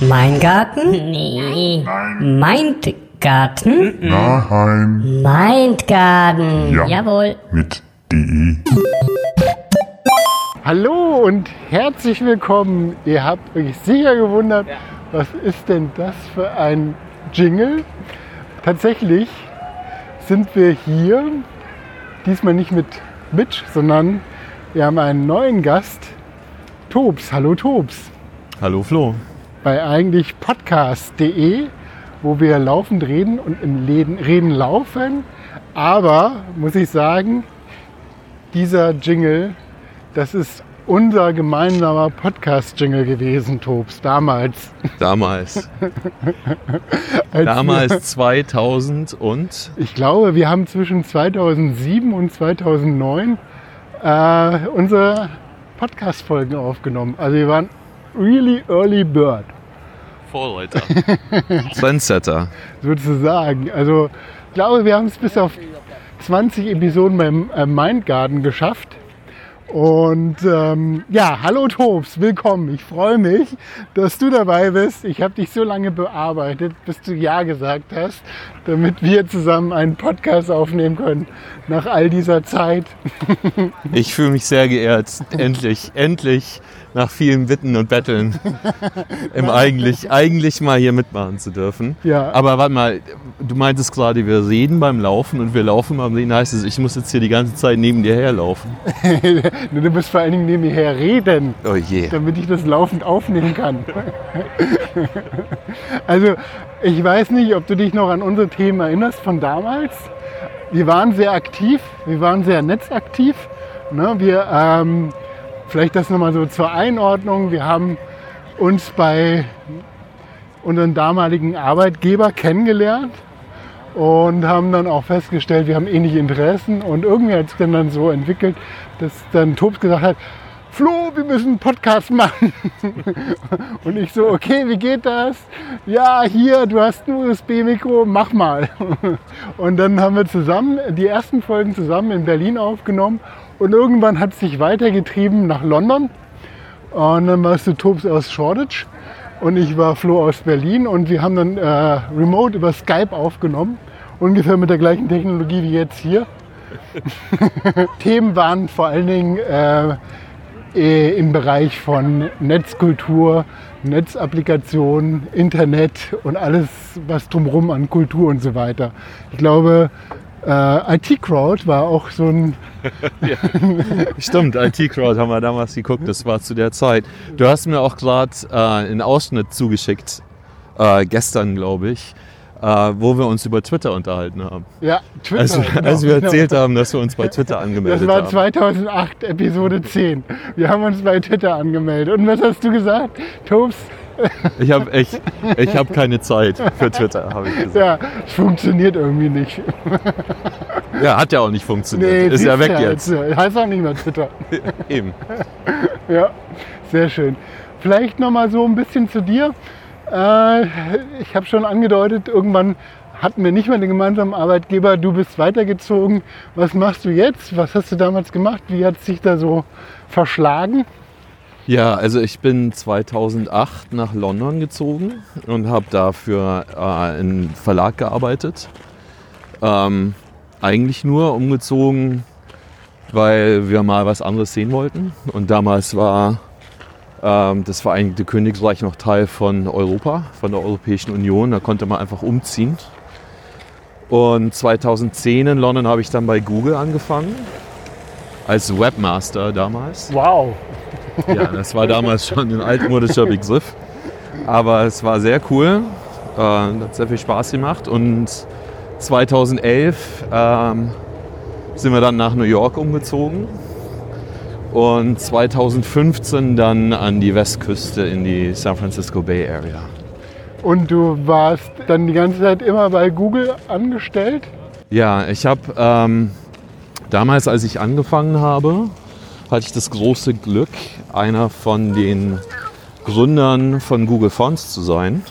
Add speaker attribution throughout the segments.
Speaker 1: Mein Garten? Nee. Meint Garten?
Speaker 2: Nein,
Speaker 1: Meint Garten.
Speaker 2: Ja.
Speaker 1: Jawohl.
Speaker 2: mit DE.
Speaker 3: Hallo und herzlich willkommen. Ihr habt euch sicher gewundert, was ist denn das für ein Jingle? Tatsächlich sind wir hier, diesmal nicht mit Mitch, sondern wir haben einen neuen Gast, Tobs. Hallo Tobs.
Speaker 4: Hallo Flo.
Speaker 3: Bei eigentlich podcast.de, wo wir laufend reden und im Läden Reden laufen. Aber, muss ich sagen, dieser Jingle, das ist unser gemeinsamer Podcast-Jingle gewesen, Tobs, damals.
Speaker 4: Damals.
Speaker 3: Als
Speaker 4: Damals 2000 und
Speaker 3: ich glaube, wir haben zwischen 2007 und 2009 äh, unsere Podcast-Folgen aufgenommen. Also wir waren really early bird.
Speaker 4: Vorreiter. Trendsetter.
Speaker 3: sozusagen. Also ich glaube, wir haben es bis auf 20 Episoden beim äh, Mindgarden geschafft. Und ähm, ja, hallo Tobs, willkommen. Ich freue mich, dass du dabei bist. Ich habe dich so lange bearbeitet, bis du Ja gesagt hast, damit wir zusammen einen Podcast aufnehmen können nach all dieser Zeit.
Speaker 4: Ich fühle mich sehr geehrt, endlich, endlich nach vielen Bitten und Betteln im eigentlich, eigentlich mal hier mitmachen zu dürfen.
Speaker 3: Ja.
Speaker 4: Aber warte mal, du meintest gerade, wir reden beim Laufen und wir laufen beim Reden. Heißt es, ich muss jetzt hier die ganze Zeit neben dir herlaufen?
Speaker 3: du musst vor allen Dingen neben mir her reden.
Speaker 4: Oh je.
Speaker 3: damit ich das laufend aufnehmen kann. also ich weiß nicht, ob du dich noch an unsere Themen erinnerst von damals. Wir waren sehr aktiv, wir waren sehr netzaktiv. Ne? Wir, ähm, vielleicht das nochmal so zur Einordnung. Wir haben uns bei unseren damaligen Arbeitgeber kennengelernt und haben dann auch festgestellt, wir haben ähnliche Interessen und irgendwie hat es dann, dann so entwickelt, dass dann Tops gesagt hat, Flo, wir müssen einen Podcast machen. Und ich so, okay, wie geht das? Ja, hier, du hast ein USB-Mikro, mach mal. Und dann haben wir zusammen, die ersten Folgen zusammen in Berlin aufgenommen. Und irgendwann hat es sich weitergetrieben nach London. Und dann warst du Tops aus Shoreditch und ich war Flo aus Berlin. Und wir haben dann äh, remote über Skype aufgenommen. Ungefähr mit der gleichen Technologie wie jetzt hier. Themen waren vor allen Dingen äh, äh, im Bereich von Netzkultur, Netzapplikationen, Internet und alles, was drumherum an Kultur und so weiter. Ich glaube, äh, IT-Crowd war auch so ein,
Speaker 4: Stimmt, IT-Crowd haben wir damals geguckt, das war zu der Zeit. Du hast mir auch gerade äh, einen Ausschnitt zugeschickt, äh, gestern glaube ich, äh, wo wir uns über Twitter unterhalten haben.
Speaker 3: ja, Twitter.
Speaker 4: Als,
Speaker 3: genau,
Speaker 4: als wir
Speaker 3: genau.
Speaker 4: erzählt haben, dass wir uns bei Twitter angemeldet
Speaker 3: Das war
Speaker 4: haben.
Speaker 3: 2008, Episode 10. Wir haben uns bei Twitter angemeldet. Und was hast du gesagt? Tops,
Speaker 4: Ich habe ich, ich hab keine Zeit für Twitter, habe ich gesagt.
Speaker 3: ja, es funktioniert irgendwie nicht.
Speaker 4: Ja, hat ja auch nicht funktioniert. Ist
Speaker 3: siehst
Speaker 4: ja weg
Speaker 3: du,
Speaker 4: jetzt.
Speaker 3: also, Heißt auch nicht mehr Twitter.
Speaker 4: Eben.
Speaker 3: Ja, sehr schön. Vielleicht noch mal so ein bisschen zu dir. Äh, ich habe schon angedeutet, irgendwann hatten wir nicht mehr den gemeinsamen Arbeitgeber. Du bist weitergezogen. Was machst du jetzt? Was hast du damals gemacht? Wie hat es sich da so verschlagen?
Speaker 4: Ja, also ich bin 2008 nach London gezogen und habe dafür äh, in Verlag gearbeitet. Ähm, eigentlich nur umgezogen, weil wir mal was anderes sehen wollten. Und damals war ähm, das Vereinigte Königreich noch Teil von Europa, von der Europäischen Union. Da konnte man einfach umziehen. Und 2010 in London habe ich dann bei Google angefangen, als Webmaster damals.
Speaker 3: Wow.
Speaker 4: Ja, das war damals schon ein altmodischer Begriff. Aber es war sehr cool. Äh, hat sehr viel Spaß gemacht. Und 2011 ähm, sind wir dann nach New York umgezogen. Und 2015 dann an die Westküste in die San Francisco Bay Area.
Speaker 3: Und du warst dann die ganze Zeit immer bei Google angestellt?
Speaker 4: Ja, ich habe ähm, damals, als ich angefangen habe, hatte ich das große Glück, einer von den Gründern von Google Fonts zu sein.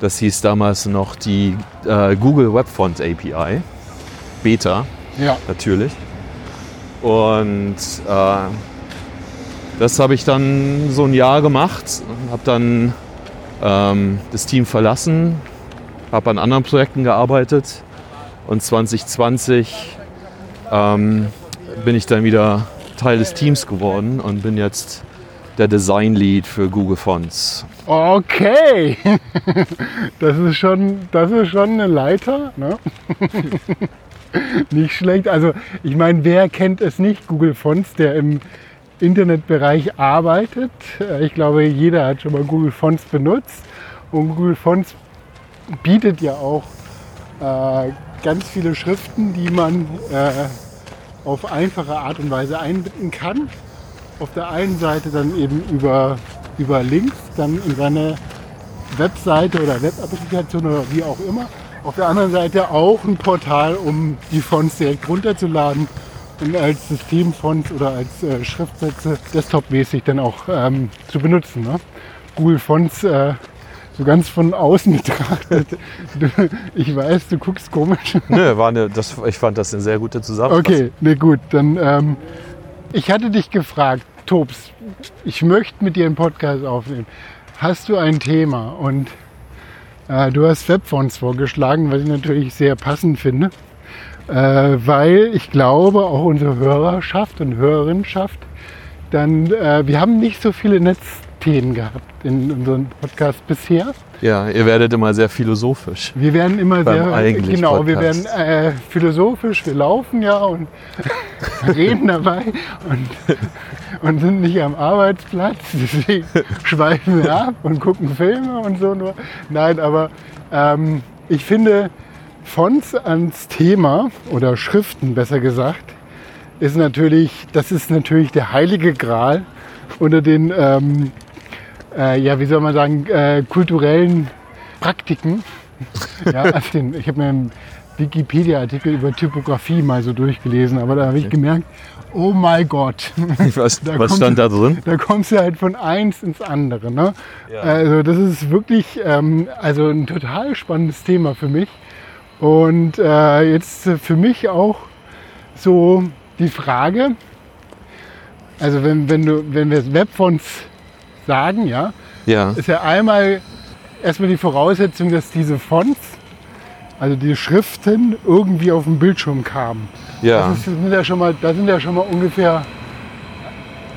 Speaker 4: Das hieß damals noch die äh, Google Web Font API, Beta
Speaker 3: Ja.
Speaker 4: natürlich. Und äh, Das habe ich dann so ein Jahr gemacht, habe dann ähm, das Team verlassen, habe an anderen Projekten gearbeitet und 2020 ähm, bin ich dann wieder Teil des Teams geworden und bin jetzt der Design Lead für Google Fonts.
Speaker 3: Okay, das ist schon, das ist schon eine Leiter. Ne? nicht schlecht. Also ich meine, wer kennt es nicht? Google Fonts, der im Internetbereich arbeitet. Äh, Ich glaube, jeder hat schon mal Google Fonts benutzt. Und Google Fonts bietet ja auch äh, ganz viele Schriften, die man äh, auf einfache Art und Weise einbinden kann. Auf der einen Seite dann eben über, über Links, dann in seine Webseite oder Webapplikation oder wie auch immer. Auf der anderen Seite auch ein Portal, um die Fonts direkt runterzuladen und als Systemfonts oder als äh, Schriftsätze desktopmäßig dann auch ähm, zu benutzen. Ne? Google Fonts äh, so ganz von außen betrachtet. Du, ich weiß, du guckst komisch.
Speaker 4: Nö, war eine, das, ich fand das eine sehr gute Zusammenfassung.
Speaker 3: Okay, ne gut, dann ähm, ich hatte dich gefragt, Tops, ich möchte mit dir einen Podcast aufnehmen. Hast du ein Thema? Und äh, du hast Webfonts vorgeschlagen, was ich natürlich sehr passend finde, äh, weil ich glaube, auch unsere Hörerschaft und Hörerinnenschaft, dann, äh, wir haben nicht so viele Netzthemen gehabt in unserem Podcast bisher.
Speaker 4: Ja, ihr werdet immer sehr philosophisch.
Speaker 3: Wir werden immer sehr
Speaker 4: eigentlichen
Speaker 3: genau, wir werden
Speaker 4: Podcast.
Speaker 3: äh, philosophisch, wir laufen ja und reden dabei und, und sind nicht am Arbeitsplatz, deswegen schweifen wir ab und gucken Filme und so nur. Nein, aber ähm, ich finde Fonts ans Thema oder Schriften besser gesagt ist natürlich, das ist natürlich der heilige Gral unter den ähm, äh, ja, wie soll man sagen, äh, kulturellen Praktiken. Ja, also den, ich habe mir einen Wikipedia-Artikel über Typografie mal so durchgelesen, aber da habe ich gemerkt, oh mein Gott,
Speaker 4: Was,
Speaker 3: Da
Speaker 4: was stand da drin?
Speaker 3: da kommst du halt von eins ins andere. Ne?
Speaker 4: Ja.
Speaker 3: Also das ist wirklich ähm, also ein total spannendes Thema für mich. Und äh, jetzt für mich auch so die Frage, also wenn, wenn, du, wenn wir Webfonts sagen, ja,
Speaker 4: Ja,
Speaker 3: ist ja einmal erstmal die Voraussetzung, dass diese Fonts, also die Schriften, irgendwie auf dem Bildschirm kamen.
Speaker 4: ja,
Speaker 3: Das ist, sind ja schon mal, da sind ja schon mal ungefähr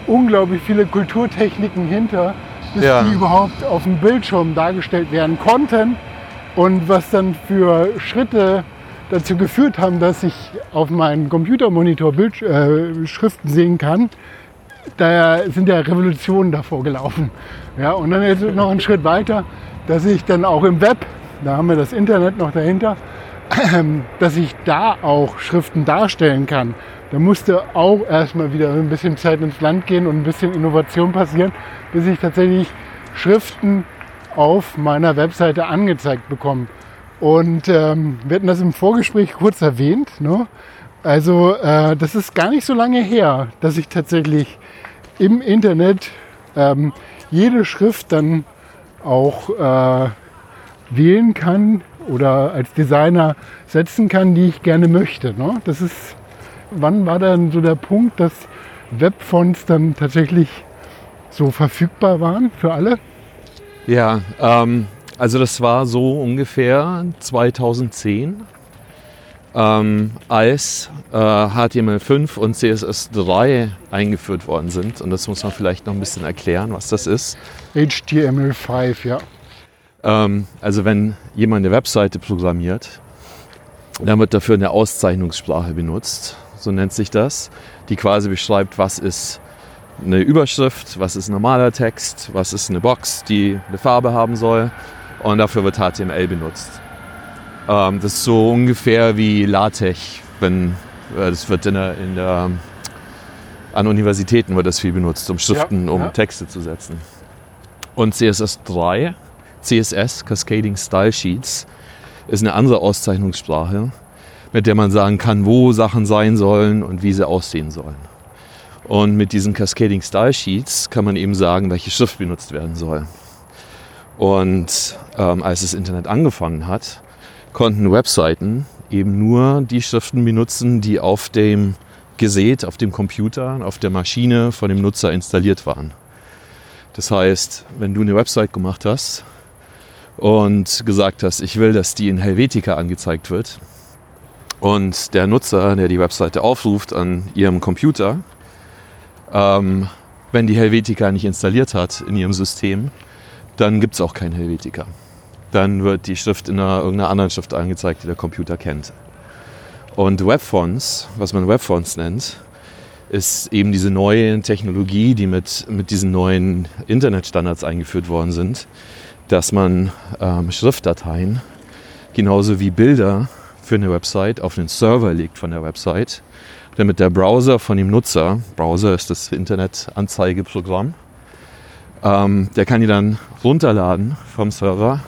Speaker 3: unglaublich viele Kulturtechniken hinter, bis
Speaker 4: Ja.
Speaker 3: die überhaupt auf dem Bildschirm dargestellt werden konnten und was dann für Schritte dazu geführt haben, dass ich auf meinem Computermonitor Bild, äh, Schriften sehen kann. Da sind ja Revolutionen davor gelaufen. Ja, und dann jetzt noch einen Schritt weiter, dass ich dann auch im Web, da haben wir das Internet noch dahinter, dass ich da auch Schriften darstellen kann. Da musste auch erstmal wieder ein bisschen Zeit ins Land gehen und ein bisschen Innovation passieren, bis ich tatsächlich Schriften auf meiner Webseite angezeigt bekomme. Und ähm, wir hatten das im Vorgespräch kurz erwähnt. Ne? Also äh, das ist gar nicht so lange her, dass ich tatsächlich im Internet ähm, jede Schrift dann auch äh, wählen kann oder als Designer setzen kann, die ich gerne möchte. Ne? Das ist, wann war dann so der Punkt, dass Webfonts dann tatsächlich so verfügbar waren für alle?
Speaker 4: ja. Ähm, also das war so ungefähr 2010, ähm, als äh, HTML5 und CSS3 eingeführt worden sind. Und das muss man vielleicht noch ein bisschen erklären, was das ist.
Speaker 3: HTML5, ja.
Speaker 4: Ähm, also wenn jemand eine Webseite programmiert, dann wird dafür eine Auszeichnungssprache benutzt, so nennt sich das, die quasi beschreibt, was ist eine Überschrift, was ist normaler Text, was ist eine Box, die eine Farbe haben soll und dafür wird HTML benutzt. Ähm, das ist so ungefähr wie LaTeX, wenn äh, das wird in der, in der an Universitäten wird das viel benutzt, um Schriften,
Speaker 3: Ja,
Speaker 4: um
Speaker 3: ja.
Speaker 4: Texte zu setzen. Und CSS3 CSS, Cascading Style Sheets, ist eine andere Auszeichnungssprache, mit der man sagen kann, wo Sachen sein sollen und wie sie aussehen sollen. Und mit diesen Cascading Style Sheets kann man eben sagen, welche Schrift benutzt werden soll. Und ähm, als das Internet angefangen hat, konnten Webseiten eben nur die Schriften benutzen, die auf dem gesät auf dem Computer, auf der Maschine von dem Nutzer installiert waren. Das heißt, wenn du eine Website gemacht hast und gesagt hast, ich will, dass die in Helvetica angezeigt wird und der Nutzer, der die Webseite aufruft an ihrem Computer, ähm, wenn die Helvetica nicht installiert hat in ihrem System, dann gibt es auch kein Helvetica. Dann wird die Schrift in einer, irgendeiner anderen Schrift angezeigt, die der Computer kennt. Und Webfonts, was man Webfonts nennt, ist eben diese neue Technologie, die mit, mit diesen neuen Internetstandards eingeführt worden sind, dass man ähm, Schriftdateien genauso wie Bilder für eine Website auf einen Server legt von der Website, damit der Browser von dem Nutzer, Browser ist das Internetanzeigeprogramm, ähm, der kann die dann runterladen vom Server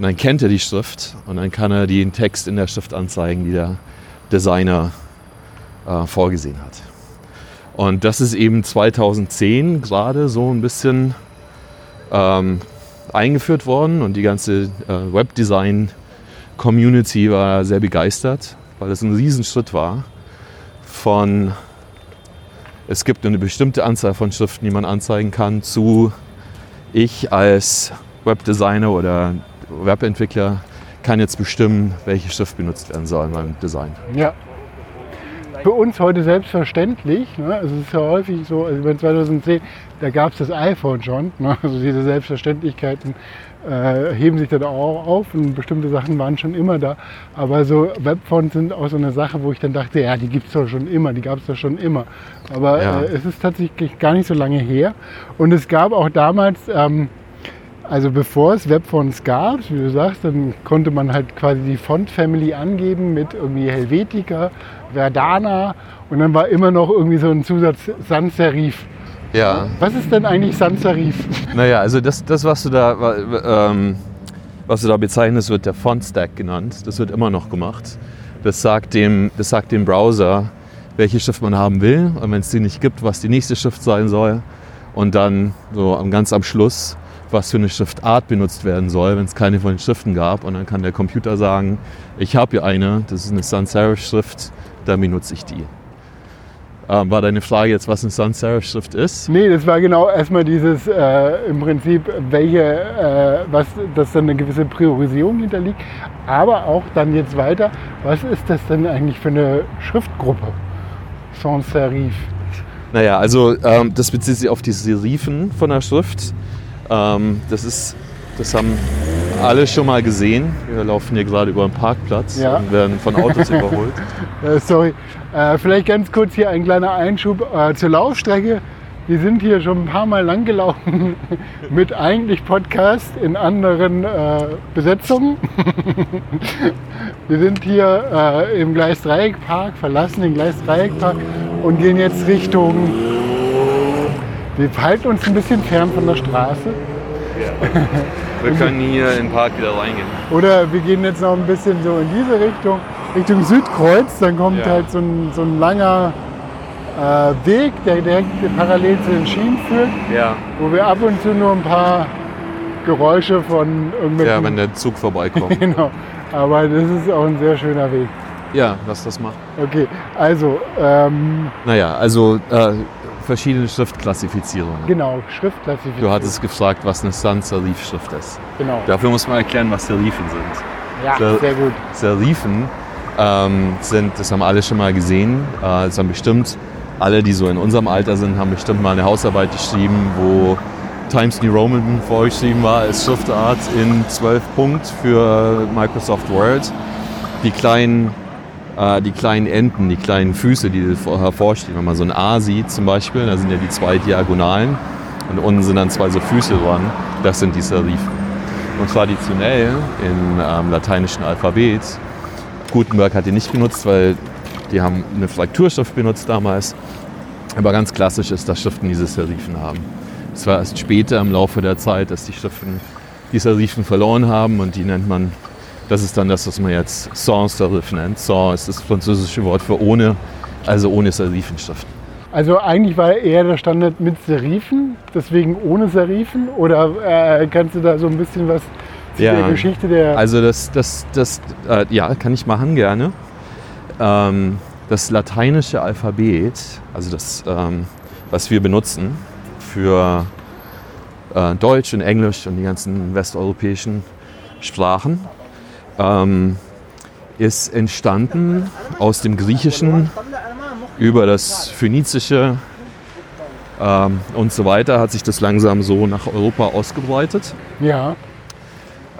Speaker 4: und dann kennt er die Schrift und dann kann er den Text in der Schrift anzeigen, die der Designer äh, vorgesehen hat. Und das ist eben 2010 gerade so ein bisschen ähm, eingeführt worden und die ganze äh, Webdesign-Community war sehr begeistert, weil es ein Riesenschritt war von es gibt eine bestimmte Anzahl von Schriften, die man anzeigen kann, zu ich als Webdesigner oder Webentwickler kann jetzt bestimmen, welche Schrift benutzt werden soll beim Design.
Speaker 3: Ja. Für uns heute selbstverständlich. Ne? Also es ist ja häufig so, also bei 2010, da gab es das iPhone schon. Ne? Also diese Selbstverständlichkeiten äh, heben sich dann auch auf und bestimmte Sachen waren schon immer da. Aber so Webfonts sind auch so eine Sache, wo ich dann dachte, ja, die gibt es doch schon immer, die gab es doch schon immer. Aber
Speaker 4: Ja.
Speaker 3: äh, es ist tatsächlich gar nicht so lange her. Und es gab auch damals, ähm, also bevor es Webfonts gab, wie du sagst, dann konnte man halt quasi die Font-Family angeben mit irgendwie Helvetica, Verdana und dann war immer noch irgendwie so ein Zusatz Sans Serif.
Speaker 4: Ja,
Speaker 3: Was ist denn eigentlich Sans Serif?
Speaker 4: naja, also das, das was, du da, ähm, was du da bezeichnest, wird der Font-Stack genannt. Das wird immer noch gemacht. Das sagt dem, das sagt dem Browser, welche Schrift man haben will und wenn es die nicht gibt, was die nächste Schrift sein soll. Und dann so ganz am Schluss, was für eine Schriftart benutzt werden soll, wenn es keine von den Schriften gab. Und dann kann der Computer sagen, ich habe hier eine, das ist eine Sans-Serif-Schrift, dann benutze ich die. Ähm, war deine Frage jetzt, was eine Sans-Serif-Schrift ist?
Speaker 3: Nee, das war genau erstmal dieses äh, im Prinzip, welche, äh, was, dass dann eine gewisse Priorisierung hinterliegt. Aber auch dann jetzt weiter, was ist das denn eigentlich für eine Schriftgruppe? Sans Serif.
Speaker 4: Naja, also ähm, das bezieht sich auf die Serifen von der Schrift. Ähm, das ist, das haben alle schon mal gesehen. Wir laufen hier gerade über einen Parkplatz
Speaker 3: Ja.
Speaker 4: und werden von Autos überholt.
Speaker 3: Äh, sorry, äh, vielleicht ganz kurz hier ein kleiner Einschub äh, zur Laufstrecke. Wir sind hier schon ein paar Mal lang gelaufen mit eigentlich Podcast in anderen äh, Besetzungen. Wir sind hier äh, im Gleisdreieckpark, verlassen den Gleisdreieckpark und gehen jetzt Richtung. Wir halten uns ein bisschen fern von der Straße.
Speaker 4: Wir können hier in den Park wieder reingehen.
Speaker 3: Oder wir gehen jetzt noch ein bisschen so in diese Richtung, Richtung Südkreuz. Dann kommt
Speaker 4: Ja.
Speaker 3: halt so ein, so ein langer äh, Weg, der direkt parallel zu den Schienen führt,
Speaker 4: Ja.
Speaker 3: wo wir ab und zu nur ein paar Geräusche von irgendwelchen.
Speaker 4: ja, wenn der Zug vorbeikommt.
Speaker 3: genau. Aber das ist auch ein sehr schöner Weg.
Speaker 4: ja, lass das mal.
Speaker 3: Okay, also ähm,
Speaker 4: Naja, also äh, verschiedene Schriftklassifizierungen.
Speaker 3: genau, Schriftklassifizierung.
Speaker 4: Du hattest gefragt, was eine Sans-Serif-Schrift ist.
Speaker 3: genau.
Speaker 4: Dafür muss man erklären, was Serifen sind.
Speaker 3: Ja,
Speaker 4: Sehr-
Speaker 3: sehr gut.
Speaker 4: Serifen ähm, sind, das haben alle schon mal gesehen, äh, das haben bestimmt alle, die so in unserem Alter sind, haben bestimmt mal eine Hausarbeit geschrieben, wo Times New Roman vorgeschrieben war als Schriftart in 12 Punkt für Microsoft Word. Die kleinen, äh, die kleinen Enden, die kleinen Füße, die hervorstehen, wenn man so ein A sieht zum Beispiel, da sind ja die zwei Diagonalen und unten sind dann zwei so Füße dran, das sind die Serifen. Und traditionell im ähm, lateinischen Alphabet Gutenberg hat die nicht benutzt, weil die haben eine Frakturschrift benutzt damals. Aber ganz klassisch ist, dass Schriften diese Serifen haben. Es war erst später im Laufe der Zeit, dass die Schriften die Serifen verloren haben und die nennt man, das ist dann das, was man jetzt sans Serif nennt. Sans ist das französische Wort für ohne, also ohne Serifenschriften.
Speaker 3: Also eigentlich war eher der Standard mit Serifen, deswegen ohne Serifen. Oder äh, kannst du da so ein bisschen was zu
Speaker 4: Ja.
Speaker 3: der Geschichte der
Speaker 4: Also das, das, das äh, ja, kann ich machen, gerne. Ähm, das lateinische Alphabet, also das, ähm, was wir benutzen für äh, Deutsch und Englisch und die ganzen westeuropäischen Sprachen, ähm, ist entstanden aus dem Griechischen über das Phönizische ähm, und so weiter, hat sich das langsam so nach Europa ausgebreitet.
Speaker 3: Ja.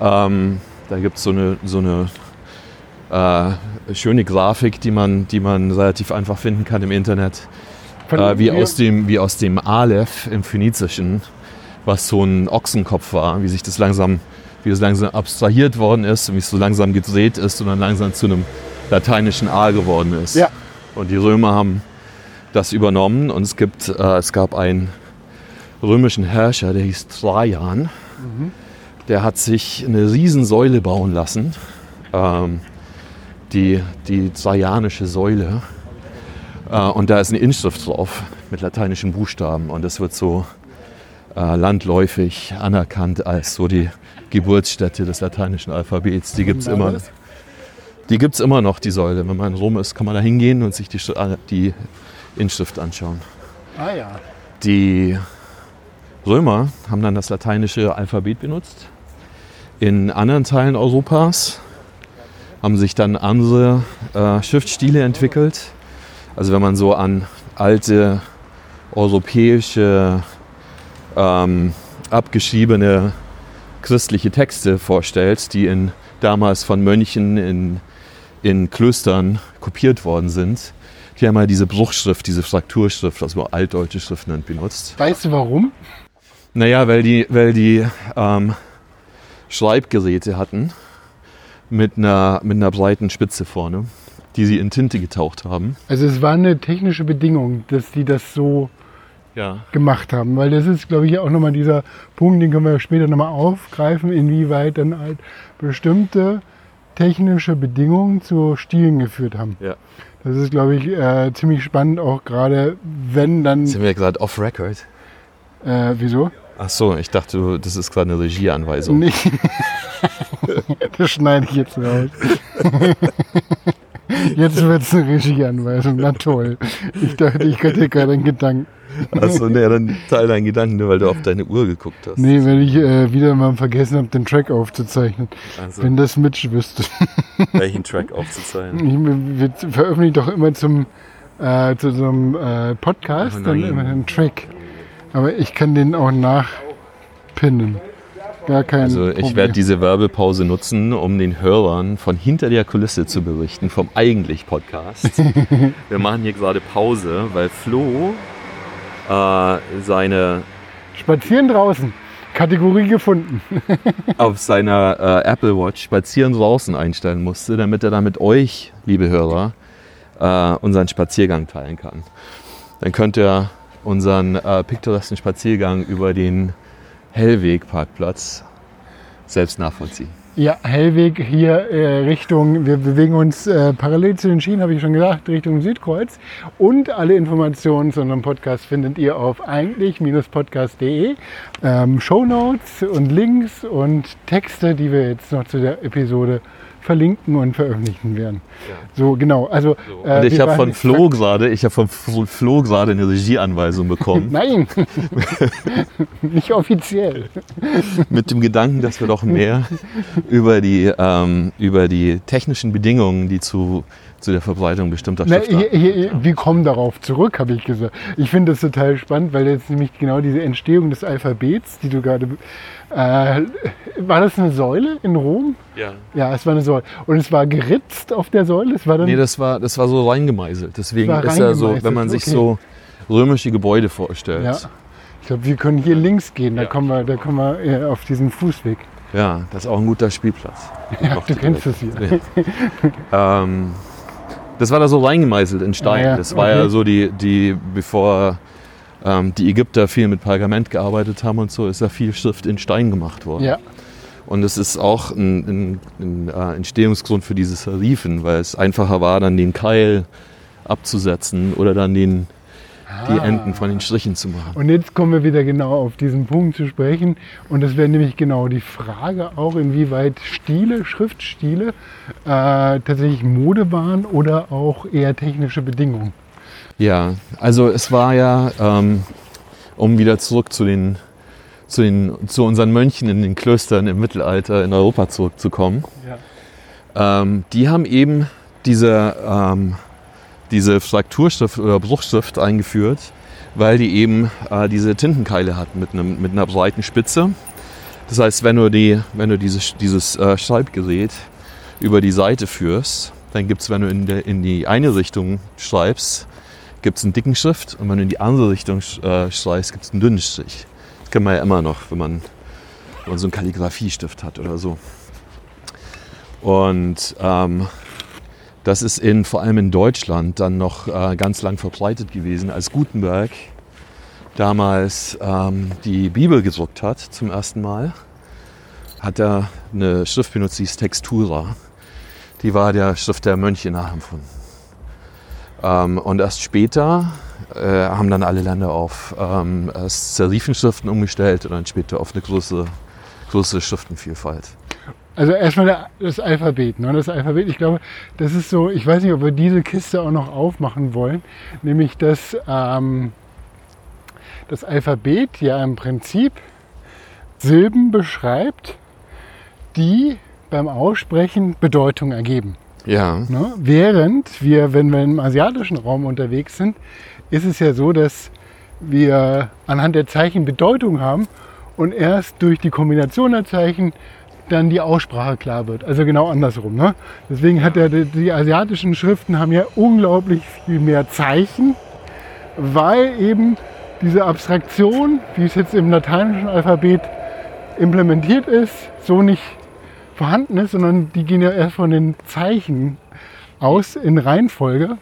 Speaker 4: Ähm, da gibt es so eine, so eine äh, schöne Grafik, die man, die man relativ einfach finden kann im Internet. Äh, wie, aus dem, wie aus dem Aleph im Phönizischen, was so ein Ochsenkopf war, wie sich das langsam, wie es langsam abstrahiert worden ist und wie es so langsam gedreht ist und dann langsam zu einem lateinischen A geworden ist.
Speaker 3: Ja.
Speaker 4: Und die Römer haben das übernommen und es, gibt, äh, es gab einen römischen Herrscher, der hieß Trajan. Der hat sich eine Riesensäule bauen lassen, ähm, die, die Trajanische Säule. Äh, und da ist eine Inschrift drauf mit lateinischen Buchstaben und das wird so äh, landläufig anerkannt als so die Geburtsstätte des lateinischen Alphabets. Die gibt es immer. Die gibt es immer noch, die Säule. Wenn man in Rom ist, kann man da hingehen und sich die, die Inschrift anschauen.
Speaker 3: Ah ja.
Speaker 4: Die Römer haben dann das lateinische Alphabet benutzt. In anderen Teilen Europas haben sich dann andere äh, Schriftstile entwickelt. Also wenn man so an alte europäische ähm, abgeschriebene christliche Texte vorstellt, die in, damals von Mönchen in, in Klöstern kopiert worden sind, die haben mal diese Bruchschrift, diese Frakturschrift, also altdeutsche Schrift nennt, benutzt.
Speaker 3: Weißt du warum?
Speaker 4: Naja, weil die, weil die ähm, Schreibgeräte hatten mit einer, mit einer breiten Spitze vorne, die sie in Tinte getaucht haben.
Speaker 3: Also es war eine technische Bedingung, dass die das so
Speaker 4: Ja.
Speaker 3: gemacht haben. Weil das ist, glaube ich, auch nochmal dieser Punkt, den können wir später nochmal aufgreifen, inwieweit dann halt bestimmte technische Bedingungen zu Stilen geführt haben.
Speaker 4: ja.
Speaker 3: Das ist, glaube ich, äh, ziemlich spannend, auch gerade wenn dann.
Speaker 4: Sind wir gerade off record?
Speaker 3: Äh, wieso?
Speaker 4: Ach so, ich dachte, du- das ist gerade eine Regieanweisung.
Speaker 3: Nicht. das schneide ich jetzt raus. Jetzt wird es eine richtige Anweisung. Na toll. Ich dachte, ich hätte gerade einen Gedanken.
Speaker 4: Achso, nee, dann teil deinen Gedanken, nur weil du auf deine Uhr geguckt hast.
Speaker 3: Nee, weil ich äh, wieder mal vergessen habe, den Track aufzuzeichnen.
Speaker 4: Also,
Speaker 3: Wenn das Mitch wüsste.
Speaker 4: welchen Track aufzuzeigen.
Speaker 3: Ich, wir veröffentlichen doch immer zum, äh, zu so einem äh, Podcast
Speaker 4: Oh
Speaker 3: dann immer einen Track. Aber ich kann den auch nachpinnen. Gar kein
Speaker 4: Also
Speaker 3: Problem.
Speaker 4: ich werde diese Werbepause nutzen, um den Hörern von hinter der Kulisse zu berichten, vom eigentlich Podcast. Wir machen hier gerade Pause, weil Flo äh, seine
Speaker 3: Spazieren draußen. Kategorie gefunden.
Speaker 4: auf seiner äh, Apple Watch spazieren draußen einstellen musste, damit er dann mit euch, liebe Hörer, äh, unseren Spaziergang teilen kann. Dann könnt ihr unseren äh, piktoresken Spaziergang über den Hellweg-Parkplatz selbst nachvollziehen.
Speaker 3: Ja, Hellweg hier äh, Richtung, wir bewegen uns äh, parallel zu den Schienen, habe ich schon gesagt, Richtung Südkreuz. Und alle Informationen zu unserem Podcast findet ihr auf eigentlich-podcast.de. Ähm, Shownotes und Links und Texte, die wir jetzt noch zu der Episode verlinken und veröffentlichen werden. So, genau. Also, äh,
Speaker 4: Und ich habe von Flo gerade, ich habe von Flo gerade eine Regieanweisung bekommen,
Speaker 3: Nein, nicht offiziell.
Speaker 4: mit dem Gedanken, dass wir doch mehr über die, ähm, über die technischen Bedingungen, die zu, zu der Verbreitung bestimmter Schriftarten
Speaker 3: wir kommen darauf zurück, habe ich gesagt. Ich finde das total spannend, weil jetzt nämlich genau diese Entstehung des Alphabets, die du gerade. Äh, war das eine Säule in Rom?
Speaker 4: Ja.
Speaker 3: Ja, es war eine Säule. Und es war geritzt auf der Säule. Es war dann.
Speaker 4: Nee, das war, das war so reingemeißelt. Deswegen ist ja so, wenn man sich
Speaker 3: okay.
Speaker 4: so römische Gebäude vorstellt.
Speaker 3: ja. Ich glaube, wir können hier links gehen. Da
Speaker 4: Ja.
Speaker 3: kommen wir, da kommen wir äh, auf diesen Fußweg.
Speaker 4: Ja, das ist auch ein guter Spielplatz.
Speaker 3: Ja, du kennst es hier.
Speaker 4: Ähm, das war da so reingemeißelt in Stein.
Speaker 3: Ah ja,
Speaker 4: Das war ja
Speaker 3: okay.
Speaker 4: so die, die bevor ähm, die Ägypter viel mit Pergament gearbeitet haben und so, ist da viel Schrift in Stein gemacht worden.
Speaker 3: Ja,
Speaker 4: Und es ist auch ein, ein, ein äh, Entstehungsgrund für diese Serifen, weil es einfacher war, dann den Keil abzusetzen oder dann den, die
Speaker 3: Ah.
Speaker 4: Enden von den Strichen zu machen.
Speaker 3: Und jetzt kommen wir wieder genau auf diesen Punkt zu sprechen. Und das wäre nämlich genau die Frage auch, inwieweit Stile, Schriftstile äh, tatsächlich Mode waren oder auch eher technische Bedingungen.
Speaker 4: Ja, also es war ja, ähm, um wieder zurück zu den, zu den, zu unseren Mönchen in den Klöstern im Mittelalter in Europa zurückzukommen. Ähm, die haben eben diese, ähm, diese Frakturschrift oder Bruchschrift eingeführt, weil die eben äh, diese Tintenkeile hatten mit, einem, mit einer breiten Spitze. Das heißt, wenn du, die, wenn du dieses, dieses äh, Schreibgerät über die Seite führst, dann gibt es, wenn du in, der, in die eine Richtung schreibst, gibt es einen dicken Schrift und wenn du in die andere Richtung äh, schreibst, gibt es einen dünnen Strich. Das kennt man ja immer noch, wenn man, wenn man so einen Kalligrafiestift hat oder so. Und ähm, das ist in, vor allem in Deutschland dann noch äh, ganz lang verbreitet gewesen, als Gutenberg damals ähm, die Bibel gedruckt hat zum ersten Mal, hat er eine Schrift benutzt, die ist Textura. Die war der Schrift der Mönche nachempfunden. Ähm, und erst später äh, haben dann alle Länder auf ähm, Serifenschriften umgestellt und dann später auf eine größere, größere Schriftenvielfalt.
Speaker 3: Also erstmal das Alphabet. Ne? Das Alphabet, ich glaube, das ist so, ich weiß nicht, ob wir diese Kiste auch noch aufmachen wollen, nämlich dass ähm, das Alphabet ja im Prinzip Silben beschreibt, die beim Aussprechen Bedeutung ergeben.
Speaker 4: Ja,
Speaker 3: Ne? Während wir, wenn wir im asiatischen Raum unterwegs sind, ist es ja so, dass wir anhand der Zeichen Bedeutung haben und erst durch die Kombination der Zeichen dann die Aussprache klar wird. Also genau andersrum. Ne? Deswegen hat die, die asiatischen Schriften haben ja unglaublich viel mehr Zeichen, weil eben diese Abstraktion, wie es jetzt im lateinischen Alphabet implementiert ist, so nicht vorhanden ist, sondern die gehen ja erst von den Zeichen aus in Reihenfolge.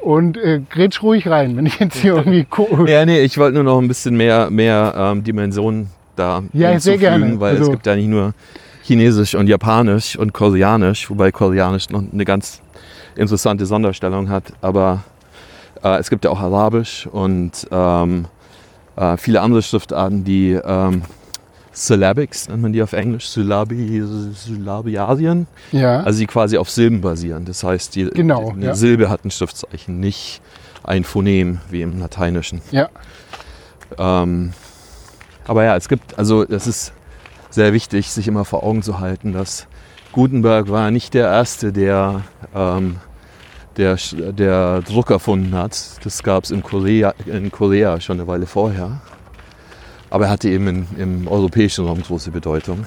Speaker 3: Und äh, grätsch ruhig rein, wenn ich jetzt hier irgendwie gucke.
Speaker 4: Ja, nee, ich wollte nur noch ein bisschen mehr, mehr ähm, Dimensionen da
Speaker 3: Ja, sehr gerne.
Speaker 4: weil es
Speaker 3: Also-
Speaker 4: gibt ja nicht nur Chinesisch und Japanisch und Koreanisch, wobei Koreanisch noch eine ganz interessante Sonderstellung hat, aber äh, es gibt ja auch Arabisch und ähm, äh, viele andere Schriftarten, die ähm, Syllabics nennt man die auf Englisch, Syllabi, Syllabiasien,
Speaker 3: Ja,
Speaker 4: also die quasi auf Silben basieren. Das heißt, die,
Speaker 3: Genau,
Speaker 4: eine
Speaker 3: ja.
Speaker 4: Silbe hat ein Schriftzeichen, nicht ein Phonem wie im Lateinischen.
Speaker 3: ja,
Speaker 4: Ähm, aber ja, es gibt, also es ist sehr wichtig, sich immer vor Augen zu halten, dass Gutenberg war nicht der Erste, der, ähm, der, der Druck erfunden hat. Das gab es in Korea, in Korea schon eine Weile vorher. Aber er hatte eben in, im europäischen Raum große Bedeutung.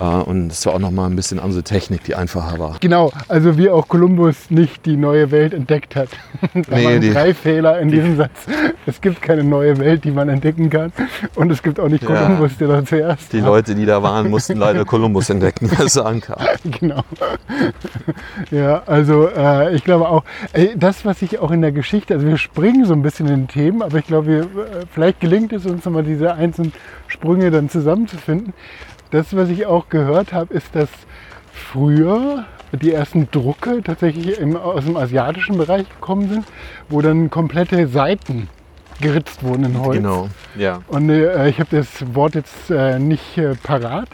Speaker 4: Äh, und es war auch nochmal ein bisschen andere Technik, die einfacher war.
Speaker 3: genau. Also wie auch Kolumbus nicht die neue Welt entdeckt hat. da
Speaker 4: Nee,
Speaker 3: waren
Speaker 4: die-
Speaker 3: drei Fehler in diesem Satz. Es gibt keine neue Welt, die man entdecken kann. Und es gibt auch nicht
Speaker 4: Ja.
Speaker 3: Kolumbus, der da zuerst
Speaker 4: Die
Speaker 3: war.
Speaker 4: Leute, die da waren, mussten leider Kolumbus entdecken, als er ankam.
Speaker 3: Genau. Ja, also äh, ich glaube auch, ey, das, was ich auch in der Geschichte, also wir springen so ein bisschen in den Themen, aber ich glaube, wir, äh, vielleicht gelingt es uns nochmal diese einzelnen Sprünge dann zusammenzufinden. Das, was ich auch gehört habe, ist, dass früher die ersten Drucke tatsächlich im, aus dem asiatischen Bereich gekommen sind, wo dann komplette Seiten geritzt wurden in Holz.
Speaker 4: Genau, ja.
Speaker 3: Und äh, ich habe das Wort jetzt äh, nicht äh, parat,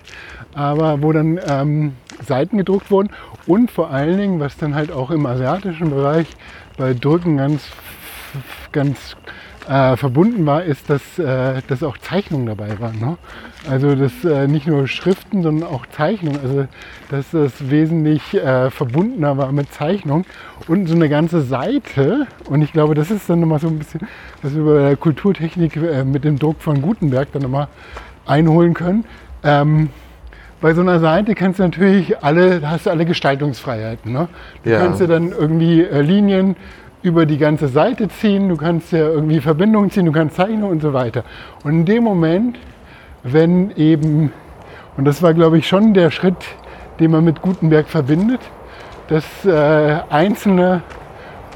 Speaker 3: aber wo dann ähm, Seiten gedruckt wurden und vor allen Dingen, was dann halt auch im asiatischen Bereich bei Drücken ganz, ganz äh, verbunden war, ist, dass, äh, dass auch Zeichnungen dabei waren. Ne? Also dass äh, nicht nur Schriften, sondern auch Zeichnungen. Also dass das wesentlich äh, verbundener war mit Zeichnungen und so eine ganze Seite. Und ich glaube, das ist dann nochmal so ein bisschen, was wir bei der Kulturtechnik äh, mit dem Druck von Gutenberg dann nochmal einholen können. Ähm, bei so einer Seite kannst du natürlich alle, da hast du alle Gestaltungsfreiheiten. Ne? Du
Speaker 4: Ja.
Speaker 3: kannst ja dann irgendwie äh, Linien über die ganze Seite ziehen, du kannst ja irgendwie Verbindungen ziehen, du kannst zeichnen und so weiter. Und in dem Moment, wenn eben, und das war glaube ich schon der Schritt, den man mit Gutenberg verbindet, dass äh, einzelne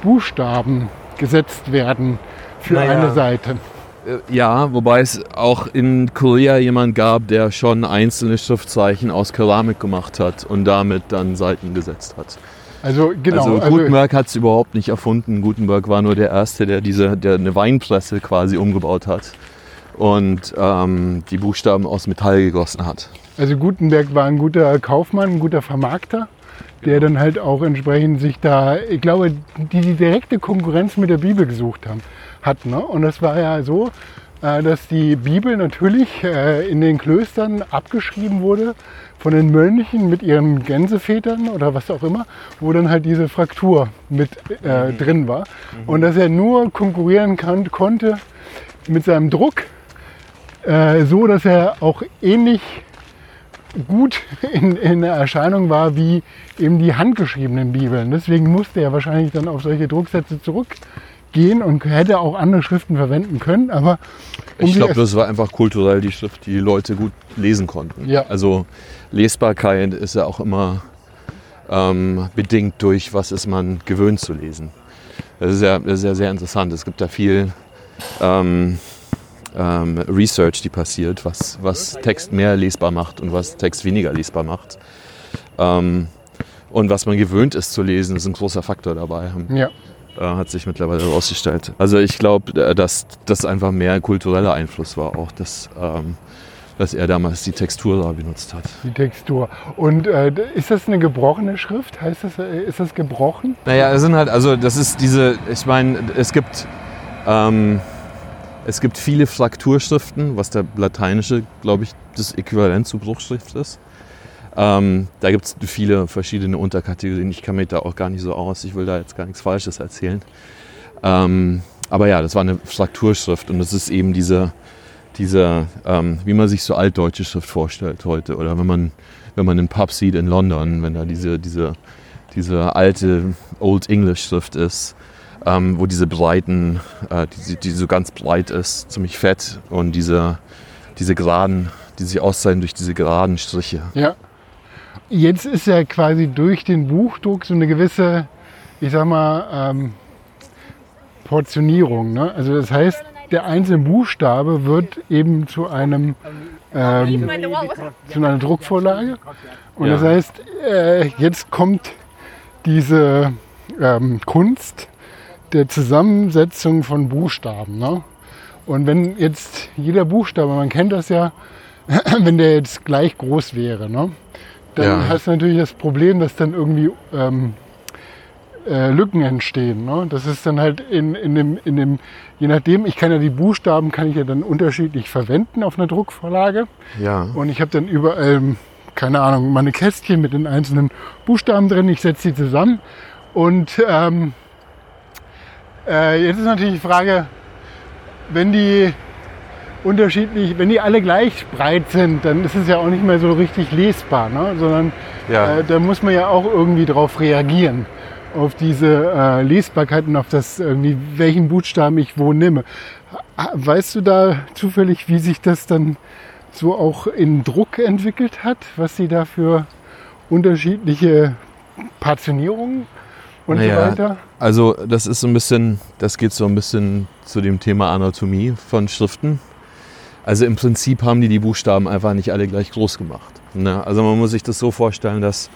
Speaker 3: Buchstaben gesetzt werden für
Speaker 4: Naja.
Speaker 3: eine Seite.
Speaker 4: Äh, Ja, wobei es auch in Korea jemand gab, der schon einzelne Schriftzeichen aus Keramik gemacht hat und damit dann Seiten gesetzt hat.
Speaker 3: Also genau.
Speaker 4: also
Speaker 3: also-
Speaker 4: Gutenberg hat es überhaupt nicht erfunden. Gutenberg war nur der Erste, der diese, der eine Weinpresse quasi umgebaut hat und ähm, die Buchstaben aus Metall gegossen hat.
Speaker 3: Also Gutenberg war ein guter Kaufmann, ein guter Vermarkter, der dann halt auch entsprechend sich da, ich glaube, die die direkte Konkurrenz mit der Bibel gesucht haben, hat. Ne? Und das war ja so, dass die Bibel natürlich äh, in den Klöstern abgeschrieben wurde von den Mönchen mit ihren Gänsevätern oder was auch immer, wo dann halt diese Fraktur mit äh, drin war. Und dass er nur konkurrieren kann, konnte mit seinem Druck, äh, so dass er auch ähnlich gut in, in der Erscheinung war wie eben die handgeschriebenen Bibeln. Deswegen musste er wahrscheinlich dann auf solche Drucksätze zurückgehen und hätte auch andere Schriften verwenden können. Aber um
Speaker 4: Ich glaube, das war einfach kulturell die Schrift, die die Leute gut lesen konnten.
Speaker 3: Ja.
Speaker 4: Also Lesbarkeit ist ja auch immer ähm, bedingt durch, was ist man gewöhnt zu lesen. Das ist ja, das ist ja sehr interessant. Es gibt da viel ähm, ähm, Research, die passiert, was, was Text mehr lesbar macht und was Text weniger lesbar macht. Ähm, und was man gewöhnt ist zu lesen, ist ein großer Faktor dabei.
Speaker 3: ja.
Speaker 4: Äh, hat sich mittlerweile herausgestellt. Also ich glaube, äh, dass das einfach mehr kultureller Einfluss war, auch dass, ähm, dass er damals die Textur da benutzt hat.
Speaker 3: die Textur. Und äh, ist das eine gebrochene Schrift? Heißt das, äh, ist das gebrochen?
Speaker 4: Naja, es sind halt, also das ist diese, ich meine, es gibt, ähm, es gibt viele Frakturschriften, was der lateinische, glaube ich, das Äquivalent zu Bruchschrift ist. Ähm, da gibt es viele verschiedene Unterkategorien. Ich kann mich da auch gar nicht so aus. Ich will da jetzt gar nichts Falsches erzählen. Ähm, aber ja, das war eine Frakturschrift und das ist eben diese, diese ähm, wie man sich so altdeutsche Schrift vorstellt heute. Oder wenn man, wenn man einen Pub sieht in London, wenn da diese, diese, diese alte Old English Schrift ist, ähm, wo diese breiten, äh, die, die so ganz breit ist, ziemlich fett und diese, diese geraden, die sich auszeichnen durch diese geraden Striche.
Speaker 3: Ja. Jetzt ist ja quasi durch den Buchdruck so eine gewisse, ich sag mal, ähm, Portionierung. Ne? Also das heißt, der einzelne Buchstabe wird eben zu einem ähm, zu einer Druckvorlage. Und
Speaker 4: Ja.
Speaker 3: das heißt, äh, jetzt kommt diese ähm, Kunst der Zusammensetzung von Buchstaben. Ne? Und wenn jetzt jeder Buchstabe, man kennt das ja, wenn der jetzt gleich groß wäre, ne? Dann
Speaker 4: Ja.
Speaker 3: hast du natürlich das Problem, dass dann irgendwie ähm, äh, Lücken entstehen. Ne? Das ist dann halt in, in, dem, in dem, je nachdem, ich kann ja die Buchstaben, kann ich ja dann unterschiedlich verwenden auf einer Druckvorlage.
Speaker 4: Ja.
Speaker 3: Und ich habe dann überall, keine Ahnung, meine Kästchen mit den einzelnen Buchstaben drin. Ich setze sie zusammen. Und ähm, äh, jetzt ist natürlich die Frage, wenn die unterschiedlich, wenn die alle gleich breit sind, dann ist es ja auch nicht mehr so richtig lesbar, ne? sondern
Speaker 4: Ja.
Speaker 3: äh, da muss man ja auch irgendwie drauf reagieren auf diese äh, Lesbarkeit und auf das irgendwie, welchen Buchstaben ich wo nehme. Weißt du da zufällig, wie sich das dann so auch in Druck entwickelt hat, was sie da für unterschiedliche Partitionierungen und
Speaker 4: Naja,
Speaker 3: so weiter?
Speaker 4: Also das ist so ein bisschen, das geht so ein bisschen zu dem Thema Anatomie von Schriften. Also im Prinzip haben die die Buchstaben einfach nicht alle gleich groß gemacht. Ne? Also man muss sich das so vorstellen, dass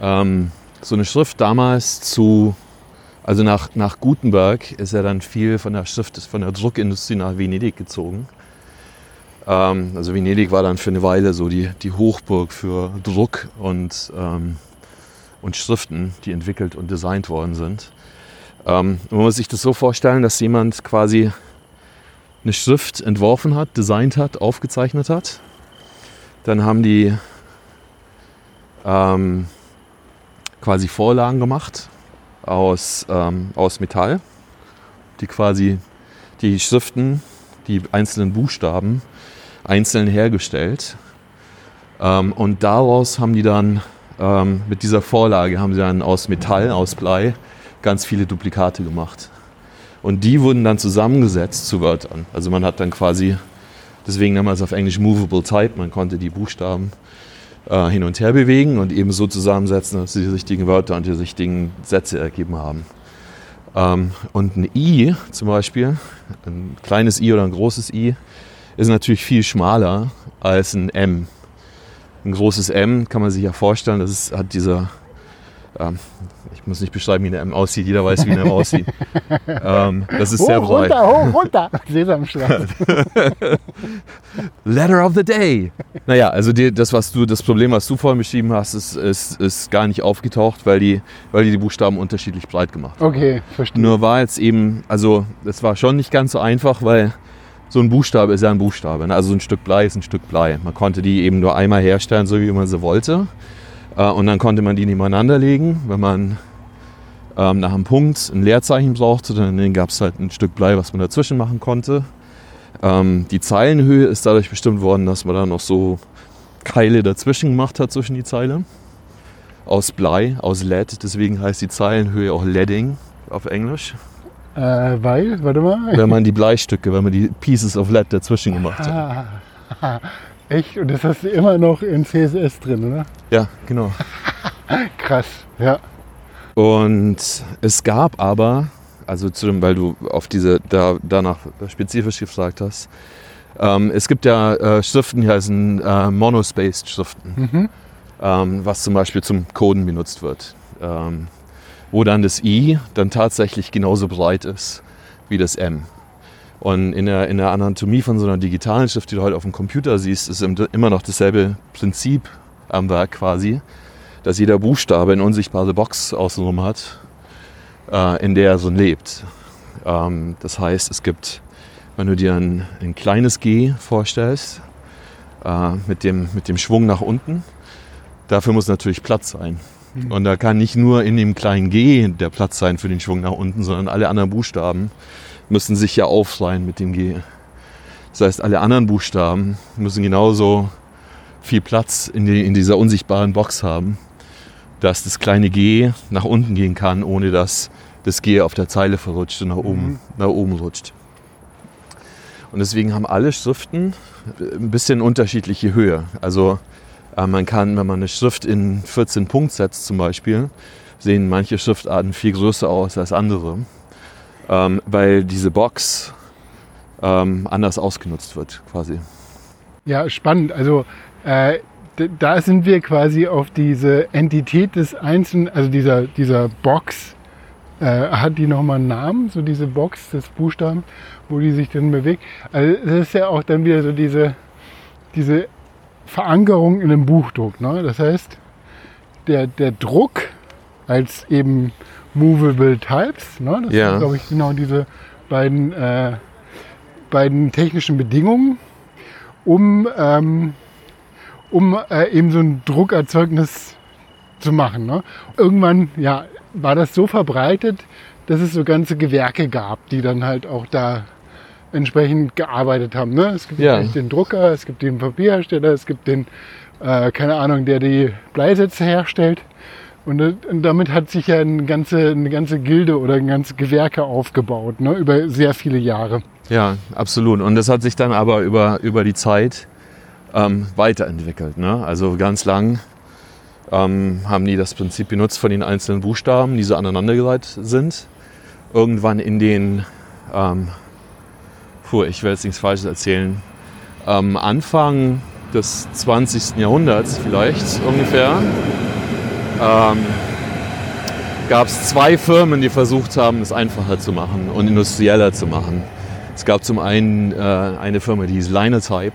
Speaker 4: ähm, so eine Schrift damals zu, also nach, nach Gutenberg ist ja dann viel von der Schrift, von der Druckindustrie nach Venedig gezogen. Ähm, also Venedig war dann für eine Weile so die, die Hochburg für Druck und ähm, und Schriften, die entwickelt und designt worden sind. Ähm, man muss sich das so vorstellen, dass jemand quasi eine Schrift entworfen hat, designt hat, aufgezeichnet hat. Dann haben die ähm, quasi Vorlagen gemacht aus, ähm, aus Metall, die quasi die Schriften, die einzelnen Buchstaben einzeln hergestellt. Ähm, und daraus haben die dann ähm, mit dieser Vorlage haben sie dann aus Metall, aus Blei ganz viele Duplikate gemacht. Und die wurden dann zusammengesetzt zu Wörtern. Also man hat dann quasi, deswegen damals auf Englisch Movable Type, man konnte die Buchstaben äh, hin und her bewegen und eben so zusammensetzen, dass sie die richtigen Wörter und die richtigen Sätze ergeben haben. Ähm, und ein I zum Beispiel, ein kleines I oder ein großes I, ist natürlich viel schmaler als ein M. Ein großes M kann man sich ja vorstellen, das ist, hat dieser, ähm, muss nicht beschreiben, wie eine M aussieht. Jeder weiß, wie eine M aussieht. ähm, das ist sehr
Speaker 3: hoch,
Speaker 4: breit.
Speaker 3: runter, hoch, runter. Sesamstraße.
Speaker 4: Letter of the Day. Naja, also die, das, was du, das Problem, was du vorhin beschrieben hast, ist, ist, ist gar nicht aufgetaucht, weil die, weil die die Buchstaben unterschiedlich breit gemacht haben.
Speaker 3: Okay, verstehe.
Speaker 4: Nur war jetzt eben, also das war schon nicht ganz so einfach, weil so ein Buchstabe ist ja ein Buchstabe. Ne? Also so ein Stück Blei ist ein Stück Blei. Man konnte die eben nur einmal herstellen, so wie man sie wollte. Äh, Und dann konnte man die nebeneinander legen. Wenn man ähm, nach einem Punkt ein Leerzeichen brauchte, dann gab es halt ein Stück Blei, was man dazwischen machen konnte. Ähm, die Zeilenhöhe ist dadurch bestimmt worden, dass man da noch so Keile dazwischen gemacht hat zwischen die Zeile. Aus Blei, aus Lead. Deswegen heißt die Zeilenhöhe auch Leading auf Englisch.
Speaker 3: Äh, weil, warte mal.
Speaker 4: Wenn man die Bleistücke, wenn man die Pieces of Lead dazwischen gemacht hat.
Speaker 3: Ah, echt? Und das hast du immer noch in CSS drin, oder?
Speaker 4: Ja, genau.
Speaker 3: Krass, ja.
Speaker 4: Und es gab aber, also zu dem, weil du auf diese da, danach spezifisch gefragt hast, ähm, es gibt ja äh, Schriften, die heißen äh, Monospaced Schriften, ähm, was zum Beispiel zum Coden benutzt wird, ähm, wo dann das I dann tatsächlich genauso breit ist wie das M. Und in der, in der Anatomie von so einer digitalen Schrift, die du heute auf dem Computer siehst, ist im- immer noch dasselbe Prinzip am Werk quasi, dass jeder Buchstabe eine unsichtbare Box außenrum hat, äh, in der er so lebt. Ähm, das heißt, es gibt, wenn du dir ein, ein kleines G vorstellst, äh, mit, dem, mit dem Schwung nach unten, dafür muss natürlich Platz sein. Und da kann nicht nur in dem kleinen G der Platz sein für den Schwung nach unten, sondern alle anderen Buchstaben müssen sich ja aufreihen mit dem G. Das heißt, alle anderen Buchstaben müssen genauso viel Platz in, die, in dieser unsichtbaren Box haben, dass das kleine G nach unten gehen kann, ohne dass das G auf der Zeile verrutscht und nach oben, nach oben rutscht. Und deswegen haben alle Schriften ein bisschen unterschiedliche Höhe. Also äh, man kann, wenn man eine Schrift in 14 Punkt setzt zum Beispiel, sehen manche Schriftarten viel größer aus als andere, ähm, weil diese Box ähm, anders ausgenutzt wird quasi.
Speaker 3: Ja, spannend. Also äh, da sind wir quasi auf diese Entität des Einzelnen, also dieser, dieser Box. Äh, hat die nochmal einen Namen, so diese Box des Buchstaben, wo die sich dann bewegt? Also das ist ja auch dann wieder so diese, diese Verankerung in einem Buchdruck. Ne? Das heißt, der, der Druck als eben Movable Types, ne? das
Speaker 4: Ja.
Speaker 3: sind, glaube ich, genau diese beiden, äh, beiden technischen Bedingungen, um, ähm, um äh, eben so ein Druckerzeugnis zu machen. Ne? Irgendwann ja, war das so verbreitet, dass es so ganze Gewerke gab, die dann halt auch da entsprechend gearbeitet haben. Ne? Es gibt
Speaker 4: Ja.
Speaker 3: den Drucker, es gibt den Papierhersteller, es gibt den, äh, keine Ahnung, der die Bleisätze herstellt. Und, und damit hat sich ja eine ganze, eine ganze Gilde oder ein ganze Gewerke aufgebaut, ne? über sehr viele Jahre.
Speaker 4: Ja, absolut. Und das hat sich dann aber über, über die Zeit ähm, weiterentwickelt. Ne? Also ganz lang ähm, haben die das Prinzip benutzt von den einzelnen Buchstaben, die so aneinandergereiht sind. Irgendwann in den, ähm, puh, ich will jetzt nichts Falsches erzählen, am Anfang des 20. Jahrhunderts vielleicht ungefähr, ähm, gab es zwei Firmen, die versucht haben, es einfacher zu machen und industrieller zu machen. Es gab zum einen äh, eine Firma, die hieß Linotype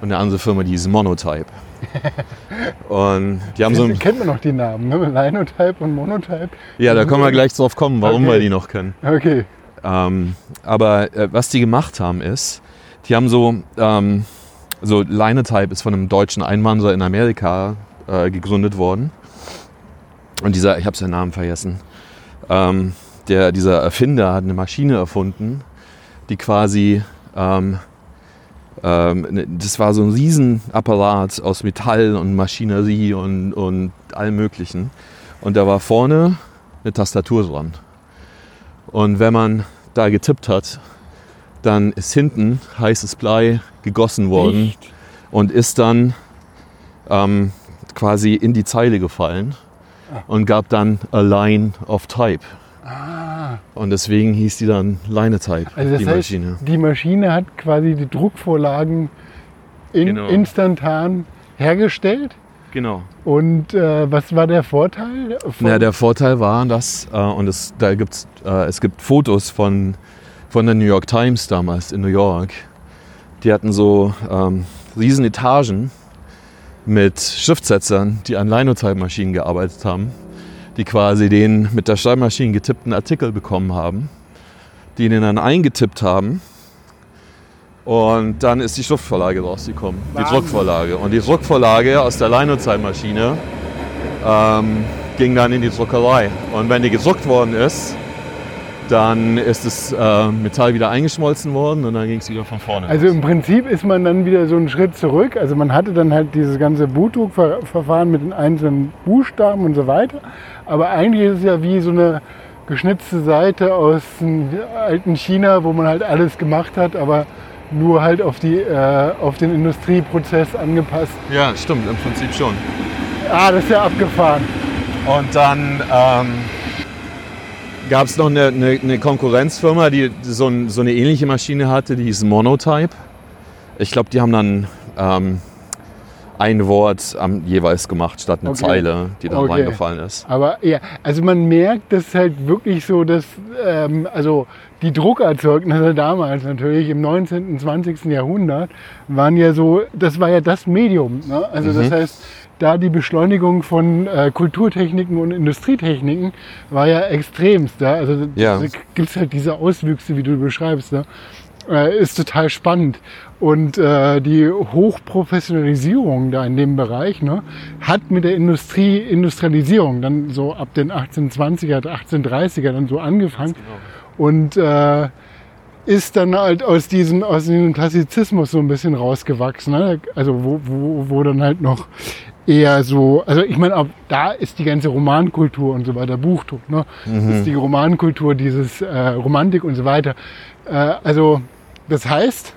Speaker 4: und eine andere Firma, die hieß Monotype. Und die haben so ein,
Speaker 3: Kennt man noch die Namen, ne? Linotype und Monotype.
Speaker 4: ja, da können wir gleich drauf kommen, warum
Speaker 3: Okay.
Speaker 4: wir die noch kennen.
Speaker 3: Okay.
Speaker 4: Ähm, aber äh, was die gemacht haben ist, die haben so, ähm, so Linotype ist von einem deutschen Einwanderer in Amerika äh, gegründet worden. Und dieser, ich habe seinen Namen vergessen, ähm, der, dieser Erfinder hat eine Maschine erfunden, die quasi, ähm, das war so ein Riesenapparat aus Metall und Maschinerie und, und allem Möglichen. Und da war vorne eine Tastatur dran. Und wenn man da getippt hat, dann ist hinten heißes Blei gegossen worden
Speaker 3: Echt?
Speaker 4: und ist dann ähm, quasi in die Zeile gefallen und gab dann a line of type. Und deswegen hieß die dann Linotype,
Speaker 3: Ah. Also das
Speaker 4: die
Speaker 3: heißt,
Speaker 4: Maschine.
Speaker 3: die Maschine hat quasi die Druckvorlagen in,
Speaker 4: Genau.
Speaker 3: instantan hergestellt
Speaker 4: Genau.
Speaker 3: Und äh, was war der Vorteil?
Speaker 4: Ja, der Vorteil war, dass, äh, und es, da gibt's, äh, es gibt Fotos von, von der New York Times damals in New York. Die hatten so ähm, riesen Etagen mit Schriftsetzern, die an Linotype-Maschinen gearbeitet haben, die quasi den mit der Schreibmaschine getippten Artikel bekommen haben, die den dann eingetippt haben. Und dann ist die Schriftvorlage rausgekommen, die
Speaker 3: Wahnsinn.
Speaker 4: Druckvorlage. Und die Druckvorlage aus der Linotype-Maschine ähm, ging dann in die Druckerei. Und wenn die gedruckt worden ist, dann ist das äh, Metall wieder eingeschmolzen worden und dann ging es wieder von vorne.
Speaker 3: Also
Speaker 4: los.
Speaker 3: im Prinzip ist man dann wieder so einen Schritt zurück. Also man hatte dann halt dieses ganze Buchdruckverfahren mit den einzelnen Buchstaben und so weiter. Aber eigentlich ist es ja wie so eine geschnitzte Seite aus dem alten China, wo man halt alles gemacht hat, aber nur halt auf, die, äh, auf den Industrieprozess angepasst.
Speaker 4: ja, stimmt, im Prinzip schon.
Speaker 3: Ah, das ist ja abgefahren.
Speaker 4: Und dann ähm, gab es noch eine, eine, eine Konkurrenzfirma, die so, ein, so eine ähnliche Maschine hatte, die hieß Monotype. Ich glaube, die haben dann ähm, ein Wort am, jeweils gemacht statt eine
Speaker 3: Okay.
Speaker 4: Zeile, die dann
Speaker 3: Okay.
Speaker 4: reingefallen ist.
Speaker 3: Aber ja, also man merkt, dass halt wirklich so, dass ähm, also die Druckerzeugnisse damals natürlich im 19. und 20. Jahrhundert waren ja so, das war ja das Medium. Ne? Also das heißt, da die Beschleunigung von äh, Kulturtechniken und Industrietechniken war ja extremst. Ja? Also
Speaker 4: Ja.
Speaker 3: da gibt es halt diese Auswüchse, wie du beschreibst. Ne? Äh, ist total spannend. Und äh, die Hochprofessionalisierung da in dem Bereich ne, hat mit der Industrie, Industrialisierung dann so ab den 1820er, 1830er dann so angefangen und äh, ist dann halt aus diesem, aus diesem Klassizismus so ein bisschen rausgewachsen. Ne? Also wo, wo, wo dann halt noch eher so, also ich meine, auch da ist die ganze Romankultur und so weiter, Buchdruck, ne? ist die Romankultur, dieses äh, Romantik und so weiter. Äh, also das heißt,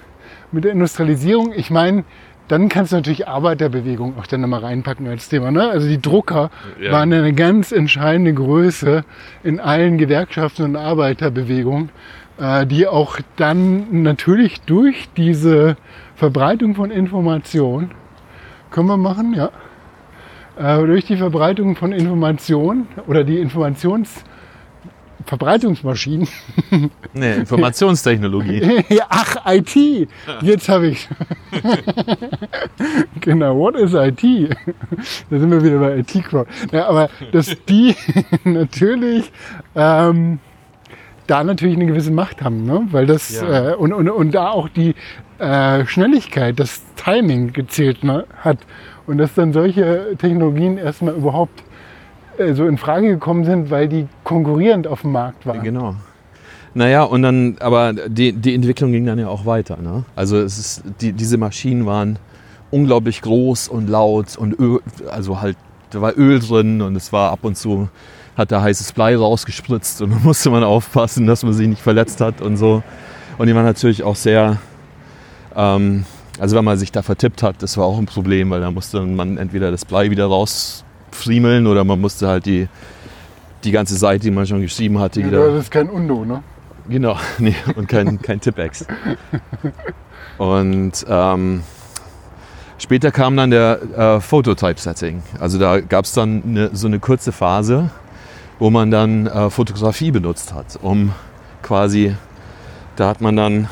Speaker 3: mit der Industrialisierung, ich meine, dann kannst du natürlich Arbeiterbewegung auch dann nochmal reinpacken als Thema. Ne? Also die Drucker
Speaker 4: Ja.
Speaker 3: waren eine ganz entscheidende Größe in allen Gewerkschaften und Arbeiterbewegungen, äh, die auch dann natürlich durch diese Verbreitung von Information, können wir machen, ja, durch die Verbreitung von Information oder die Informationsverbreitungsmaschinen
Speaker 4: Nee, Informationstechnologie.
Speaker 3: Ach, IT. Jetzt habe ich. genau, what is IT? Da sind wir wieder bei IT-Crowd. Ja, aber dass die natürlich ähm, da natürlich eine gewisse Macht haben, ne? weil das
Speaker 4: Ja.
Speaker 3: äh, und, und, und da auch die äh, Schnelligkeit, das Timing gezählt ne, hat und dass dann solche Technologien erstmal überhaupt äh, so in Frage gekommen sind, weil die konkurrierend auf dem Markt waren.
Speaker 4: Genau. Naja, und dann, aber die, die Entwicklung ging dann ja auch weiter. Ne? Also es ist, die, diese Maschinen waren unglaublich groß und laut und Öl, also halt, da war Öl drin und es war ab und zu, hat da heißes Blei rausgespritzt und da musste man aufpassen, dass man sich nicht verletzt hat und so. Und die waren natürlich auch sehr, ähm, also wenn man sich da vertippt hat, das war auch ein Problem, weil da musste man entweder das Blei wieder rausfriemeln oder man musste halt die, die ganze Seite, die man schon geschrieben hatte,
Speaker 3: Ja,
Speaker 4: wieder
Speaker 3: das ist kein Undo, ne?
Speaker 4: Genau, nee, und kein, kein Tippex. Und ähm, später kam dann der äh, Phototype-Setting. Also da gab es dann eine, so eine kurze Phase, wo man dann äh, Fotografie benutzt hat, um quasi, da hat man dann,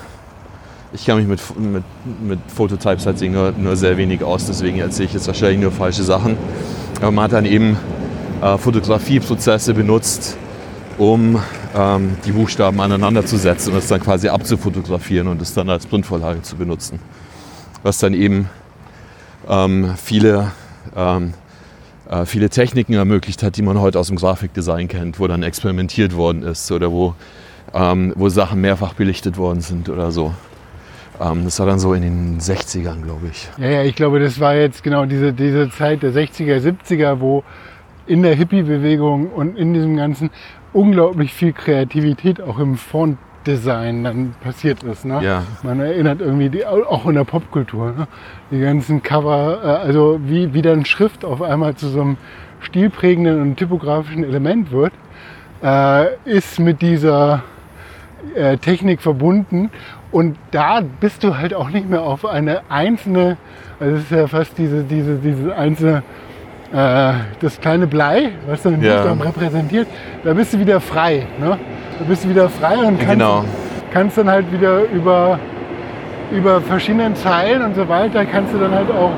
Speaker 4: ich kann mich mit, mit, mit Phototype-Setting nur, nur sehr wenig aus, deswegen erzähle ich jetzt wahrscheinlich nur falsche Sachen. Aber man hat dann eben äh, Fotografieprozesse benutzt, um ähm, die Buchstaben aneinander zu setzen und es dann quasi abzufotografieren und es dann als Printvorlage zu benutzen. Was dann eben ähm, viele, ähm, äh, viele Techniken ermöglicht hat, die man heute aus dem Grafikdesign kennt, wo dann experimentiert worden ist oder wo, ähm, wo Sachen mehrfach belichtet worden sind oder so. Ähm, das war dann so in den 60ern, glaube ich.
Speaker 3: Ja, ja, ich glaube, das war jetzt genau diese, diese Zeit der 60er, 70er, wo in der Hippie-Bewegung und in diesem ganzen unglaublich viel Kreativität auch im Font-Design dann passiert ist. Ne?
Speaker 4: Ja.
Speaker 3: Man erinnert irgendwie, die, auch in der Popkultur, ne? die ganzen Cover, äh, also wie, wie dann Schrift auf einmal zu so einem stilprägenden und typografischen Element wird, äh, ist mit dieser äh, Technik verbunden. Und da bist du halt auch nicht mehr auf eine einzelne, also es ist ja fast diese, diese, diese einzelne äh, das kleine Blei, was dann
Speaker 4: Ja.
Speaker 3: Buchstaben repräsentiert, da bist du wieder frei. Ne? Da bist du wieder frei und kannst,
Speaker 4: Genau.
Speaker 3: kannst dann halt wieder über, über verschiedenen Zeilen und so weiter, kannst du dann halt auch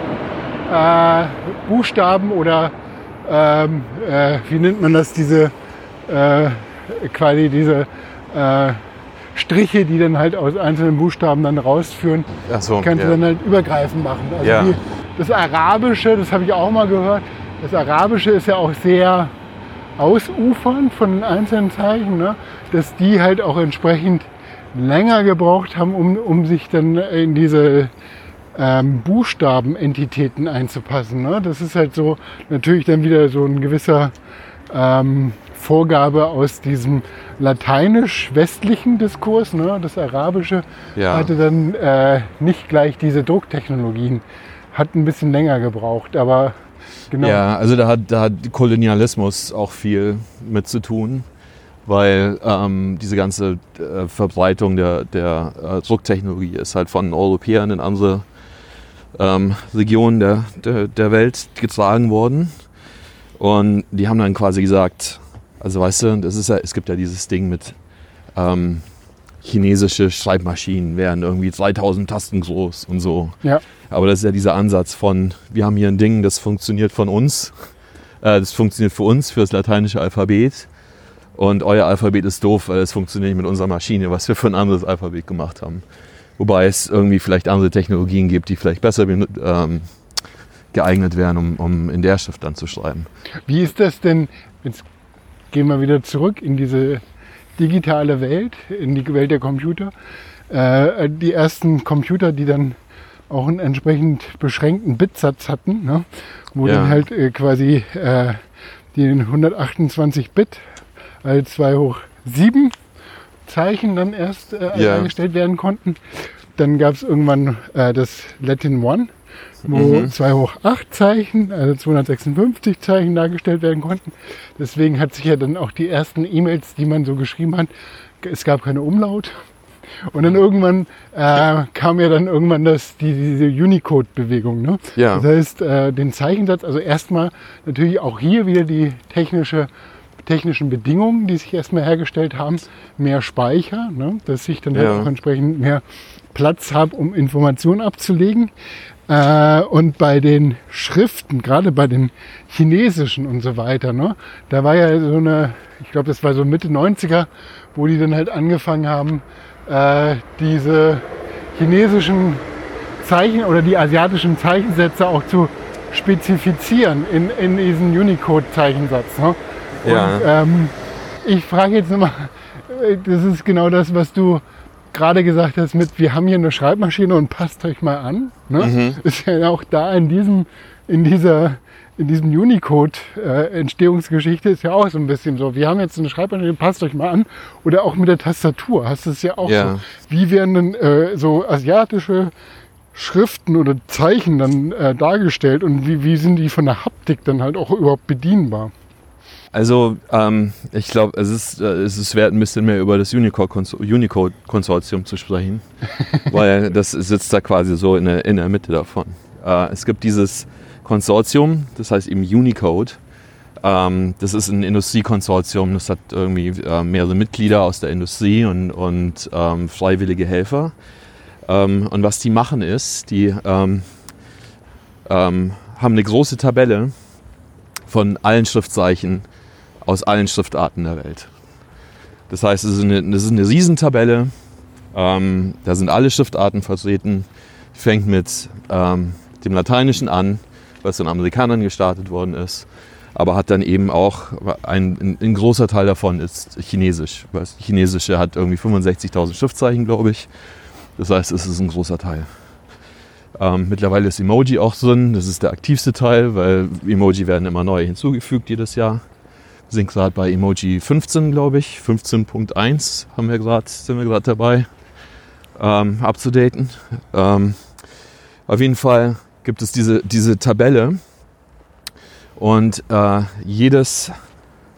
Speaker 3: äh, Buchstaben oder ähm, äh, wie nennt man das, diese äh, quasi diese äh, Striche, die dann halt aus einzelnen Buchstaben dann rausführen,
Speaker 4: Ach so,
Speaker 3: kannst
Speaker 4: ja.
Speaker 3: du dann halt übergreifend machen. Also
Speaker 4: Ja.
Speaker 3: die, das Arabische, das habe ich auch mal gehört, das Arabische ist ja auch sehr ausufernd von den einzelnen Zeichen, ne? dass die halt auch entsprechend länger gebraucht haben, um, um sich dann in diese ähm, Buchstabenentitäten einzupassen. Ne? Das ist halt so natürlich dann wieder so ein gewisser ähm, Vorgabe aus diesem lateinisch-westlichen Diskurs. Ne? Das Arabische
Speaker 4: Ja.
Speaker 3: hatte dann äh, nicht gleich diese Drucktechnologien, hat ein bisschen länger gebraucht, aber genau.
Speaker 4: Ja, also da hat, da hat Kolonialismus auch viel mit zu tun, weil ähm, diese ganze äh, Verbreitung der, der äh, Drucktechnologie ist halt von Europäern in andere ähm, Regionen der, der, der Welt getragen worden. Und die haben dann quasi gesagt, also weißt du, das ist ja, es gibt ja dieses Ding mit ähm, chinesische Schreibmaschinen wären irgendwie 3000 Tasten groß und so.
Speaker 3: Ja.
Speaker 4: Aber das ist ja dieser Ansatz von, wir haben hier ein Ding, das funktioniert von uns, äh, das funktioniert für uns, für das lateinische Alphabet. Und euer Alphabet ist doof, weil es funktioniert nicht mit unserer Maschine, was wir für ein anderes Alphabet gemacht haben. Wobei es irgendwie vielleicht andere Technologien gibt, die vielleicht besser ähm, geeignet wären, um, um in der Schrift dann zu schreiben.
Speaker 3: Wie ist das denn, jetzt gehen wir wieder zurück in diese digitale Welt, in die Welt der Computer. Äh, die ersten Computer, die dann auch einen entsprechend beschränkten Bitsatz hatten, ne? wo
Speaker 4: Ja.
Speaker 3: dann halt äh, quasi äh, die 128 Bit als 2 hoch 7 Zeichen dann erst äh,
Speaker 4: Ja.
Speaker 3: eingestellt werden konnten. Dann gab es irgendwann äh, das Latin One, wo
Speaker 4: Mhm.
Speaker 3: 2 hoch 8 Zeichen, also 256 Zeichen dargestellt werden konnten. Deswegen hat sich ja dann auch die ersten E-Mails, die man so geschrieben hat, es gab keine Umlaut. Und dann irgendwann äh, kam ja dann irgendwann das, die, diese Unicode-Bewegung. Ne?
Speaker 4: Ja.
Speaker 3: Das heißt, äh, den Zeichensatz, also erstmal natürlich auch hier wieder die technische, technischen Bedingungen, die sich erstmal hergestellt haben, mehr Speicher, ne? dass ich dann
Speaker 4: Ja.
Speaker 3: halt auch entsprechend mehr Platz habe, um Informationen abzulegen. Äh, und bei den Schriften, gerade bei den chinesischen und so weiter, ne, da war ja so eine, ich glaube, das war so Mitte 90er, wo die dann halt angefangen haben, äh, diese chinesischen Zeichen oder die asiatischen Zeichensätze auch zu spezifizieren in, in diesen Unicode-Zeichensatz. Ne?
Speaker 4: Ja.
Speaker 3: Und, ähm, ich frage jetzt nochmal, äh, das ist genau das, was du gerade gesagt hast mit, wir haben hier eine Schreibmaschine und passt euch mal an. Ne? Ist ja auch da in diesem, in dieser, in diesem Unicode-Entstehungsgeschichte ist ja auch so ein bisschen so. Wir haben jetzt eine Schreibmaschine, passt euch mal an. Oder auch mit der Tastatur hast du es ja auch
Speaker 4: Ja.
Speaker 3: so. Wie werden denn äh, so asiatische Schriften oder Zeichen dann äh, dargestellt und wie, wie sind die von der Haptik dann halt auch überhaupt bedienbar?
Speaker 4: Also ähm, ich glaube, es ist, äh, es ist wert, ein bisschen mehr über das Unicode-Kons- Unicode-Konsortium zu sprechen, weil das sitzt da quasi so in der, in der Mitte davon. Äh, es gibt dieses Konsortium, das heißt eben Unicode. Ähm, das ist ein Industriekonsortium, das hat irgendwie äh, mehrere Mitglieder aus der Industrie und, und ähm, freiwillige Helfer. Ähm, und was die machen ist, die ähm, ähm, haben eine große Tabelle von allen Schriftzeichen aus allen Schriftarten der Welt. Das heißt, es ist eine, das ist eine Riesentabelle. Ähm, da sind alle Schriftarten vertreten. Fängt mit ähm, dem Lateinischen an, was von Amerikanern gestartet worden ist. Aber hat dann eben auch, ein, ein, ein großer Teil davon ist Chinesisch. Das Chinesische hat irgendwie 65.000 Schriftzeichen, glaube ich. Das heißt, es ist ein großer Teil. Ähm, mittlerweile ist Emoji auch drin. Das ist der aktivste Teil, weil Emoji werden immer neu hinzugefügt jedes Jahr. Sind gerade bei Emoji 15, glaube ich. 15.1 haben wir gerade, sind wir gerade dabei, ähm, abzudaten. Ähm, auf jeden Fall gibt es diese, diese Tabelle und äh, jedes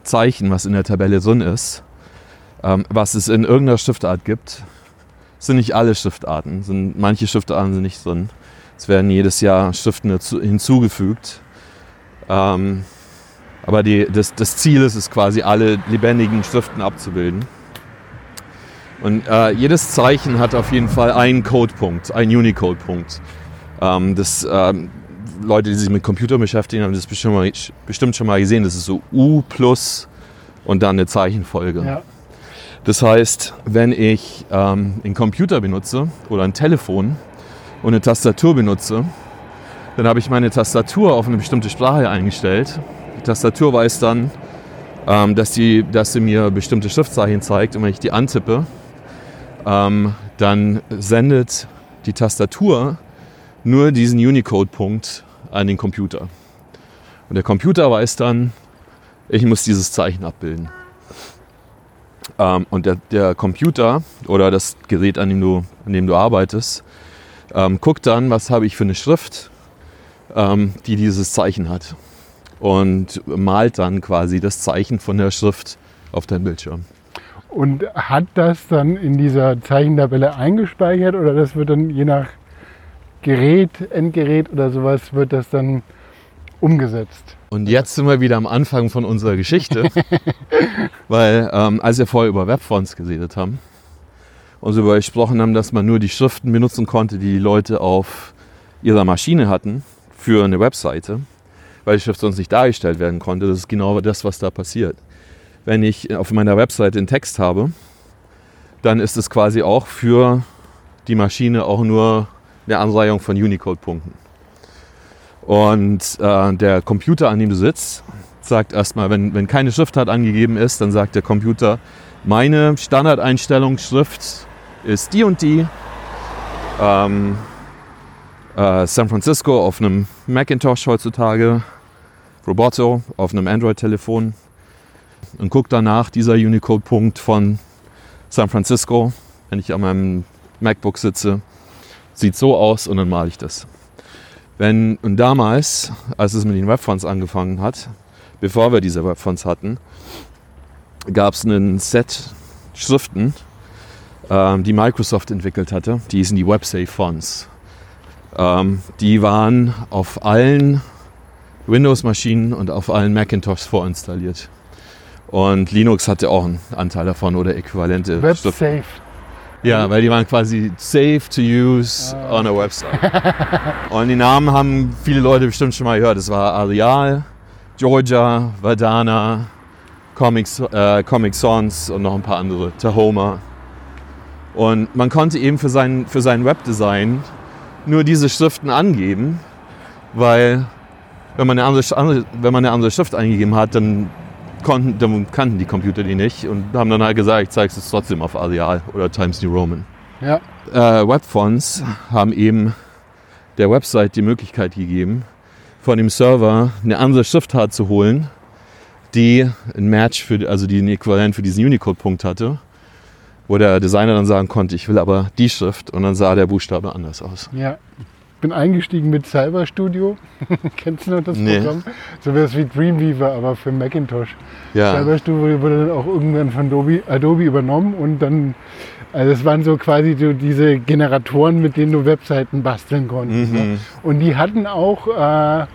Speaker 4: Zeichen, was in der Tabelle drin ist, ähm, was es in irgendeiner Schriftart gibt, sind nicht alle Schriftarten, sind, manche Schriftarten sind nicht drin. Es werden jedes Jahr Schriften hinzugefügt. Ähm, aber die, das, das Ziel ist es quasi, alle lebendigen Schriften abzubilden. Und äh, jedes Zeichen hat auf jeden Fall einen Codepunkt, einen Unicode-Punkt. Ähm, das, ähm, Leute, die sich mit Computer beschäftigen, haben das bestimmt, mal, bestimmt schon mal gesehen. Das ist so U plus und dann eine Zeichenfolge.
Speaker 3: Ja.
Speaker 4: Das heißt, wenn ich ähm, einen Computer benutze oder ein Telefon und eine Tastatur benutze, dann habe ich meine Tastatur auf eine bestimmte Sprache eingestellt. Die Tastatur weiß dann, ähm, dass, die, dass sie mir bestimmte Schriftzeichen zeigt und wenn ich die antippe, ähm, dann sendet die Tastatur nur diesen Unicode-Punkt an den Computer. Und der Computer weiß dann, ich muss dieses Zeichen abbilden. Ähm, und der, der Computer oder das Gerät, an dem du, an dem du arbeitest, ähm, guckt dann, was habe ich für eine Schrift, ähm, die dieses Zeichen hat. Und malt dann quasi das Zeichen von der Schrift auf dein Bildschirm.
Speaker 3: Und hat das dann in dieser Zeichentabelle eingespeichert oder das wird dann je nach Gerät, Endgerät oder sowas, wird das dann umgesetzt?
Speaker 4: Und jetzt sind wir wieder am Anfang von unserer Geschichte, weil ähm, als wir vorher über Webfonts geredet haben und so darüber gesprochen haben, dass man nur die Schriften benutzen konnte, die die Leute auf ihrer Maschine hatten für eine Webseite, weil die Schrift sonst nicht dargestellt werden konnte. Das ist genau das, was da passiert. Wenn ich auf meiner Webseite einen Text habe, dann ist es quasi auch für die Maschine auch nur eine Anreihung von Unicode-Punkten. Und äh, der Computer, an dem du sitzt, sagt erstmal, wenn, wenn keine Schriftart angegeben ist, dann sagt der Computer, meine Standardeinstellungsschrift ist die und die. Ähm, äh, San Francisco auf einem Macintosh heutzutage, Roboto auf einem Android-Telefon und guckt danach dieser Unicode-Punkt von San Francisco, wenn ich an meinem MacBook sitze, sieht so aus und dann male ich das. Wenn, und damals, als es mit den Webfonts angefangen hat, bevor wir diese Webfonts hatten, gab es einen Set Schriften, ähm, die Microsoft entwickelt hatte. Die hießen die WebSafe Fonts. Ähm, die waren auf allen Windows-Maschinen und auf allen Macintoshs vorinstalliert. Und Linux hatte auch einen Anteil davon oder äquivalente Schriften.
Speaker 3: WebSafe.
Speaker 4: Ja, weil die waren quasi safe to use on a website. Und die Namen haben viele Leute bestimmt schon mal gehört. Es war Arial, Georgia, Verdana, Comics, äh, Comic Sans und noch ein paar andere, Tahoma. Und man konnte eben für sein, für sein Webdesign nur diese Schriften angeben, weil wenn man, eine andere, wenn man eine andere Schrift eingegeben hat, dann konnten, dann kannten die Computer die nicht und haben dann halt gesagt, ich zeige es trotzdem auf Arial oder Times New Roman.
Speaker 3: Ja.
Speaker 4: Äh, Webfonts haben eben der Website die Möglichkeit gegeben, von dem Server eine andere Schriftart zu holen, die ein Match für, also die ein Äquivalent für diesen Unicode-Punkt hatte, wo der Designer dann sagen konnte, ich will aber die Schrift und dann sah der Buchstabe anders aus.
Speaker 3: Ja. Bin eingestiegen mit Cyber Studio. Kennst du noch das
Speaker 4: Nee.
Speaker 3: Programm? So was wie Dreamweaver, aber für Macintosh.
Speaker 4: Ja,
Speaker 3: Cyber Studio wurde dann auch irgendwann von Adobe, Adobe übernommen und dann, also es waren so quasi so diese Generatoren, mit denen du Webseiten basteln konntest.
Speaker 4: Mhm.
Speaker 3: Ne? Und die hatten auch äh,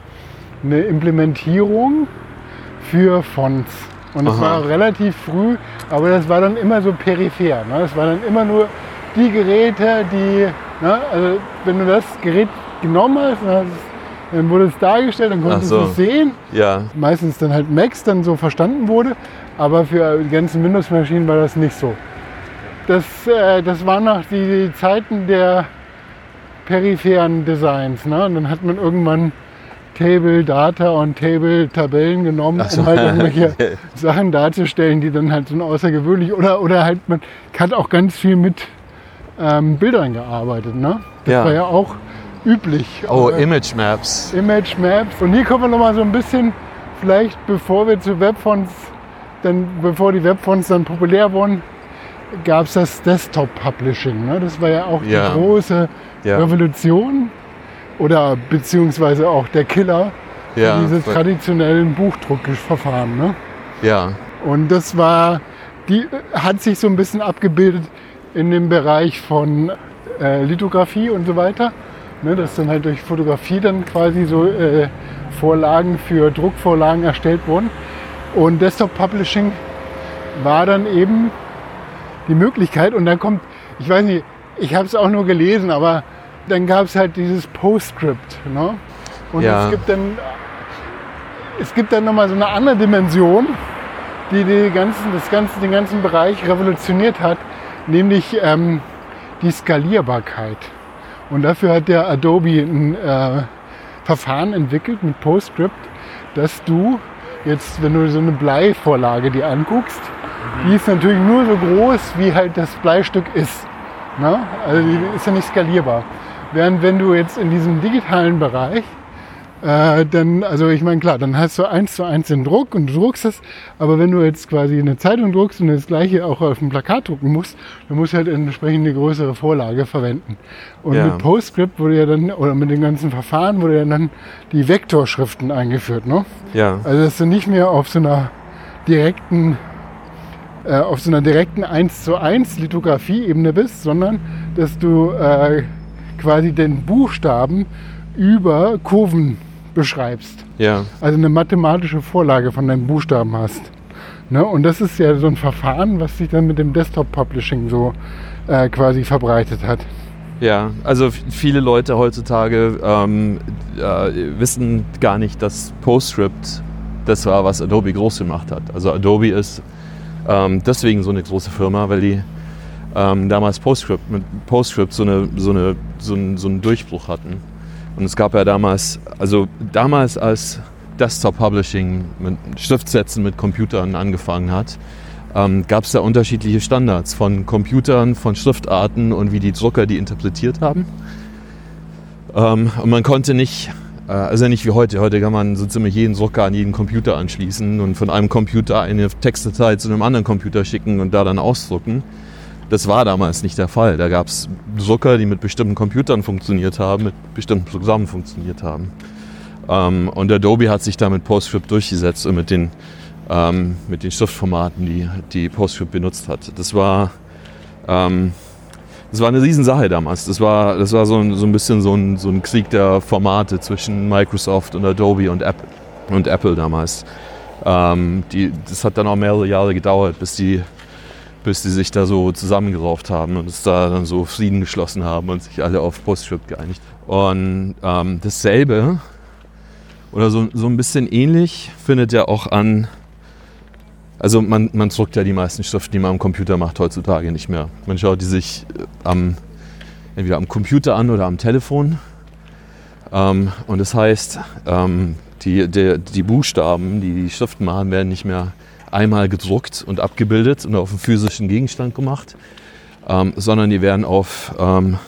Speaker 3: eine Implementierung für Fonts. Und das
Speaker 4: Aha.
Speaker 3: war relativ früh, aber das war dann immer so peripher. Ne? Das waren dann immer nur die Geräte, die, ne? also wenn du das Gerät genommen hast, dann, hast es, dann wurde es dargestellt, dann konntest
Speaker 4: so.
Speaker 3: du es sehen
Speaker 4: ja,
Speaker 3: meistens dann halt Macs dann so verstanden wurde, aber für die ganzen Windows-Maschinen war das nicht so. Das, äh, das waren noch die Zeiten der peripheren Designs. Ne? Und dann hat man irgendwann Table Data und Table Tabellen genommen,
Speaker 4: so.
Speaker 3: um halt irgendwelche Sachen darzustellen, die dann halt so außergewöhnlich oder, oder halt man hat auch ganz viel mit ähm, Bildern gearbeitet. Ne? Das
Speaker 4: Ja.
Speaker 3: war ja auch üblich.
Speaker 4: oh,
Speaker 3: Äh,
Speaker 4: Image Maps.
Speaker 3: Image Maps. Und hier kommen wir noch mal so ein bisschen, vielleicht bevor wir zu Webfonts, dann, bevor die Webfonts dann populär wurden, gab es das Desktop Publishing. Ne? Das war ja auch
Speaker 4: Ja.
Speaker 3: die große
Speaker 4: Ja,
Speaker 3: Revolution oder beziehungsweise auch der Killer
Speaker 4: ja,
Speaker 3: für diese
Speaker 4: voll-
Speaker 3: traditionellen Buchdruckverfahren. Ne?
Speaker 4: ja,
Speaker 3: Und das war, die äh, hat sich so ein bisschen abgebildet in dem Bereich von äh, Lithografie und so weiter. Ne, dass dann halt durch Fotografie dann quasi so äh, Vorlagen für Druckvorlagen erstellt wurden. Und Desktop Publishing war dann eben die Möglichkeit. Und dann kommt, ich weiß nicht, ich habe es auch nur gelesen, aber dann gab es halt dieses Postscript. Ne? Und
Speaker 4: Ja.
Speaker 3: es gibt dann, es gibt dann nochmal so eine andere Dimension, die, die ganzen, das ganze, den ganzen Bereich revolutioniert hat, nämlich ähm, die Skalierbarkeit. Und dafür hat der Adobe ein äh, Verfahren entwickelt mit PostScript, dass du jetzt, wenn du so eine Bleivorlage dir anguckst, die ist natürlich nur so groß, wie halt das Bleistück ist. Ne? Also die ist ja nicht skalierbar. Während wenn du jetzt in diesem digitalen Bereich äh, dann, also ich meine, klar, dann hast du eins zu eins den Druck und du druckst es, aber wenn du jetzt quasi eine Zeitung druckst und das gleiche auch auf dem Plakat drucken musst, dann musst du halt entsprechend eine größere Vorlage verwenden. Und
Speaker 4: Ja.
Speaker 3: mit PostScript wurde ja dann, oder mit den ganzen Verfahren wurde ja dann die Vektorschriften eingeführt, ne?
Speaker 4: Ja,
Speaker 3: Also dass du nicht mehr auf so einer direkten äh, auf so einer direkten 1 zu 1 Lithografie-Ebene bist, sondern dass du äh, quasi den Buchstaben über Kurven beschreibst.
Speaker 4: ja,
Speaker 3: Also eine mathematische Vorlage von deinen Buchstaben hast. Ne? Und das ist ja so ein Verfahren, was sich dann mit dem Desktop-Publishing so äh, quasi verbreitet hat.
Speaker 4: ja. Also viele Leute heutzutage ähm, äh, wissen gar nicht, dass PostScript das war, was Adobe groß gemacht hat. Also Adobe ist ähm, deswegen so eine große Firma, weil die ähm, damals PostScript mit PostScript so, eine, so, eine, so, einen, so einen Durchbruch hatten. Und es gab ja damals, also damals als Desktop Publishing mit Schriftsätzen mit Computern angefangen hat, ähm, gab es da unterschiedliche Standards von Computern, von Schriftarten und wie die Drucker die interpretiert haben. Ähm, und man konnte nicht, äh, also nicht wie heute, heute kann man so ziemlich jeden Drucker an jeden Computer anschließen und von einem Computer eine Textdatei zu einem anderen Computer schicken und da dann ausdrucken. Das war damals nicht der Fall. Da gab es Drucker, die mit bestimmten Computern funktioniert haben, mit bestimmten Programmen funktioniert haben. Ähm, und Adobe hat sich da mit PostScript durchgesetzt und mit den, ähm, mit den Schriftformaten, die, die PostScript benutzt hat. Das war, ähm, das war eine Riesensache damals. Das war, das war so, ein, so ein bisschen so ein, so ein Krieg der Formate zwischen Microsoft und Adobe und Apple, und Apple damals. Ähm, die, das hat dann auch mehrere Jahre gedauert, bis die, bis die sich da so zusammengerauft haben und es da dann so Frieden geschlossen haben und sich alle auf PostScript geeinigt. Und ähm, dasselbe oder so, so ein bisschen ähnlich findet ja auch an, also man, man druckt ja die meisten Schriften, die man am Computer macht, heutzutage nicht mehr. Man schaut die sich äh, am, entweder am Computer an oder am Telefon. Ähm, und das heißt, ähm, die, der, die Buchstaben, die die Schriften machen, werden nicht mehr einmal gedruckt und abgebildet und auf einen physischen Gegenstand gemacht, ähm, sondern die werden auf, ähm,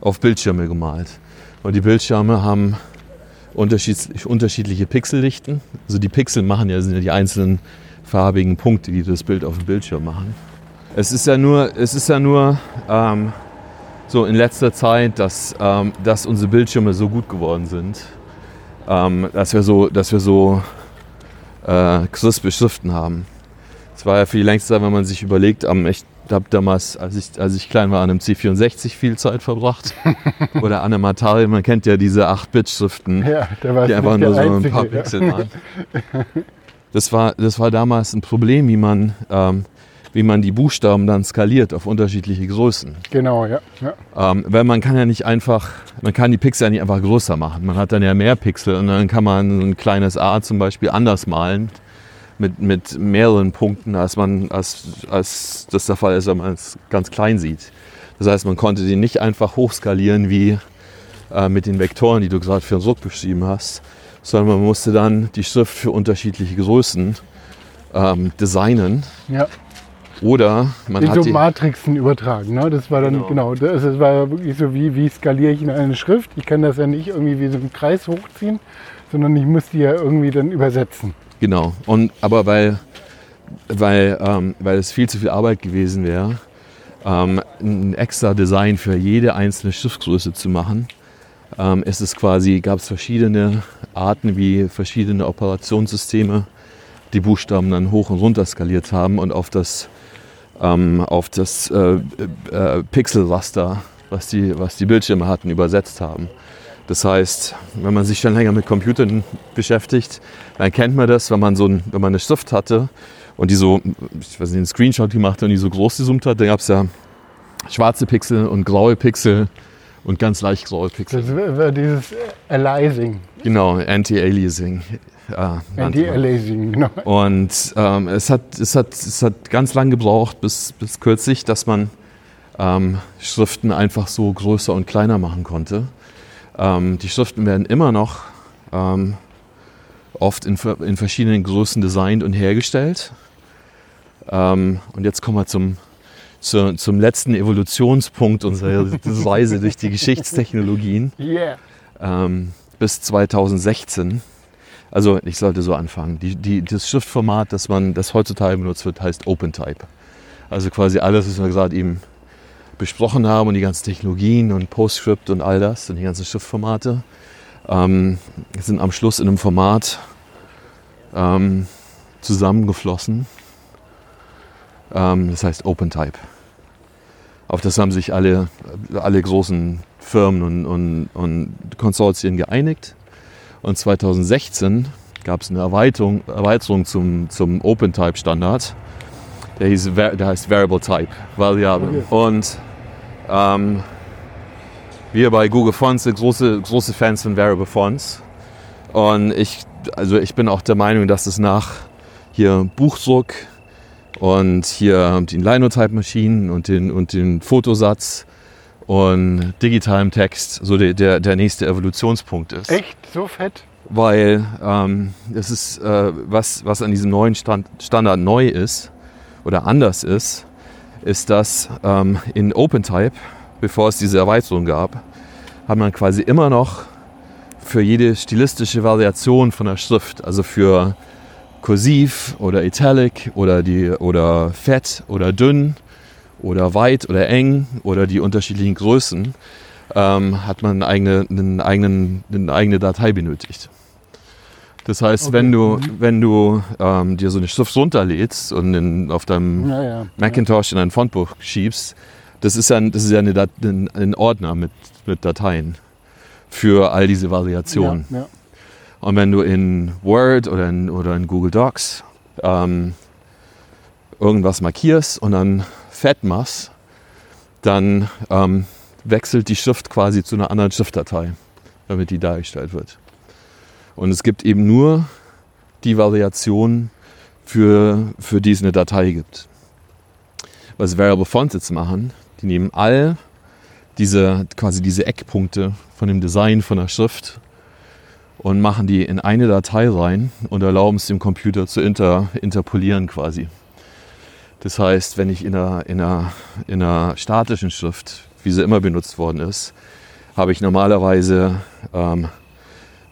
Speaker 4: auf Bildschirme gemalt. Und die Bildschirme haben unterschiedlich, unterschiedliche Pixeldichten. Also die Pixel machen ja, sind ja die einzelnen farbigen Punkte, die das Bild auf dem Bildschirm machen. Es ist ja nur, es ist ja nur ähm, so in letzter Zeit, dass, ähm, dass unsere Bildschirme so gut geworden sind, ähm, dass wir so, dass wir so äh, crispe Schriften haben. Es war ja für die längste Zeit, wenn man sich überlegt, am ich habe damals, als ich, als ich klein war, an einem C64 viel Zeit verbracht. Oder an einem Atari, man kennt ja diese 8-Bit-Schriften
Speaker 3: Ja,
Speaker 4: die einfach nur so ein
Speaker 3: Einzige,
Speaker 4: paar
Speaker 3: ja.
Speaker 4: Pixel waren. Das war, das war damals ein Problem, wie man, ähm, wie man die Buchstaben dann skaliert auf unterschiedliche Größen.
Speaker 3: Genau, ja. ja.
Speaker 4: Ähm, weil man kann ja nicht einfach, man kann die Pixel ja nicht einfach größer machen. Man hat dann ja mehr Pixel und dann kann man ein kleines A zum Beispiel anders malen mit, mit mehreren Punkten, als, man, als, als das der Fall ist, wenn man es ganz klein sieht. Das heißt, man konnte den nicht einfach hochskalieren wie äh, mit den Vektoren, die du gerade für den Druck beschrieben hast, sondern man musste dann die Schrift für unterschiedliche Größen ähm, designen.
Speaker 3: ja.
Speaker 4: Oder man
Speaker 3: in
Speaker 4: hat
Speaker 3: so
Speaker 4: die,
Speaker 3: Matrixen übertragen. Ne? Das war dann,
Speaker 4: Genau.
Speaker 3: genau, das, das war wirklich so, wie, wie skaliere ich in eine Schrift. Ich kann das ja nicht irgendwie wie so einen Kreis hochziehen, sondern ich muss die ja irgendwie dann übersetzen.
Speaker 4: Genau. Und, aber weil, weil, ähm, weil es viel zu viel Arbeit gewesen wäre, ähm, ein extra Design für jede einzelne Schriftgröße zu machen, ähm, ist es quasi, gab es verschiedene Arten, wie verschiedene Operationssysteme die Buchstaben dann hoch und runter skaliert haben und auf das, ähm, auf das äh, äh, Pixelraster, was die, was die Bildschirme hatten, übersetzt haben. Das heißt, wenn man sich schon länger mit Computern beschäftigt, dann kennt man das, wenn man so ein, wenn man eine Schrift hatte und die so, ich weiß nicht, einen Screenshot gemacht hat und die so groß gezoomt hat, dann gab es ja schwarze Pixel und graue Pixel und ganz leicht graue Pixel.
Speaker 3: Das war dieses Aliasing.
Speaker 4: Genau, Anti-Aliasing. Ja,
Speaker 3: Anti-Aliasing, genau.
Speaker 4: Und ähm, es, hat, es, hat, es hat ganz lang gebraucht, bis, bis kürzlich, dass man ähm, Schriften einfach so größer und kleiner machen konnte. Ähm, die Schriften werden immer noch ähm, oft in, in verschiedenen Größen designt und hergestellt. Ähm, und jetzt kommen wir zum, zu, zum letzten Evolutionspunkt unserer Reise durch die Geschichtstechnologien
Speaker 3: Yeah.
Speaker 4: ähm, bis 2016. Also ich sollte so anfangen. Die, die, das Schriftformat, das man, das heutzutage benutzt wird, heißt OpenType. Also quasi alles, was wir gerade eben besprochen haben und die ganzen Technologien und PostScript und all das und die ganzen Schriftformate ähm, sind am Schluss in einem Format ähm, zusammengeflossen. Ähm, das heißt OpenType. Auf das haben sich alle, alle großen Firmen und, und, und Konsortien geeinigt. Und 2016 gab es eine Erweiterung, Erweiterung zum, zum OpenType-Standard. Der, hieß, der heißt Variable Type, Variable. Und ähm, wir bei Google Fonts sind große, große Fans von Variable Fonts. Und ich, also ich bin auch der Meinung, dass es nach hier Buchdruck und hier den Linotype-Maschinen und den, und den Fotosatz und digitalem Text so der, der, der nächste Evolutionspunkt ist.
Speaker 3: Echt? So fett?
Speaker 4: Weil ähm, das ist, äh, was, was an diesem neuen Stand, Standard neu ist oder anders ist, ist, dass ähm, in OpenType, bevor es diese Erweiterung gab, hat man quasi immer noch für jede stilistische Variation von der Schrift, also für kursiv oder italic oder, die, oder fett oder dünn oder weit oder eng oder die unterschiedlichen Größen, ähm, hat man eine eigene, einen eigenen, eine eigene Datei benötigt. Das heißt,
Speaker 3: Okay.
Speaker 4: wenn du, wenn du ähm, dir so eine Schrift runterlädst und in, auf deinem
Speaker 3: Ja, ja.
Speaker 4: Macintosh in ein Fontbuch schiebst, das ist ja, ein- das ist ja eine Dat ein, ein Ordner mit, mit Dateien für all diese Variationen.
Speaker 3: Ja.
Speaker 4: Und wenn du in Word oder in, oder in Google Docs ähm, irgendwas markierst und dann fett dann ähm, wechselt die Schrift quasi zu einer anderen Schriftdatei, damit die dargestellt wird. Und es gibt eben nur die Variation, für, für die es eine Datei gibt. Was Variable Fonts jetzt machen, die nehmen all diese, quasi diese Eckpunkte von dem Design von der Schrift und machen die in eine Datei rein und erlauben es dem Computer zu inter, interpolieren quasi. Das heißt, wenn ich in einer, in, einer, in einer statischen Schrift, wie sie immer benutzt worden ist, habe ich normalerweise ähm,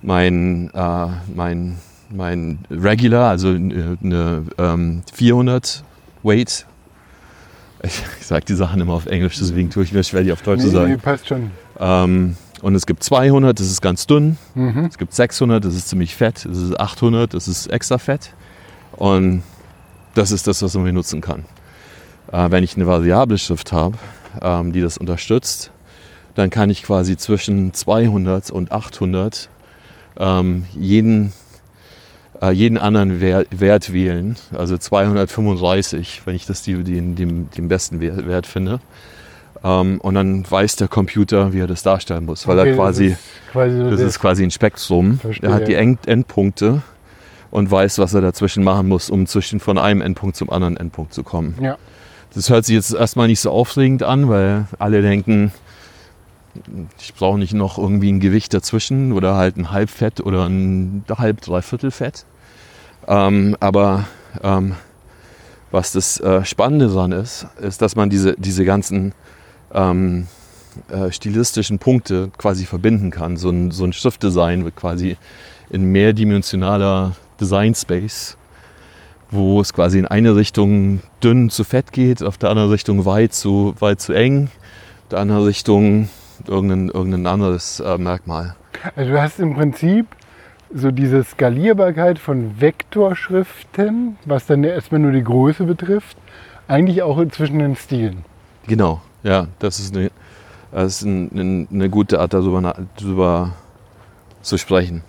Speaker 4: mein, äh, mein, mein Regular, also eine, eine ähm, 400 Weight. Ich, ich sage die Sachen immer auf Englisch, deswegen tue ich mir schwer, die auf Deutsch zu
Speaker 3: Nee,
Speaker 4: sagen.
Speaker 3: nee, passt schon.
Speaker 4: Ähm, und es gibt 200, das ist ganz dünn.
Speaker 3: Mhm.
Speaker 4: Es gibt 600, das ist ziemlich fett. Es ist 800, das ist extra fett. Und das ist das, was man benutzen kann. Äh, wenn ich eine variable Schrift habe, ähm, die das unterstützt, dann kann ich quasi zwischen 200 und 800 ähm, jeden, äh, jeden anderen Wert, Wert wählen. Also 235, wenn ich das die, den, den, den besten Wert, finde. Ähm, und dann weiß der Computer, wie er das darstellen muss, weil
Speaker 3: Okay,
Speaker 4: er quasi
Speaker 3: Das ist quasi,
Speaker 4: das ist quasi ein Spektrum.
Speaker 3: Verstehe.
Speaker 4: Er hat die End Endpunkte und weiß, was er dazwischen machen muss, um zwischen von einem Endpunkt zum anderen Endpunkt zu kommen.
Speaker 3: ja.
Speaker 4: Das hört sich jetzt erstmal nicht so aufregend an, weil alle denken, ich brauche nicht noch irgendwie ein Gewicht dazwischen oder halt ein Halbfett oder ein halb dreiviertel Fett. Ähm, aber ähm, was das äh, Spannende daran ist, ist, dass man diese, diese ganzen ähm, äh, stilistischen Punkte quasi verbinden kann. So ein, so ein Schriftdesign wird quasi in mehrdimensionaler Design Space, wo es quasi in eine Richtung dünn zu fett geht, auf der anderen Richtung weit zu, weit zu eng, der anderen Richtung irgendein, irgendein anderes äh, Merkmal.
Speaker 3: Also du hast im Prinzip so diese Skalierbarkeit von Vektorschriften, was dann erstmal nur die Größe betrifft, eigentlich auch zwischen den Stilen.
Speaker 4: Genau, ja, das ist eine, das ist ein, ein, eine gute Art, darüber, darüber zu sprechen.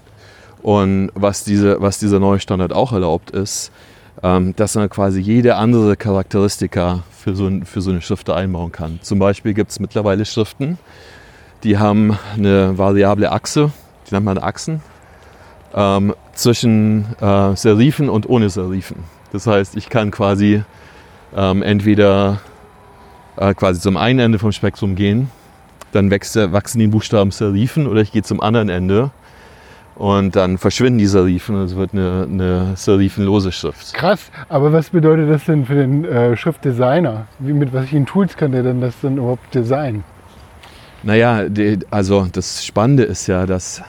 Speaker 4: Und was, diese, was dieser neue Standard auch erlaubt ist, ähm, dass man quasi jede andere Charakteristika für so, ein, für so eine Schrift einbauen kann. Zum Beispiel gibt es mittlerweile Schriften, die haben eine variable Achse, die nennt man Achsen, ähm, zwischen äh, Serifen und ohne Serifen. Das heißt, ich kann quasi ähm, entweder äh, quasi zum einen Ende vom Spektrum gehen, dann wächst, wachsen die Buchstaben Serifen oder ich gehe zum anderen Ende und dann verschwinden die Serifen und es wird eine, eine serifenlose Schrift.
Speaker 3: Krass, aber was bedeutet das denn für den äh, Schriftdesigner? Wie, mit welchen Tools kann der denn das dann überhaupt designen?
Speaker 4: Naja, die, also das Spannende ist ja, dass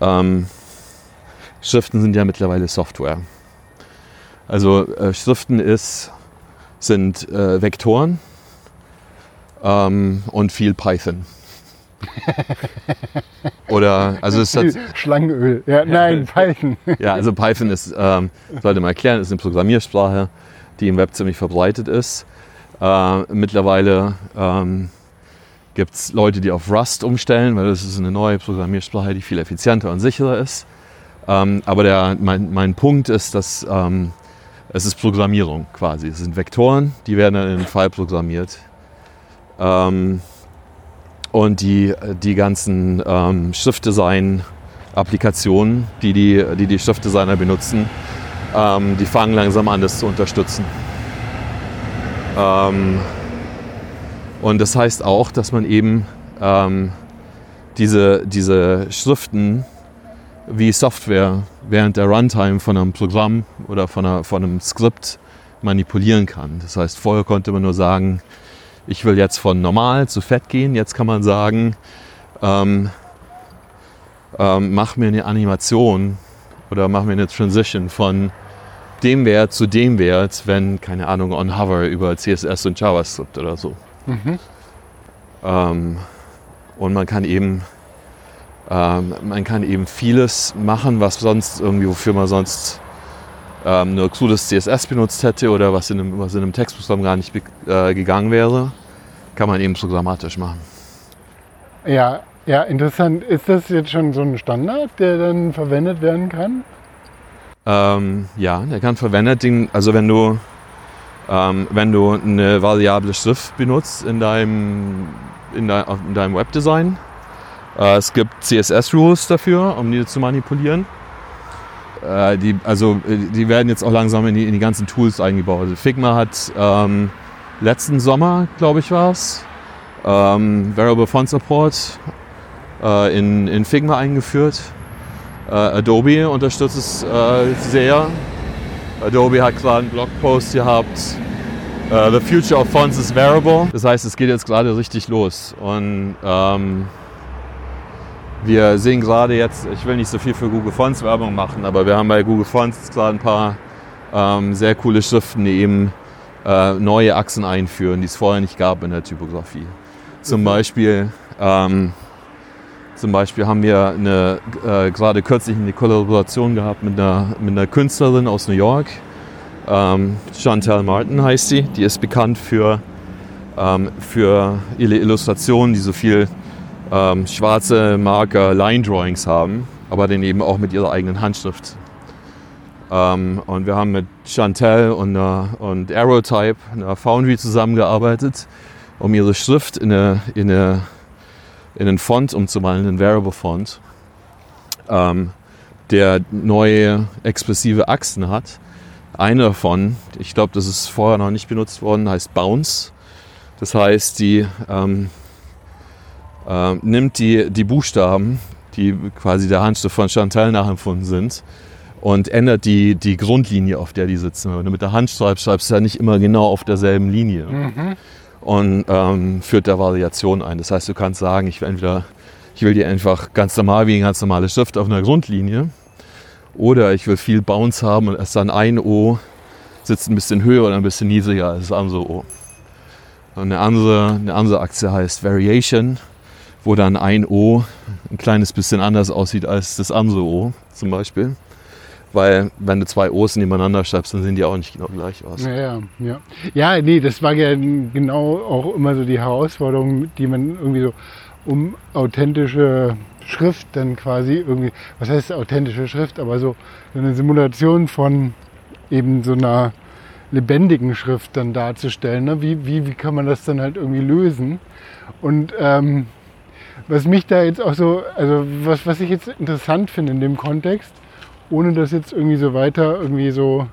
Speaker 4: ähm, Schriften sind ja mittlerweile Software. Also äh, Schriften ist, sind äh, Vektoren ähm, und viel Python. Oder, also es hat,
Speaker 3: Schlangenöl. Ja, nein, Python.
Speaker 4: ja, also Python ist, ähm, sollte man erklären, ist eine Programmiersprache, die im Web ziemlich verbreitet ist. Äh, mittlerweile ähm, gibt es Leute, die auf Rust umstellen, weil das ist eine neue Programmiersprache, die viel effizienter und sicherer ist. Ähm, aber der, mein, mein Punkt ist, dass ähm, es ist Programmierung quasi. Es sind Vektoren, die werden dann in einen File programmiert. Ähm, und die, die ganzen ähm, Schriftdesign-Applikationen, die die, die die Schriftdesigner benutzen, ähm, die fangen langsam an, das zu unterstützen. Ähm, und das heißt auch, dass man eben ähm, diese, diese Schriften wie Software während der Runtime von einem Programm oder von, einer, von einem Skript manipulieren kann. Das heißt, vorher konnte man nur sagen, ich will jetzt von normal zu fett gehen. Jetzt kann man sagen, ähm, ähm, mach mir eine Animation oder mach mir eine Transition von dem Wert zu dem Wert, wenn, keine Ahnung, on Hover über CSS und JavaScript oder so.
Speaker 3: Mhm.
Speaker 4: Ähm, und man kann eben ähm, man kann eben vieles machen, was sonst irgendwie, wofür man sonst ähm, nur cooles CSS benutzt hätte oder was in einem, was in einem Textprogramm gar nicht äh, gegangen wäre, kann man eben programmatisch machen.
Speaker 3: Ja, ja, interessant. Ist das jetzt schon so ein Standard, der dann verwendet werden kann?
Speaker 4: Ähm, ja, der kann verwendet werden. Also wenn du, ähm, wenn du eine variable Schrift benutzt in deinem, in, de, in deinem Webdesign, äh, es gibt CSS-Rules dafür, um die zu manipulieren. Äh, die, also, äh, die werden jetzt auch langsam in die, in die ganzen Tools eingebaut. Also Figma hat ähm, letzten Sommer, glaube ich, war es, ähm, Variable Font Support äh, in, in Figma eingeführt. Äh, Adobe unterstützt es äh, sehr. Adobe hat gerade einen Blogpost gehabt. the future of fonts is variable. Das heißt, es geht jetzt gerade richtig los. Und ähm, wir sehen gerade jetzt, ich will nicht so viel für Google Fonts Werbung machen, aber wir haben bei Google Fonts gerade ein paar ähm, sehr coole Schriften, die eben äh, neue Achsen einführen, die es vorher nicht gab in der Typografie. Zum Beispiel, ähm, zum Beispiel haben wir eine, äh, gerade kürzlich eine Kollaboration gehabt mit einer, mit einer Künstlerin aus New York. Ähm, Chantal Martin heißt sie. Die ist bekannt für, ähm, für ihre Illustrationen, die so viel ähm, schwarze Marker Line Drawings haben, aber dann eben auch mit ihrer eigenen Handschrift. Ähm, und wir haben mit Chantel und, uh, und Aerotype, einer Foundry, zusammengearbeitet, um ihre Schrift in, eine, in, eine, in einen Font umzumalen, einen Variable Font, ähm, der neue expressive Achsen hat. Eine davon, ich glaube, das ist vorher noch nicht benutzt worden, heißt Bounce. Das heißt, die ähm, äh, nimmt die, die Buchstaben, die quasi der Handschrift von Chantal nachempfunden sind, und ändert die, die Grundlinie, auf der die sitzen. Wenn du mit der Hand schreibst, schreibst du ja nicht immer genau auf derselben Linie.
Speaker 3: Mhm.
Speaker 4: Und ähm, führt da Variation ein. Das heißt, du kannst sagen, ich will entweder, ich will die einfach ganz normal wie eine ganz normale Schrift auf einer Grundlinie. Oder ich will viel Bounce haben und erst dann ein O sitzt ein bisschen höher oder ein bisschen niedriger als das andere O. Und eine andere, eine andere Aktie heißt Variation wo dann ein O ein kleines bisschen anders aussieht als das andere O zum Beispiel. Weil wenn du zwei O's nebeneinander schreibst, dann sehen die auch nicht genau gleich aus.
Speaker 3: Ja, ja, ja. Ja, nee, das war ja genau auch immer so die Herausforderung, die man irgendwie so, um authentische Schrift dann quasi irgendwie, was heißt authentische Schrift, aber so eine Simulation von eben so einer lebendigen Schrift dann darzustellen. Ne? Wie, wie, wie kann man das dann halt irgendwie lösen? Und ähm, was mich da jetzt auch so, also was, was ich jetzt interessant finde in dem Kontext, ohne das jetzt irgendwie so weiter irgendwie so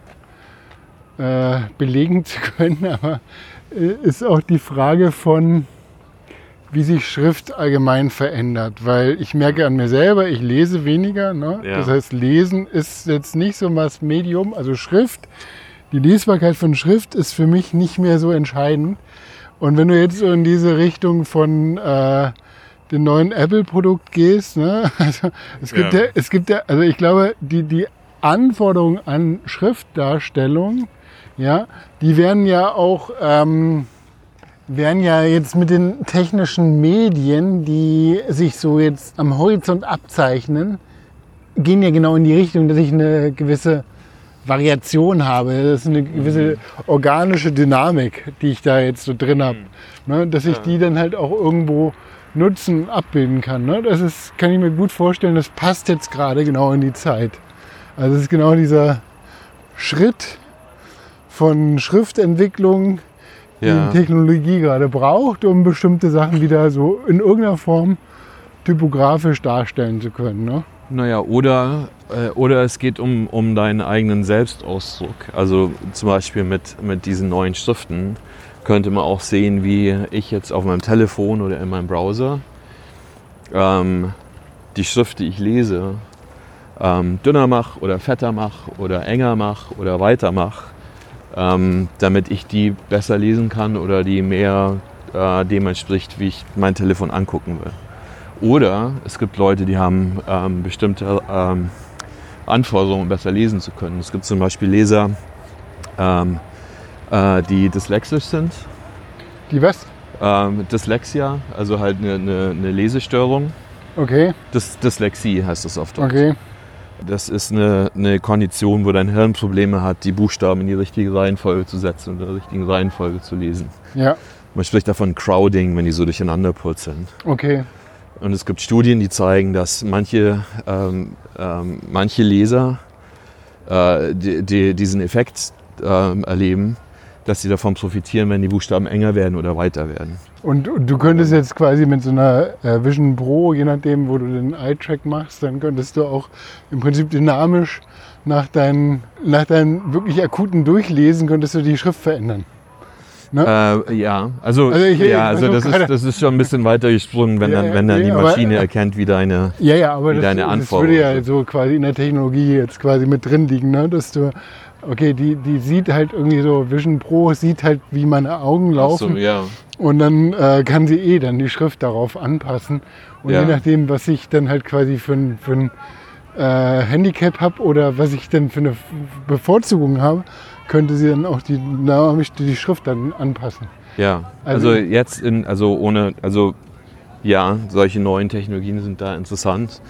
Speaker 3: äh, belegen zu können, aber äh, ist auch die Frage von, wie sich Schrift allgemein verändert. Weil ich merke an mir selber, ich lese weniger. Ne?
Speaker 4: Ja.
Speaker 3: Das heißt, Lesen ist jetzt nicht so was Medium, also Schrift. Die Lesbarkeit von Schrift ist für mich nicht mehr so entscheidend. Und wenn du jetzt so in diese Richtung von äh, dem neuen Apple-Produkt gehst, ne? also es gibt ja.
Speaker 4: Ja.
Speaker 3: es gibt ja, also ich glaube, die, die Anforderungen an Schriftdarstellung, ja, die werden ja auch ähm, werden ja jetzt mit den technischen Medien, die sich so jetzt am Horizont abzeichnen, gehen ja genau in die Richtung, dass ich eine gewisse Variation habe. Das ist eine gewisse organische Dynamik, die ich da jetzt so drin habe. Ne? Dass ich die dann halt auch irgendwo nutzen, abbilden kann. Ne? Das ist, kann ich mir gut vorstellen, das passt jetzt gerade genau in die Zeit. Also es ist genau dieser Schritt von Schriftentwicklung, die
Speaker 4: Ja.
Speaker 3: Technologie gerade braucht, um bestimmte Sachen wieder so in irgendeiner Form typografisch darstellen zu können. Ne?
Speaker 4: Naja, oder, äh, oder es geht um, um deinen eigenen Selbstausdruck. Also zum Beispiel mit, mit diesen neuen Schriften könnte man auch sehen, wie ich jetzt auf meinem Telefon oder in meinem Browser ähm, die Schrift, die ich lese, ähm, dünner mache oder fetter mache oder enger mache oder weiter mache, ähm, damit ich die besser lesen kann oder die mehr äh, dem entspricht, wie ich mein Telefon angucken will. Oder es gibt Leute, die haben ähm, bestimmte ähm, Anforderungen, besser lesen zu können. Es gibt zum Beispiel Leser, ähm, äh, die dyslexisch sind.
Speaker 3: Die was?
Speaker 4: Ähm, Dyslexia, also halt eine, eine, eine Lesestörung.
Speaker 3: Okay,
Speaker 4: Dys Dyslexie heißt das Deutsch.
Speaker 3: okay.
Speaker 4: Das ist eine, eine Kondition, wo dein Hirn Probleme hat, die Buchstaben in die richtige Reihenfolge zu setzen und in der richtigen Reihenfolge zu lesen.
Speaker 3: Ja,
Speaker 4: Man spricht davon Crowding, wenn die so durcheinander purzeln.
Speaker 3: okay.
Speaker 4: Und es gibt Studien, die zeigen, dass manche, ähm, ähm, manche Leser äh, die, die, diesen Effekt ähm, erleben, dass sie davon profitieren, wenn die Buchstaben enger werden oder weiter werden.
Speaker 3: Und, und du könntest jetzt quasi mit so einer äh, Vision Pro, je nachdem, wo du den Eye-Track machst, dann könntest du auch im Prinzip dynamisch nach deinen, nach deinen wirklich akuten Durchlesen, könntest du die Schrift verändern. Ne?
Speaker 4: Äh, ja, also,
Speaker 3: Also ich-
Speaker 4: ja, also
Speaker 3: also
Speaker 4: das, ist, das ist schon ein bisschen weiter gesprungen, wenn
Speaker 3: Ja,
Speaker 4: dann, wenn dann
Speaker 3: nee,
Speaker 4: die
Speaker 3: aber-
Speaker 4: Maschine erkennt, wie deine.
Speaker 3: Ja, ja, aber
Speaker 4: wie
Speaker 3: das,
Speaker 4: deine
Speaker 3: das würde ja so quasi in der Technologie jetzt quasi mit drin liegen, ne? dass du, okay, die, die sieht halt irgendwie so, Vision Pro sieht halt, wie meine Augen laufen
Speaker 4: So, ja.
Speaker 3: und dann äh, kann sie eh dann die Schrift darauf anpassen. Und
Speaker 4: Ja.
Speaker 3: je nachdem, was ich dann halt quasi für ein, für ein äh, Handicap habe oder was ich dann für eine Bevorzugung habe, könnte sie dann auch die, dynamisch die Schrift dann anpassen.
Speaker 4: Ja,
Speaker 3: Also-
Speaker 4: also, jetzt in, also ohne, also ja, solche neuen Technologien sind da interessant.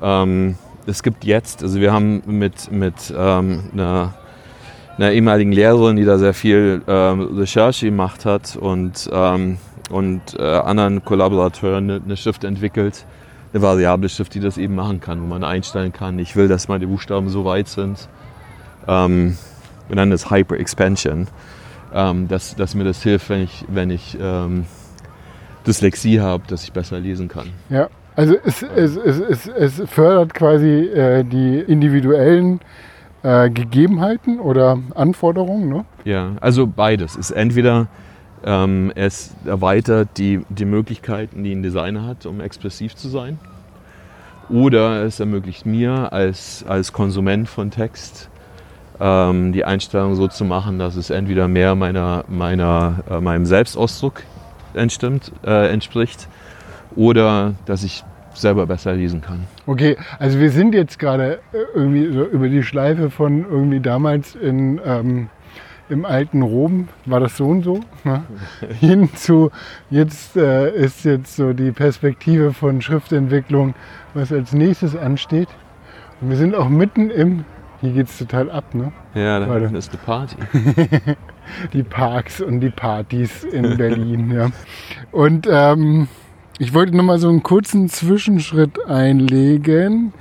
Speaker 4: Ähm, es gibt jetzt, also wir haben mit, mit ähm, einer, einer ehemaligen Lehrerin, die da sehr viel ähm, Recherche gemacht hat und, ähm, und äh, anderen Kollaborateuren eine, eine Schrift entwickelt, eine variable Schrift, die das eben machen kann, wo man einstellen kann, ich will, dass meine Buchstaben so weit sind. Ähm, wir nennen das Hyper Expansion ähm, dass, dass mir das hilft, wenn ich, wenn ich ähm, Dyslexie habe, dass ich besser lesen kann.
Speaker 3: Ja, also es, es, es, es, es fördert quasi äh, die individuellen äh, Gegebenheiten oder Anforderungen. Ne?
Speaker 4: Ja, also beides. Ist entweder ähm, es erweitert die, die Möglichkeiten, die ein Designer hat, um expressiv zu sein, oder es ermöglicht mir als, als Konsument von Text ähm, die Einstellung so zu machen, dass es entweder mehr meiner, meiner, äh, meinem Selbstausdruck entstimmt, äh, entspricht oder dass ich selber besser lesen kann.
Speaker 3: Okay, also wir sind jetzt gerade äh, irgendwie so über die Schleife von irgendwie damals in, ähm, im alten Rom, war das so und so, ne? hin zu jetzt äh, ist jetzt so die Perspektive von Schriftentwicklung, was als nächstes ansteht. Und wir sind auch mitten im, hier geht es total ab, ne?
Speaker 4: Ja, da ist eine Party.
Speaker 3: die Parks und die Partys in Berlin. ja. Und ähm, ich wollte noch mal so einen kurzen Zwischenschritt einlegen.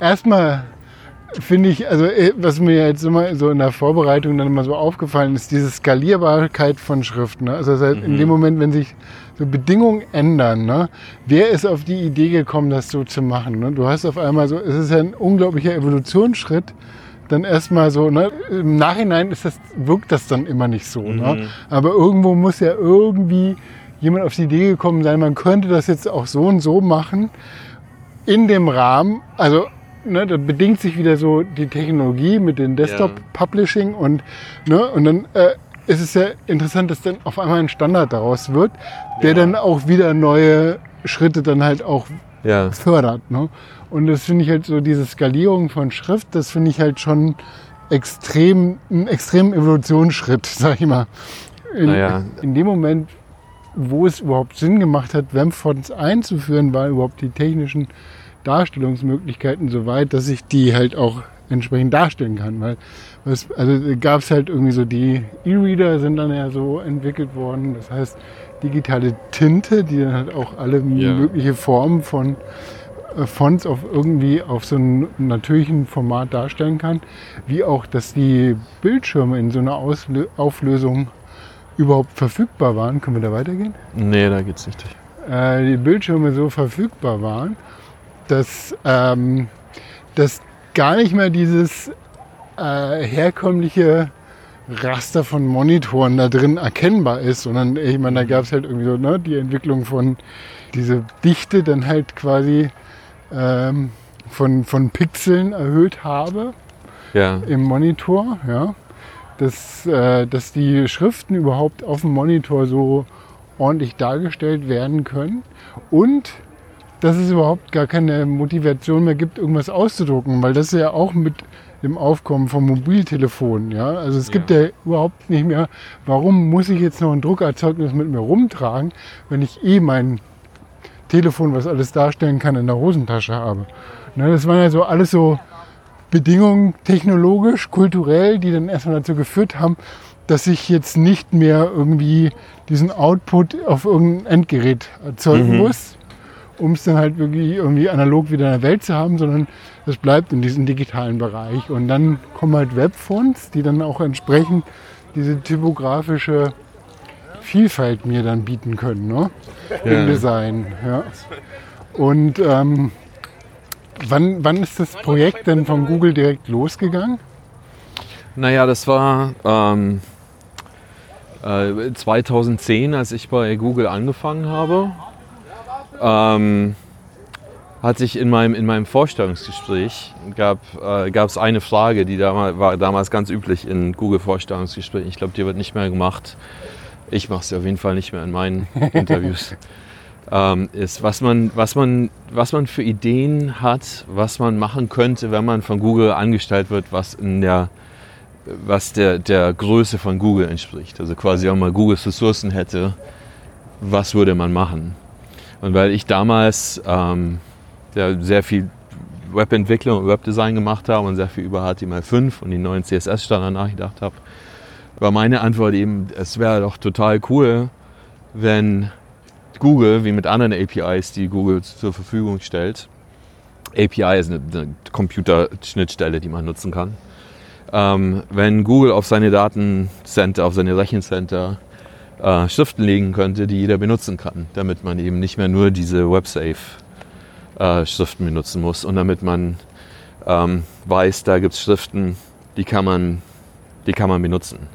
Speaker 3: Erstmal finde ich, also äh, was mir jetzt immer so in der Vorbereitung dann immer so aufgefallen ist, diese Skalierbarkeit von Schriften. Ne? Also das heißt, in dem Moment, wenn sich so Bedingungen ändern, ne? wer ist auf die Idee gekommen, das so zu machen? Ne? Du hast auf einmal so, es ist ja ein unglaublicher Evolutionsschritt, dann erstmal so, ne? im Nachhinein ist das, wirkt das dann immer nicht so. Ne? Aber irgendwo muss ja irgendwie jemand auf die Idee gekommen sein, man könnte das jetzt auch so und so machen in dem Rahmen, also ne, da bedingt sich wieder so die Technologie mit dem Desktop-Publishing und, ne, und dann äh, ist es ja interessant, dass dann auf einmal ein Standard daraus wird, der dann auch wieder neue Schritte dann halt auch
Speaker 4: Ja.
Speaker 3: fördert. Ne? Und das finde ich halt so, diese Skalierung von Schrift, das finde ich halt schon extrem, einen extremen Evolutionsschritt, sag ich mal. In,
Speaker 4: Naja.
Speaker 3: in dem Moment, wo es überhaupt Sinn gemacht hat, WEM-Fonts einzuführen, waren überhaupt die technischen Darstellungsmöglichkeiten so weit, dass ich die halt auch entsprechend darstellen kann. Weil was, also gab es halt irgendwie so die E-Reader sind dann ja so entwickelt worden. Das heißt digitale Tinte, die dann halt auch alle
Speaker 4: Ja.
Speaker 3: mögliche Formen von äh, Fonts auf irgendwie auf so einem natürlichen Format darstellen kann, wie auch, dass die Bildschirme in so einer Auslö Auflösung überhaupt verfügbar waren. Können wir da weitergehen?
Speaker 4: Nee, da geht's nicht.
Speaker 3: Äh, die Bildschirme so verfügbar waren, dass, ähm, dass gar nicht mehr dieses äh, herkömmliche Raster von Monitoren da drin erkennbar ist, sondern ich meine, da gab es halt irgendwie so ne, die Entwicklung von diese Dichte dann halt quasi ähm, von, von Pixeln erhöht habe
Speaker 4: Ja.
Speaker 3: im Monitor, ja, dass, äh, dass die Schriften überhaupt auf dem Monitor so ordentlich dargestellt werden können und dass es überhaupt gar keine Motivation mehr gibt, irgendwas auszudrucken, weil das ist ja auch mit dem Aufkommen von Mobiltelefonen, ja, also es gibt ja überhaupt nicht mehr, warum muss ich jetzt noch ein Druckerzeugnis mit mir rumtragen, wenn ich eh mein Telefon, was alles darstellen kann, in der Hosentasche habe. Ne, das waren ja so alles so Bedingungen technologisch, kulturell, die dann erstmal dazu geführt haben, dass ich jetzt nicht mehr irgendwie diesen Output auf irgendein Endgerät erzeugen muss, um es dann halt wirklich irgendwie analog wieder in der Welt zu haben, sondern das bleibt in diesem digitalen Bereich. Und dann kommen halt Webfonts, die dann auch entsprechend diese typografische Vielfalt mir dann bieten können ne? im
Speaker 4: Ja.
Speaker 3: Design. Ja. Und ähm, wann, wann ist das Projekt denn von Google direkt losgegangen?
Speaker 4: Naja, das war ähm, äh, 2010, als ich bei Google angefangen habe. Ähm, hat sich in meinem, in meinem Vorstellungsgespräch gab äh, es eine Frage, die damals, war damals ganz üblich in Google-Vorstellungsgesprächen. Ich glaube, die wird nicht mehr gemacht. Ich mache es auf jeden Fall nicht mehr in meinen Interviews. Ähm, ist, was man, was, man, was man für Ideen hat, was man machen könnte, wenn man von Google angestellt wird, was in der was der, der Größe von Google entspricht. Also quasi, wenn man Googles Ressourcen hätte, was würde man machen? Und weil ich damals ähm, ja, sehr viel Webentwicklung und Webdesign gemacht habe und sehr viel über HTML5 und die neuen CSS-Standard nachgedacht habe, war meine Antwort eben, es wäre doch total cool, wenn Google, wie mit anderen APIs, die Google zur Verfügung stellt, API ist eine, eine Computerschnittstelle, die man nutzen kann, ähm, wenn Google auf seine Datencenter, auf seine Rechencenter äh, Schriften legen könnte, die jeder benutzen kann, damit man eben nicht mehr nur diese WebSafe-Schriften benutzen muss und damit man ähm, weiß, da gibt es Schriften, die kann, man, die kann man benutzen.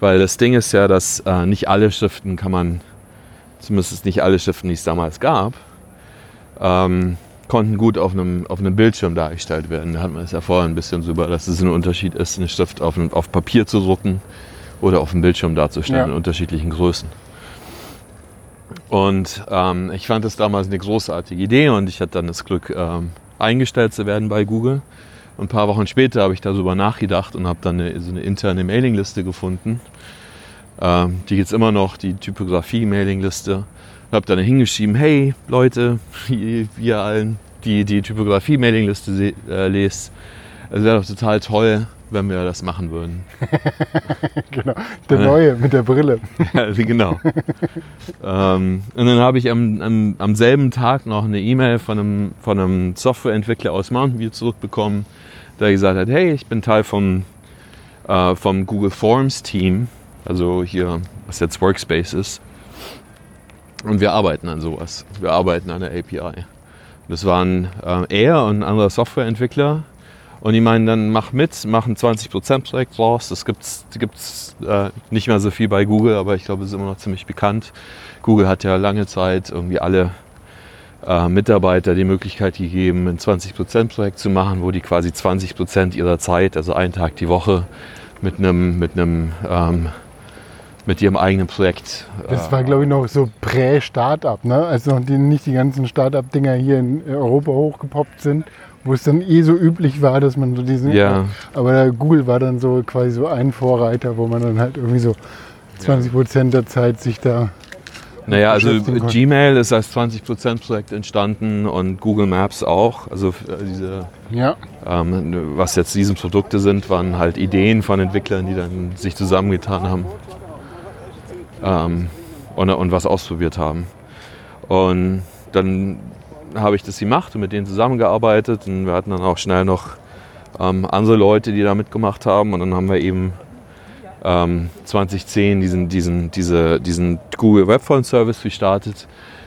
Speaker 4: Weil das Ding ist ja, dass äh, nicht alle Schriften kann man, zumindest nicht alle Schriften, die es damals gab, ähm, konnten gut auf einem, auf einem Bildschirm dargestellt werden. Da hat man es ja vorher ein bisschen so über, dass es ein Unterschied ist, eine Schrift auf, einem- auf Papier zu drucken oder auf dem Bildschirm darzustellen
Speaker 3: Ja.
Speaker 4: in unterschiedlichen Größen. Und ähm, ich fand das damals eine großartige Idee und ich hatte dann das Glück, ähm, eingestellt zu werden bei Google. Und ein paar Wochen später habe ich darüber nachgedacht und habe dann eine, so eine interne Mailingliste gefunden. Ähm, die gibt es immer noch, die Typografie-Mailingliste. Habe dann hingeschrieben, hey Leute, ihr allen, die die Typografie-Mailingliste äh, lest, Es wäre doch total toll, wenn wir das machen würden.
Speaker 3: Genau. Der neue mit der Brille.
Speaker 4: Ja, genau. ähm, und dann habe ich am, am, am selben Tag noch eine E-Mail von einem, von einem Softwareentwickler aus Mountain View zurückbekommen, der gesagt hat, hey, ich bin Teil vom, äh, vom Google Forms Team, also hier, was jetzt Workspace ist. Und wir arbeiten an sowas. Wir arbeiten an der API. Das waren äh, er und ein anderer Softwareentwickler. Und die meinen dann, mach mit, mach ein 20% Projekt raus. Das gibt's, gibt's äh, nicht mehr so viel bei Google, aber ich glaube, es ist immer noch ziemlich bekannt. Google hat ja lange Zeit irgendwie alle äh, Mitarbeiter die Möglichkeit gegeben, ein 20% Projekt zu machen, wo die quasi 20% ihrer Zeit, also einen Tag die Woche, mit einem, mit ähm, mit ihrem eigenen Projekt.
Speaker 3: Das war, glaube ich, noch so Prä-Startup, ne? als noch die, nicht die ganzen Startup-Dinger hier in Europa hochgepoppt sind, wo es dann eh so üblich war, dass man so diesen.
Speaker 4: Ja.
Speaker 3: Aber Google war dann so quasi so ein Vorreiter, wo man dann halt irgendwie so 20 Prozent der Zeit sich da.
Speaker 4: Naja, also. Gmail ist als 20% Projekt entstanden und Google Maps auch. Also äh, diese,
Speaker 3: Ja,
Speaker 4: ähm, was jetzt diese Produkte sind, waren halt Ideen von Entwicklern, die dann sich zusammengetan haben ähm, und, und was ausprobiert haben. Und dann habe ich das gemacht und mit denen zusammengearbeitet und wir hatten dann auch schnell noch ähm, andere Leute, die da mitgemacht haben und dann haben wir eben ähm, 2010 diesen, diesen, diese, diesen Google Webphone Service gestartet,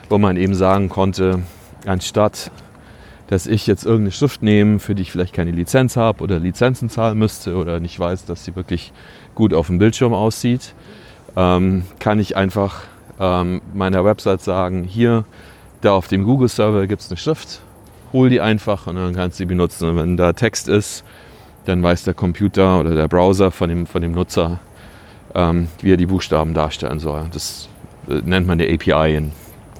Speaker 4: wo man eben sagen konnte, anstatt dass ich jetzt irgendeine Schrift nehme, für die ich vielleicht keine Lizenz habe oder Lizenzen zahlen müsste oder nicht weiß, dass sie wirklich gut auf dem Bildschirm aussieht, ähm, kann ich einfach ähm, meiner Website sagen, hier, da auf dem Google-Server gibt es eine Schrift, hol die einfach und dann kannst du sie benutzen. Und wenn da Text ist, dann weiß der Computer oder der Browser von dem, von dem Nutzer, ähm, wie er die Buchstaben darstellen soll. Das äh, nennt man eine API in,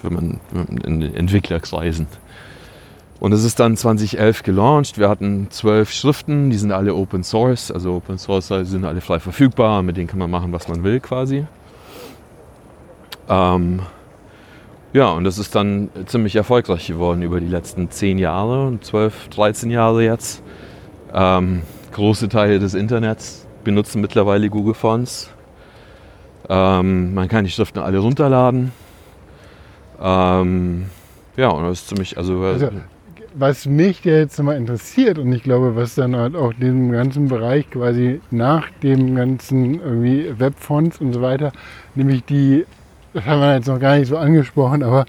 Speaker 4: wenn man, in Entwicklerkreisen. Und es ist dann 2011 gelauncht. Wir hatten zwölf Schriften, die sind alle Open Source. Also Open Source sind alle frei verfügbar, mit denen kann man machen, was man will quasi. Ähm, ja, und das ist dann ziemlich erfolgreich geworden über die letzten zehn Jahre, 12, 13 Jahre jetzt. Ähm, große Teile des Internets benutzen mittlerweile Google Fonts. Ähm, man kann die Schriften alle runterladen. Ähm, ja, und das ist ziemlich, also,
Speaker 3: Also, was mich ja jetzt mal interessiert und ich glaube, was dann halt auch diesem ganzen Bereich quasi nach dem ganzen irgendwie Webfonts und so weiter, nämlich die, das haben wir jetzt noch gar nicht so angesprochen, aber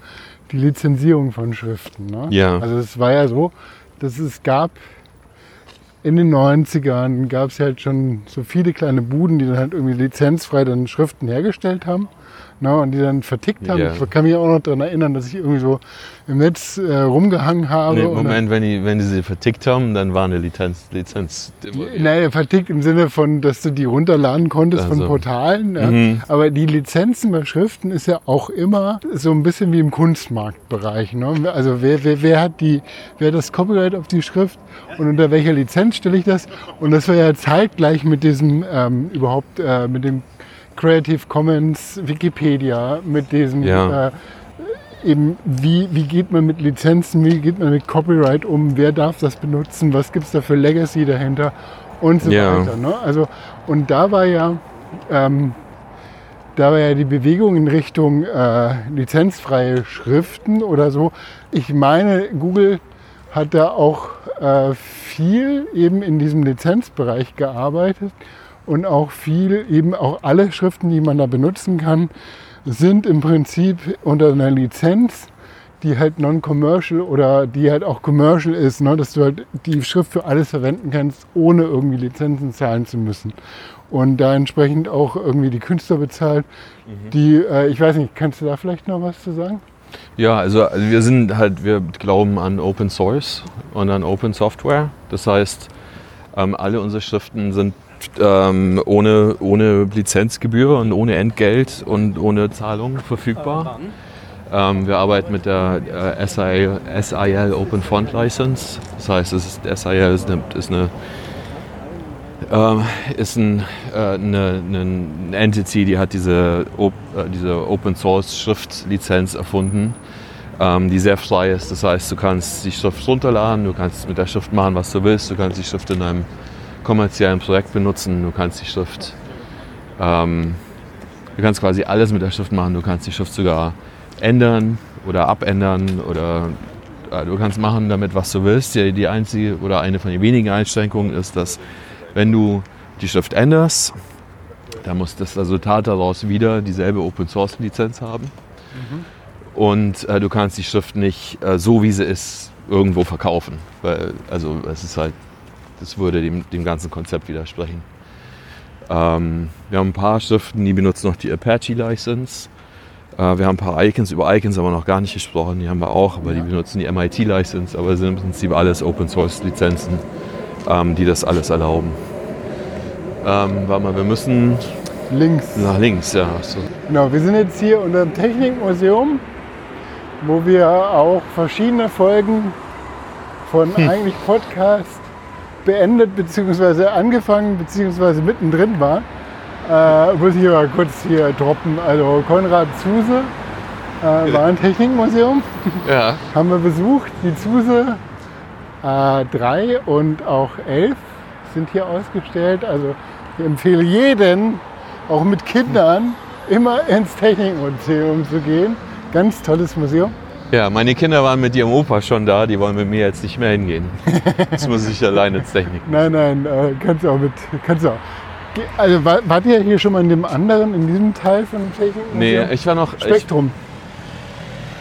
Speaker 3: die Lizenzierung von Schriften. Ne?
Speaker 4: Ja.
Speaker 3: Also es war ja so, dass es gab in den 90ern gab es halt schon so viele kleine Buden, die dann halt irgendwie lizenzfrei dann Schriften hergestellt haben. Ne, und die dann vertickt haben.
Speaker 4: Ja.
Speaker 3: Ich kann mich auch noch daran erinnern, dass ich irgendwie so im Netz äh, rumgehangen habe.
Speaker 4: nee, Moment, wenn die, wenn die sie vertickt haben, dann war eine Lizenz, Lizenz
Speaker 3: Naja, vertickt im Sinne von, dass du die runterladen konntest von
Speaker 4: Also.
Speaker 3: Portalen. Ja.
Speaker 4: Mhm.
Speaker 3: Aber die Lizenzen bei Schriften ist ja auch immer so ein bisschen wie im Kunstmarktbereich. Ne? Also wer, wer, wer hat die, wer hat das Copyright auf die Schrift und unter welcher Lizenz stelle ich das? Und das war ja zeitgleich mit diesem ähm, überhaupt äh, mit dem Creative Commons Wikipedia, mit diesem
Speaker 4: Ja.
Speaker 3: äh, eben, wie, wie geht man mit Lizenzen, wie geht man mit Copyright um, wer darf das benutzen, was gibt es da für Legacy dahinter und so
Speaker 4: Ja.
Speaker 3: weiter. Ne? Also, und da war ja, ähm, da war ja die Bewegung in Richtung äh, lizenzfreie Schriften oder so. Ich meine, Google hat da auch äh, viel eben in diesem Lizenzbereich gearbeitet und auch viel, eben auch alle Schriften, die man da benutzen kann, sind im Prinzip unter einer Lizenz, die halt non-commercial oder die halt auch commercial ist, ne? dass du halt die Schrift für alles verwenden kannst, ohne irgendwie Lizenzen zahlen zu müssen. Und da entsprechend auch irgendwie die Künstler bezahlt, die, äh, ich weiß nicht, kannst du da vielleicht noch was zu sagen?
Speaker 4: Ja, also, also wir sind halt, wir glauben an Open Source und an Open Software. Das heißt, ähm, alle unsere Schriften sind ähm, ohne, ohne Lizenzgebühr und ohne Entgelt und ohne Zahlung verfügbar. Ähm, wir arbeiten mit der äh, SIL, SIL Open Font License. Das heißt, es ist, SIL ist eine, ist eine ähm, ist ein, äh, eine, eine Entity, die hat diese, Op äh, diese Open Source Schriftlizenz erfunden. ähm, die sehr frei ist. Das heißt, du kannst die Schrift runterladen, du kannst mit der Schrift machen, was du willst, du kannst die Schrift in einem kommerziellen Projekt benutzen, du kannst die Schrift, ähm, du kannst quasi alles mit der Schrift machen, du kannst die Schrift sogar ändern oder abändern oder äh, du kannst machen damit, was du willst. Die, die einzige oder eine von den wenigen Einschränkungen ist, dass wenn du die Schrift änderst, dann muss das Resultat daraus wieder dieselbe Open Source Lizenz haben. Und äh, du kannst die Schrift nicht äh, so, wie sie ist, irgendwo verkaufen. Weil, also es ist halt, das würde dem, dem ganzen Konzept widersprechen. Ähm, wir haben ein paar Schriften, die benutzen noch die Apache License. Äh, wir haben ein paar Icons, über Icons haben wir noch gar nicht gesprochen, die haben wir auch, aber die benutzen die MIT License, aber es sind im Prinzip alles Open Source Lizenzen, ähm, die das alles erlauben. Ähm, warte mal, wir müssen
Speaker 3: Links.
Speaker 4: nach links, ja. So.
Speaker 3: Genau, wir sind jetzt hier unter dem Technikmuseum, wo wir auch verschiedene Folgen von eigentlich Podcast beendet bzw. angefangen bzw. mittendrin waren. Äh, muss ich aber kurz hier droppen. Also Konrad Zuse äh, war ein Technikmuseum,
Speaker 4: Ja.
Speaker 3: haben wir besucht. Die Zuse äh, 3 und auch 11 sind hier ausgestellt. Also ich empfehle jeden, auch mit Kindern, immer ins Technikmuseum zu gehen. Ganz tolles Museum.
Speaker 4: Ja, meine Kinder waren mit ihrem Opa schon da, die wollen mit mir jetzt nicht mehr hingehen. Jetzt muss ich alleine ins Technik.
Speaker 3: Nein, nein, äh, kannst du auch mit. Kannst du auch. Also war, wart ihr hier schon mal in dem anderen, in diesem Teil von dem Technikmuseum?
Speaker 4: Nee, ich war noch.
Speaker 3: Spektrum.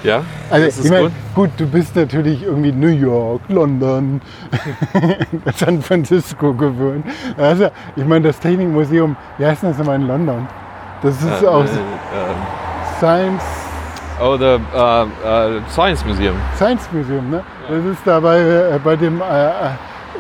Speaker 4: Ich, ja?
Speaker 3: Also
Speaker 4: das ist
Speaker 3: ich mein,
Speaker 4: gut.
Speaker 3: gut, du bist natürlich irgendwie New York, London, San Francisco gewöhnt. Also, ich meine, das Technikmuseum, wie heißt das nochmal in London? Das ist
Speaker 4: Äh,
Speaker 3: auch
Speaker 4: äh,
Speaker 3: Science,
Speaker 4: oh, the uh, uh, Science Museum.
Speaker 3: Science Museum, ne? Das ist da bei, äh, bei dem, äh, äh,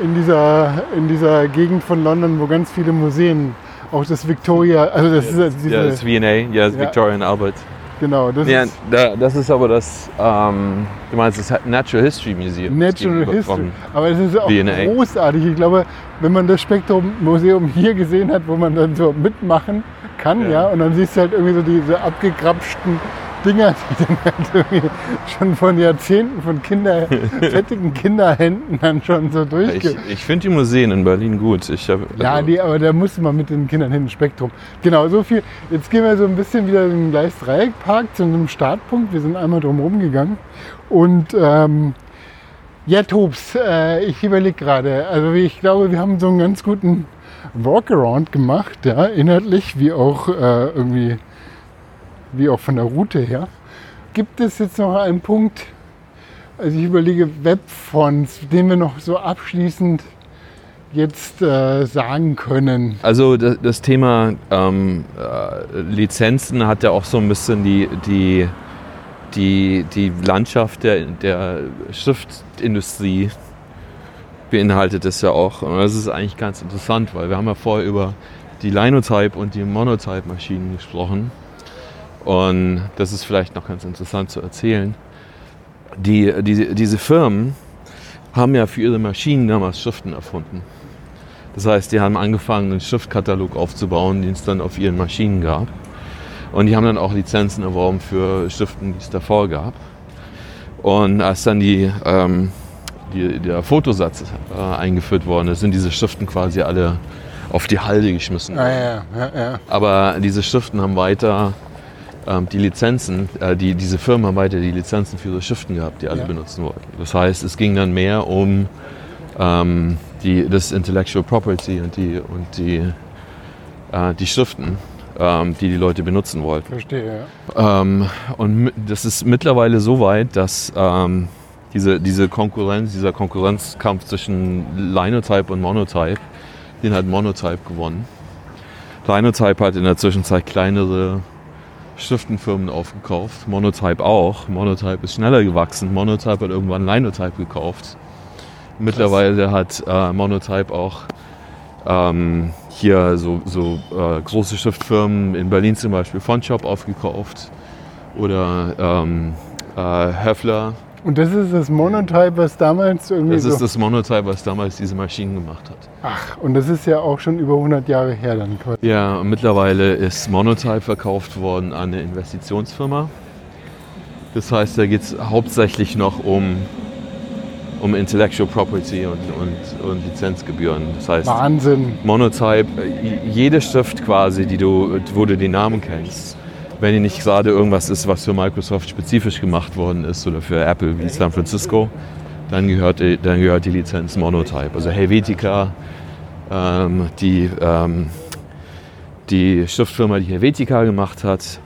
Speaker 3: in, dieser, in dieser Gegend von London, wo ganz viele Museen, auch das Victoria, also das ist äh, diese,
Speaker 4: Ja, das ist V&A, ja, das
Speaker 3: Ja.
Speaker 4: Victorian Albert.
Speaker 3: genau, das
Speaker 4: Ja,
Speaker 3: ist
Speaker 4: da, das ist aber das, ähm, du meinst das Natural History Museum.
Speaker 3: Natural History. Aber es ist auch
Speaker 4: V&A.
Speaker 3: großartig. Ich glaube, wenn man das Spektrum Museum hier gesehen hat, wo man dann so mitmachen kann, ja,
Speaker 4: Ja.
Speaker 3: und dann siehst du halt irgendwie so diese abgegrapschten Dinger, die dann halt irgendwie schon von Jahrzehnten von Kinder, fettigen Kinderhänden dann schon so
Speaker 4: Ich,
Speaker 3: durchge...
Speaker 4: ich finde die Museen in Berlin gut. Ich hab,
Speaker 3: Ja,
Speaker 4: also-
Speaker 3: die, aber da musste man mit den Kindern hin, Spektrum. Genau, so viel. Jetzt gehen wir so ein bisschen wieder in den Gleis-Dreieck-Park zu einem Startpunkt. Wir sind einmal drumherum gegangen. Und ähm, ja, Tobs, äh, ich überlege gerade. Also ich glaube, wir haben so einen ganz guten Walkaround gemacht, ja, inhaltlich wie auch äh, irgendwie, wie auch von der Route her. Gibt es jetzt noch einen Punkt, also ich überlege Webfonts, den wir noch so abschließend jetzt äh, sagen können.
Speaker 4: Also das, das Thema ähm, äh, Lizenzen hat ja auch so ein bisschen die, die, die, die Landschaft der, der Schriftindustrie beinhaltet es ja auch. Und das ist eigentlich ganz interessant, weil wir haben ja vorher über die Linotype und die Monotype-Maschinen gesprochen. Und das ist vielleicht noch ganz interessant zu erzählen. Die, die, diese Firmen haben ja für ihre Maschinen damals Schriften erfunden. Das heißt, die haben angefangen, einen Schriftkatalog aufzubauen, den es dann auf ihren Maschinen gab. Und die haben dann auch Lizenzen erworben für Schriften, die es davor gab. Und als dann die, ähm, die, der Fotosatz äh, eingeführt worden ist, sind diese Schriften quasi alle auf die Halde geschmissen.
Speaker 3: Ah, ja, ja, ja.
Speaker 4: Aber diese Schriften haben weiter ähm, die Lizenzen, äh, die, diese haben weiter die Lizenzen für ihre Schriften gehabt, die alle
Speaker 3: Ja.
Speaker 4: benutzen wollten. Das heißt, es ging dann mehr um ähm, die, das Intellectual Property und die, und die, äh, die Schriften, ähm, die die Leute benutzen wollten.
Speaker 3: Verstehe, ja.
Speaker 4: Ähm, und das ist mittlerweile so weit, dass ähm, diese, diese Konkurrenz, dieser Konkurrenzkampf zwischen Linotype und Monotype, den hat Monotype gewonnen. Linotype hat in der Zwischenzeit kleinere Schriftenfirmen aufgekauft, Monotype auch. Monotype ist schneller gewachsen. Monotype hat irgendwann Linotype gekauft. Mittlerweile hat äh, Monotype auch ähm, hier so, so äh, große Schriftfirmen in Berlin zum Beispiel Fontshop aufgekauft oder ähm, äh, Höffler.
Speaker 3: Und das ist das Monotype, was damals irgendwie
Speaker 4: Das
Speaker 3: so...
Speaker 4: ist das Monotype, was damals diese Maschinen gemacht hat.
Speaker 3: Ach, und das ist ja auch schon über 100 Jahre her dann quasi.
Speaker 4: Ja, und mittlerweile ist Monotype verkauft worden an eine Investitionsfirma. Das heißt, da geht es hauptsächlich noch um, um Intellectual Property und, und, und Lizenzgebühren. Das heißt,
Speaker 3: Wahnsinn.
Speaker 4: Monotype, äh, jede Schrift quasi, die du, wo du den Namen kennst, wenn die nicht gerade irgendwas ist, was für Microsoft spezifisch gemacht worden ist oder für Apple wie San Francisco, dann gehört dann gehört die Lizenz Monotype. Also Helvetica, ähm, die, ähm, die Schriftfirma, die Helvetica gemacht hat,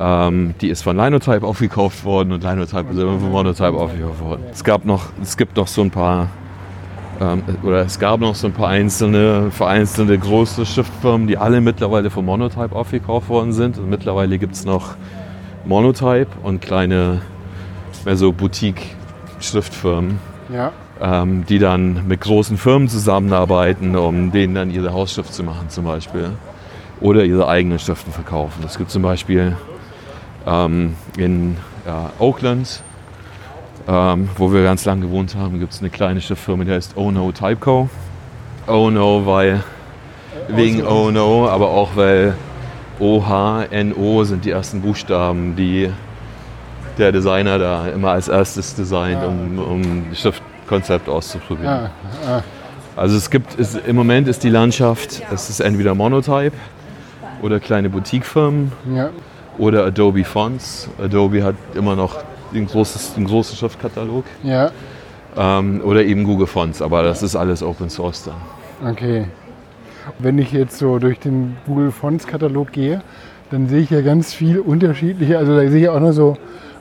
Speaker 4: ähm, die ist von Linotype aufgekauft worden und Linotype ist von Monotype aufgekauft worden. Es, gab noch, es gibt noch so ein paar, ähm, oder es gab noch so ein paar einzelne, vereinzelte große Schriftfirmen, die alle mittlerweile von Monotype aufgekauft worden sind. Und mittlerweile gibt es noch Monotype und kleine, mehr so Boutique-Schriftfirmen,
Speaker 3: Ja.
Speaker 4: ähm, die dann mit großen Firmen zusammenarbeiten, um denen dann ihre Hausschrift zu machen zum Beispiel. Oder ihre eigenen Schriften verkaufen. Es gibt zum Beispiel ähm, in ja, Oakland, ähm, wo wir ganz lange gewohnt haben, gibt es eine kleine Schriftfirma, die heißt Oh No Typeco. Oh No, weil wegen Oh No, aber auch weil O-H-N-O sind die ersten Buchstaben, die der Designer da immer als erstes designt, um, um das Schriftkonzept auszuprobieren.
Speaker 3: Ah, ah,
Speaker 4: Also es gibt, es, im Moment ist die Landschaft, es ist entweder Monotype oder kleine Boutiquefirmen
Speaker 3: ja.
Speaker 4: oder Adobe Fonts. Adobe hat immer noch den, großes, den großen Schriftkatalog.
Speaker 3: ja.
Speaker 4: Ähm, oder eben Google Fonts, aber das ist alles Open Source dann.
Speaker 3: Okay. Wenn ich jetzt so durch den Google Fonts Katalog gehe, dann sehe ich ja ganz viel unterschiedliche, also da sehe ich auch noch so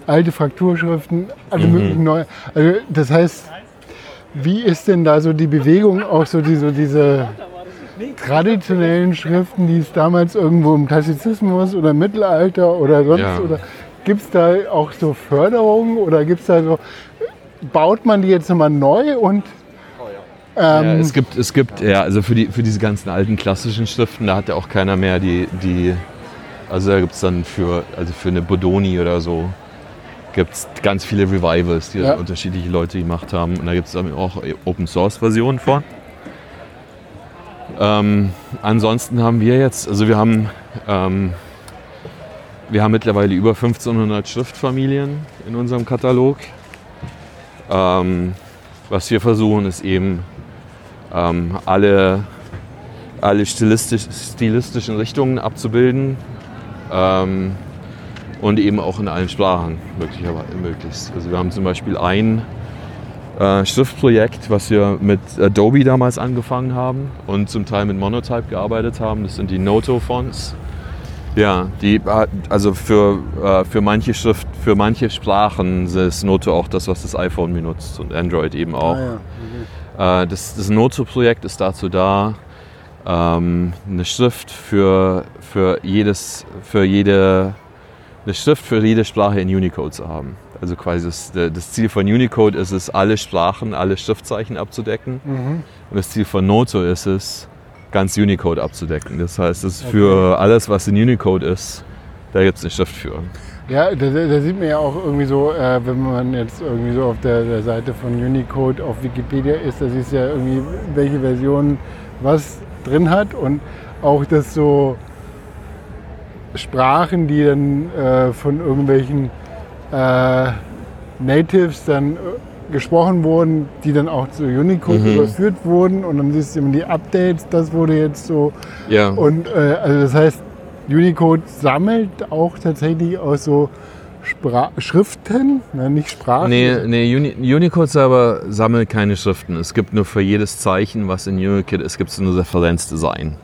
Speaker 3: alte Frakturschriften, alle möglichen neue. Also das heißt, wie ist denn da so die Bewegung, auch so, die, so diese traditionellen Schriften, die es damals irgendwo im Klassizismus oder im Mittelalter oder sonst,
Speaker 4: Ja.
Speaker 3: oder gibt es da auch so Förderungen oder gibt es da so, baut man die jetzt nochmal neu und
Speaker 4: Ja,
Speaker 3: ähm,
Speaker 4: es gibt, es gibt, ja, also für, die, für diese ganzen alten klassischen Schriften, da hat ja auch keiner mehr die, die also da gibt es dann für, also für eine Bodoni oder so, gibt es ganz viele Revivals, die
Speaker 3: Ja.
Speaker 4: unterschiedliche Leute gemacht haben. Und da gibt es dann auch Open Source Versionen von. Ähm, ansonsten haben wir jetzt, also wir haben, ähm, wir haben mittlerweile über 1500 Schriftfamilien in unserem Katalog. Ähm, was wir versuchen, ist eben ähm, alle, alle stilistisch, stilistischen Richtungen abzubilden ähm, und eben auch in allen Sprachen möglichst. Also wir haben zum Beispiel ein äh, Schriftprojekt, was wir mit Adobe damals angefangen haben und zum Teil mit Monotype gearbeitet haben. Das sind die Noto-Fonts. Ja, die, also für, äh, für manche Schrift, für manche Sprachen ist Noto auch das, was das iPhone benutzt und Android eben auch.
Speaker 3: ah, ja.
Speaker 4: Äh, Das, das Noto-Projekt ist dazu da, ähm, eine Schrift für, für, jedes, für jede eine Schrift für jede Sprache in Unicode zu haben. Also quasi das, das Ziel von Unicode ist es, alle Sprachen, alle Schriftzeichen abzudecken. Und das Ziel von Noto ist es, ganz Unicode abzudecken. Das heißt, es ist für alles, was in Unicode ist, da gibt es eine Schrift für.
Speaker 3: Ja, da, da sieht man ja auch irgendwie so, äh, wenn man jetzt irgendwie so auf der, der Seite von Unicode auf Wikipedia ist, da siehst du ja irgendwie, welche Version was drin hat und auch das so Sprachen, die dann äh, von irgendwelchen äh, Natives dann äh, gesprochen wurden, die dann auch zu Unicode
Speaker 4: Mhm.
Speaker 3: überführt wurden und dann siehst du immer die Updates, das wurde jetzt so
Speaker 4: Ja.
Speaker 3: und äh, also das heißt, Unicode sammelt auch tatsächlich aus so Spra Schriften, ne, nicht Sprachen.
Speaker 4: Nee, nee Uni Unicode selber sammelt keine Schriften. Es gibt nur für jedes Zeichen, was in Unicode ist, gibt es nur Referenzdesign.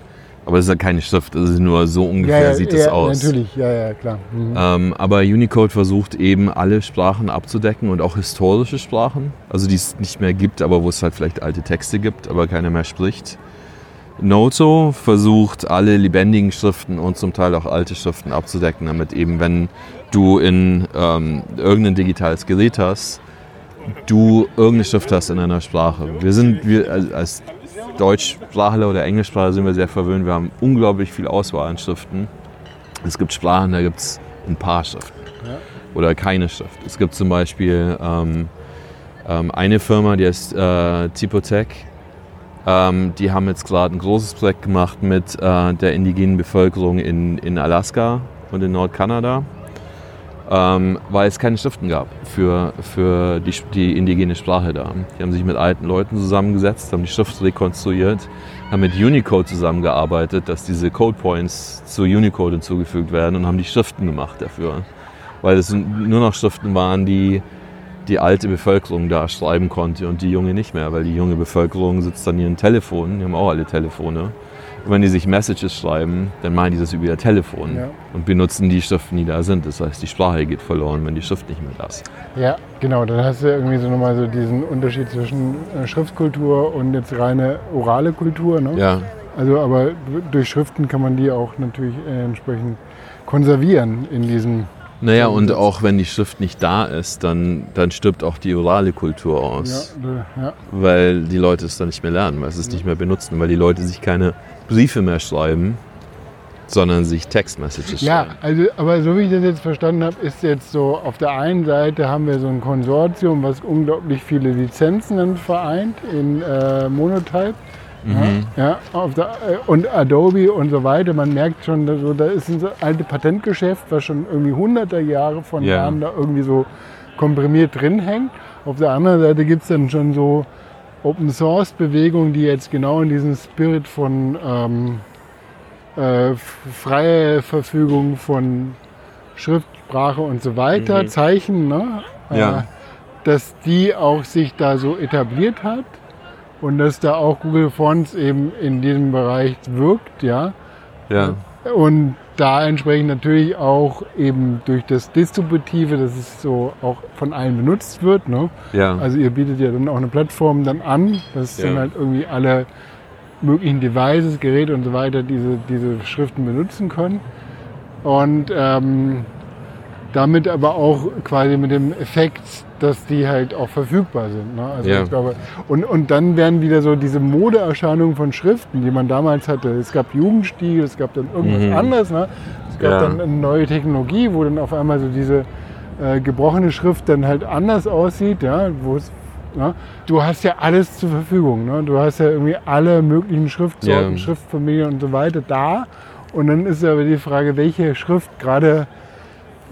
Speaker 4: Aber es ist ja keine Schrift, es ist nur so ungefähr sieht es
Speaker 3: ja,
Speaker 4: aus.
Speaker 3: Natürlich, ja, ja, klar. Mhm.
Speaker 4: Ähm, aber Unicode versucht eben alle Sprachen abzudecken und auch historische Sprachen, also die es nicht mehr gibt, aber wo es halt vielleicht alte Texte gibt, aber keiner mehr spricht. Noto versucht alle lebendigen Schriften und zum Teil auch alte Schriften abzudecken, damit eben, wenn du in ähm, irgendein digitales Gerät hast, du irgendeine Schrift hast in einer Sprache. Wir sind, wir als Deutschsprachler oder Englischsprachler sind wir sehr verwöhnt. Wir haben unglaublich viel Auswahl an Schriften. Es gibt Sprachen, da gibt es ein paar Schriften oder keine Schrift. Es gibt zum Beispiel ähm, ähm, eine Firma, die heißt äh, Typotech. Ähm, die haben jetzt gerade ein großes Projekt gemacht mit äh, der indigenen Bevölkerung in, in Alaska und in Nordkanada. Ähm, weil es keine Schriften gab für, für die, die indigene Sprache da. Die haben sich mit alten Leuten zusammengesetzt, haben die Schrift rekonstruiert, haben mit Unicode zusammengearbeitet, dass diese Code Points zu Unicode hinzugefügt werden und haben die Schriften gemacht dafür. Weil es nur noch Schriften waren, die die alte Bevölkerung da schreiben konnte und die junge nicht mehr, weil die junge Bevölkerung sitzt an ihren Telefonen, die haben auch alle Telefone. Wenn die sich Messages schreiben, dann machen die das über ihr Telefon
Speaker 3: Ja.
Speaker 4: und benutzen die Schriften, die da sind. Das heißt, die Sprache geht verloren, wenn die Schrift nicht mehr da ist.
Speaker 3: Ja, genau. Dann hast du irgendwie so nochmal so diesen Unterschied zwischen äh, Schriftkultur und jetzt reine orale Kultur. Ne?
Speaker 4: Ja,
Speaker 3: Also, aber durch Schriften kann man die auch natürlich äh, entsprechend konservieren in diesem.
Speaker 4: Naja, und auch wenn die Schrift nicht da ist, dann, dann stirbt auch die orale Kultur
Speaker 3: Ja,
Speaker 4: aus,
Speaker 3: äh, ja,
Speaker 4: weil die Leute es dann nicht mehr lernen, weil sie es nicht mehr benutzen, weil die Leute sich keine Briefe mehr schreiben, sondern sich Textmessages
Speaker 3: ja,
Speaker 4: schreiben.
Speaker 3: also, aber so wie ich das jetzt verstanden habe, ist jetzt so, auf der einen Seite haben wir so ein Konsortium, was unglaublich viele Lizenzen dann vereint in äh, Monotype.
Speaker 4: Mhm.
Speaker 3: Ja, der, äh, und Adobe und so weiter. Man merkt schon, da, so, da ist ein so alte Patentgeschäft, was schon irgendwie hunderte Jahre von
Speaker 4: Ja.
Speaker 3: Jahren da irgendwie so komprimiert drin hängt. Auf der anderen Seite gibt es dann schon so Open Source Bewegungen, die jetzt genau in diesem Spirit von ähm, äh, freie Verfügung von Schrift, Sprache und so weiter,
Speaker 4: Mhm.
Speaker 3: Zeichen, ne?
Speaker 4: Ja.
Speaker 3: äh, dass die auch sich da so etabliert hat und dass da auch Google Fonts eben in diesem Bereich wirkt, ja.
Speaker 4: Ja,
Speaker 3: Und da entsprechend natürlich auch eben durch das Distributive, dass es so auch von allen benutzt wird. Ne?
Speaker 4: ja.
Speaker 3: Also ihr bietet ja dann auch eine Plattform dann an, dass
Speaker 4: Ja.
Speaker 3: dann halt irgendwie alle möglichen Devices, Geräte und so weiter diese, diese Schriften benutzen können. Und ähm, damit aber auch quasi mit dem Effekt, dass die halt auch verfügbar sind. Ne? Also
Speaker 4: Ja.
Speaker 3: ich glaube, und, und dann werden wieder so diese Modeerscheinungen von Schriften, die man damals hatte. Es gab Jugendstil, es gab dann irgendwas
Speaker 4: Mhm.
Speaker 3: anderes. Ne? Es gab
Speaker 4: Ja.
Speaker 3: dann eine neue Technologie, wo dann auf einmal so diese äh, gebrochene Schrift dann halt anders aussieht, ja, wo es ja, du hast ja alles zur Verfügung. Ne? Du hast ja irgendwie alle möglichen Schriftsorten,
Speaker 4: Ja.
Speaker 3: Schriftfamilien und so weiter da. Und dann ist aber die Frage, welche Schrift gerade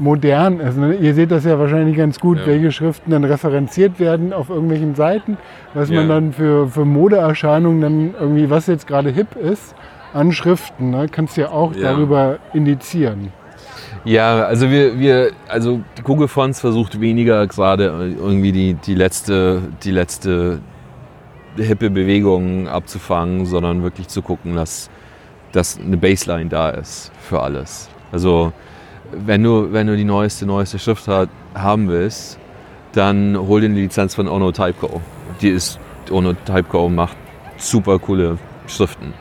Speaker 3: modern ist. Ne? Ihr seht das ja wahrscheinlich ganz gut,
Speaker 4: Ja.
Speaker 3: welche Schriften dann referenziert werden auf irgendwelchen Seiten, was man
Speaker 4: Ja.
Speaker 3: dann für, für Modeerscheinungen dann irgendwie, was jetzt gerade hip ist, an Schriften, ne? kannst du ja auch
Speaker 4: Ja.
Speaker 3: darüber indizieren.
Speaker 4: Ja, also wir, wir, also Google Fonts versucht weniger gerade irgendwie die, die letzte, die letzte hippe Bewegung abzufangen, sondern wirklich zu gucken, dass, dass eine Baseline da ist für alles. Also wenn du, wenn du die neueste, neueste Schrift hat, haben willst, dann hol dir eine Lizenz von Ono Typeco. Die ist, Ono Typeco macht super coole Schriften.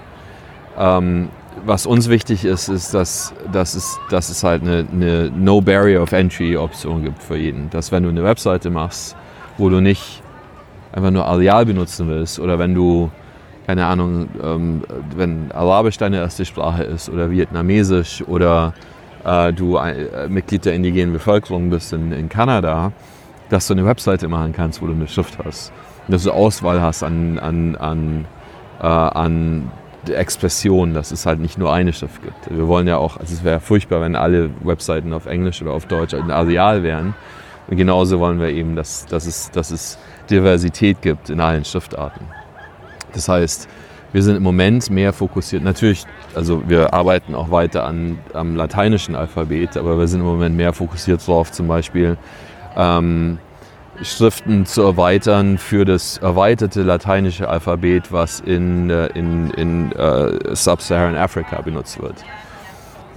Speaker 4: Ähm, was uns wichtig ist, ist, dass, dass, es, dass es halt eine, eine No Barrier of Entry Option gibt für jeden. Dass wenn du eine Webseite machst, wo du nicht einfach nur Areal benutzen willst oder wenn du, keine Ahnung, ähm, wenn Arabisch deine erste Sprache ist oder Vietnamesisch oder äh, du äh, Mitglied der indigenen Bevölkerung bist in, in Kanada, dass du eine Webseite machen kannst, wo du eine Schrift hast. Dass du Auswahl hast an, an, an, äh, an der Expression, dass es halt nicht nur eine Schrift gibt. Wir wollen ja auch, also es wäre furchtbar, wenn alle Webseiten auf Englisch oder auf Deutsch in Areal wären. Und genauso wollen wir eben, dass, dass, es, dass es Diversität gibt in allen Schriftarten. Das heißt, wir sind im Moment mehr fokussiert. Natürlich, also wir arbeiten auch weiter an, am lateinischen Alphabet, aber wir sind im Moment mehr fokussiert darauf, zum Beispiel ähm, Schriften zu erweitern für das erweiterte lateinische Alphabet, was in, äh, in, in äh, Sub-Saharan Afrika benutzt wird.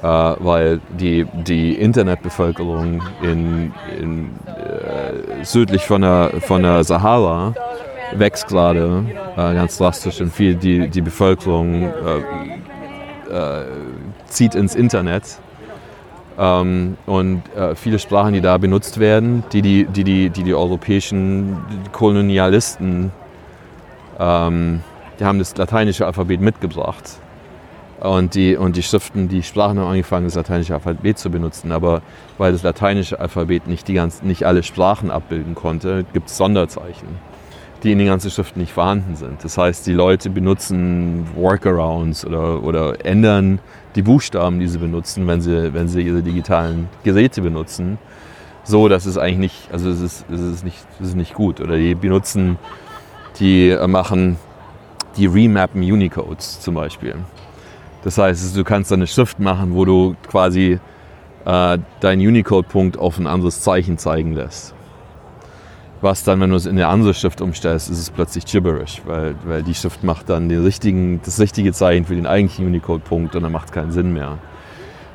Speaker 4: Äh, weil die, die Internetbevölkerung in, in, äh, südlich von der, von der Sahara wächst gerade äh, ganz drastisch und viel die, die Bevölkerung äh, äh, zieht ins Internet. Ähm, und äh, viele Sprachen, die da benutzt werden, die die, die, die, die, die europäischen Kolonialisten, ähm, die haben das lateinische Alphabet mitgebracht. Und die, und die Schriften, die Sprachen haben angefangen, das lateinische Alphabet zu benutzen. Aber weil das lateinische Alphabet nicht, die ganz, nicht alle Sprachen abbilden konnte, gibt es Sonderzeichen, die in den ganzen Schriften nicht vorhanden sind. Das heißt, die Leute benutzen Workarounds oder, oder ändern die Buchstaben, die sie benutzen, wenn sie, wenn sie ihre digitalen Geräte benutzen, so dass es eigentlich nicht, also es ist, es ist, nicht, es ist nicht gut. Oder die benutzen, die äh, machen, die remappen Unicodes zum Beispiel. Das heißt, du kannst eine Schrift machen, wo du quasi äh, deinen Unicode-Punkt auf ein anderes Zeichen zeigen lässt. Was dann, wenn du es in eine andere Schrift umstellst, ist es plötzlich gibberish, weil, weil die Schrift macht dann den richtigen, das richtige Zeichen für den eigentlichen Unicode-Punkt und dann macht es keinen Sinn mehr.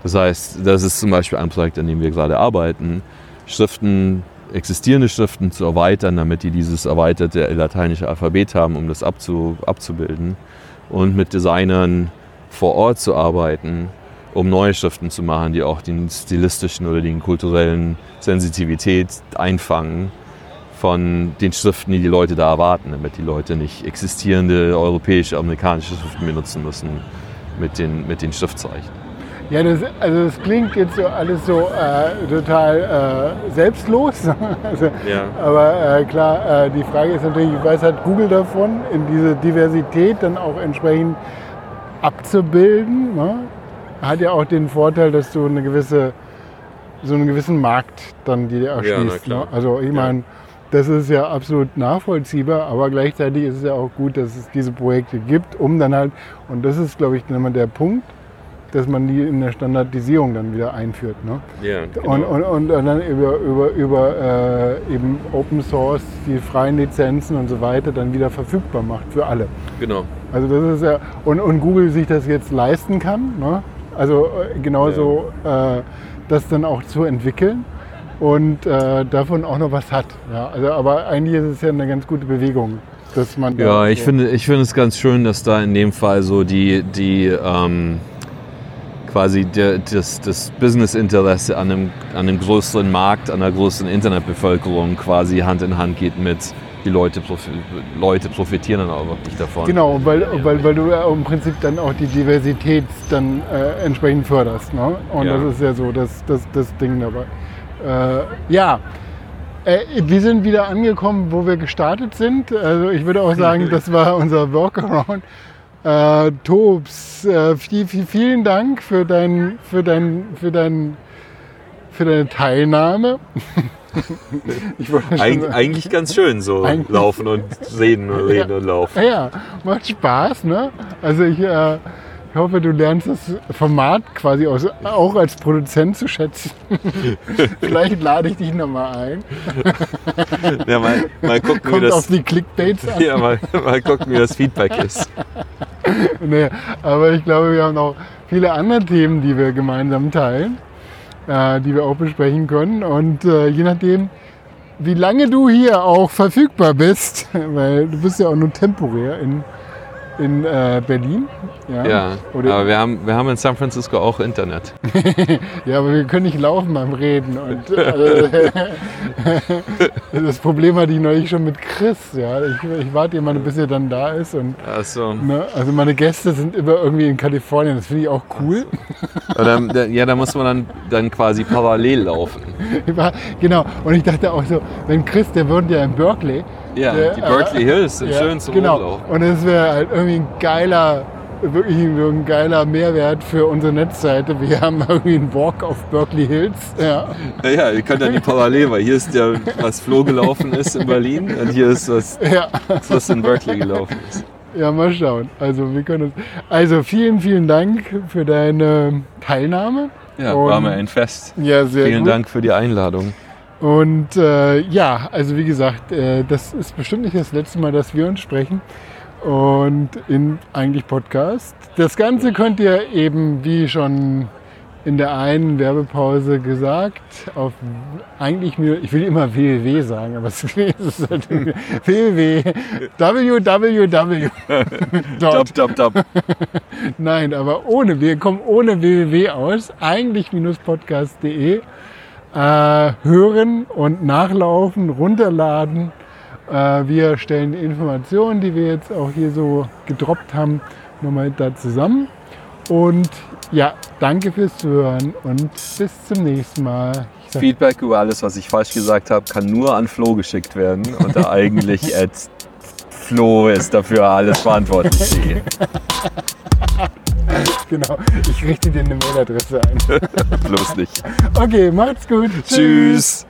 Speaker 4: Das heißt, das ist zum Beispiel ein Projekt, an dem wir gerade arbeiten, Schriften, existierende Schriften zu erweitern, damit die dieses erweiterte lateinische Alphabet haben, um das abzu, abzubilden. Und mit Designern vor Ort zu arbeiten, um neue Schriften zu machen, die auch den stilistischen oder den kulturellen Sensitivität einfangen von den Schriften, die die Leute da erwarten, damit die Leute nicht existierende europäische, amerikanische Schriften benutzen müssen mit den, mit den Schriftzeichen.
Speaker 3: Ja, das, also das klingt jetzt so alles so äh, total äh, selbstlos. also,
Speaker 4: Ja.
Speaker 3: Aber äh, klar, äh, die Frage ist natürlich, was hat Google davon, in diese Diversität dann auch entsprechend abzubilden? Ne? Hat ja auch den Vorteil, dass du eine gewisse, so einen gewissen Markt dann dir erschließt.
Speaker 4: klar.
Speaker 3: ne? Also ich meine, das ist ja absolut nachvollziehbar, aber gleichzeitig ist es ja auch gut, dass es diese Projekte gibt, um dann halt, und das ist, glaube ich, immer der Punkt, dass man die in der Standardisierung dann wieder einführt. Ne?
Speaker 4: Ja,
Speaker 3: Und, und, und dann über, über, über äh, eben Open Source, die freien Lizenzen und so weiter dann wieder verfügbar macht für alle.
Speaker 4: genau.
Speaker 3: Also das ist ja, und, und Google sich das jetzt leisten kann, ne? also äh, genauso äh, das dann auch zu entwickeln und äh, davon auch noch was hat. Ja? Also, aber eigentlich ist es ja eine ganz gute Bewegung, dass man
Speaker 4: Ja, ich
Speaker 3: so-
Speaker 4: finde, ich finde es ganz schön, dass da in dem Fall so die, die ähm, quasi der, das, das Businessinteresse an einem, an einem größeren Markt, an einer größeren Internetbevölkerung quasi Hand in Hand geht mit die Leute, profi Leute profitieren dann auch wirklich davon.
Speaker 3: Genau, weil, weil, weil du ja im Prinzip dann auch die Diversität dann äh, entsprechend förderst. Ne? Und
Speaker 4: Ja.
Speaker 3: das ist ja so das, das, das Ding dabei. Äh, ja, äh, wir sind wieder angekommen, wo wir gestartet sind. Also ich würde auch sagen, das war unser Workaround. Äh, Tobs, äh, viel, viel, vielen Dank für, dein, für, dein, für, dein, für deine Teilnahme.
Speaker 4: Eig eigentlich ganz schön so
Speaker 3: Eigentlich-
Speaker 4: laufen und reden und reden und laufen.
Speaker 3: Ja, macht Spaß, ne? Also ich, äh, ich hoffe, du lernst das Format quasi aus, auch als Produzent zu schätzen. Vielleicht lade ich dich nochmal ein.
Speaker 4: Ja, mal, mal gucken, wie
Speaker 3: Kommt auf
Speaker 4: das,
Speaker 3: die Clickbaits an.
Speaker 4: ja, mal, mal gucken, wie das Feedback ist.
Speaker 3: Nee, aber ich glaube, wir haben noch viele andere Themen, die wir gemeinsam teilen, äh, die wir auch besprechen können. Und äh, je nachdem, wie lange du hier auch verfügbar bist, weil du bist ja auch nur temporär in, in äh, Berlin.
Speaker 4: Ja,
Speaker 3: Oder,
Speaker 4: aber wir haben, wir haben in San Francisco auch Internet.
Speaker 3: Ja, aber wir können nicht laufen beim Reden. Und, äh, das Problem hatte ich neulich schon mit Chris. Ja. Ich, ich warte immer, bis er dann da ist. Und,
Speaker 4: Also,
Speaker 3: ne, also meine Gäste sind immer irgendwie in Kalifornien. Das finde ich auch cool.
Speaker 4: oder, da- ja, da muss man dann, dann quasi parallel laufen.
Speaker 3: Genau. Und ich dachte auch so, wenn Chris, der wohnt ja in Berkeley.
Speaker 4: Ja,
Speaker 3: der,
Speaker 4: die Berkeley Hills sind
Speaker 3: ja,
Speaker 4: schön zum
Speaker 3: Genau.
Speaker 4: Urlaub.
Speaker 3: Und es wäre halt irgendwie ein geiler, wirklich ein geiler Mehrwert für unsere Netzseite. Wir haben irgendwie einen Walk auf Berkeley Hills. Ja.
Speaker 4: Ja, ja, ihr könnt dann die parallel, weil hier ist ja, was Flo gelaufen ist in Berlin und hier ist was,
Speaker 3: Ja.
Speaker 4: was in Berkeley gelaufen ist.
Speaker 3: Ja, mal schauen. Also wir können. Also vielen, vielen Dank für deine Teilnahme.
Speaker 4: Ja,
Speaker 3: Und-
Speaker 4: war mir ein Fest.
Speaker 3: Ja, sehr
Speaker 4: Vielen
Speaker 3: gut.
Speaker 4: Dank für die Einladung.
Speaker 3: Und äh, ja, also wie gesagt, äh, das ist bestimmt nicht das letzte Mal, dass wir uns sprechen. Und in eigentlich Podcast. Das Ganze könnt ihr eben, wie schon in der einen Werbepause gesagt, auf eigentlich mir, ich will immer www sagen, aber es ist halt www, www.
Speaker 4: Dub, dub, dub.
Speaker 3: Nein, aber ohne, wir kommen ohne www aus, eigentlich-podcast.de. Äh, hören und nachlaufen, runterladen. Äh, wir stellen die Informationen, die wir jetzt auch hier so gedroppt haben, nochmal da zusammen. Und ja, danke fürs Zuhören und bis zum nächsten Mal.
Speaker 4: Feedback über alles, was ich falsch gesagt habe, kann nur an Flo geschickt werden unter eigentlich at Flo ist dafür alles verantwortlich.
Speaker 3: Genau, ich richte dir eine Mailadresse ein.
Speaker 4: Bloß nicht.
Speaker 3: Okay, macht's gut.
Speaker 4: Tschüss.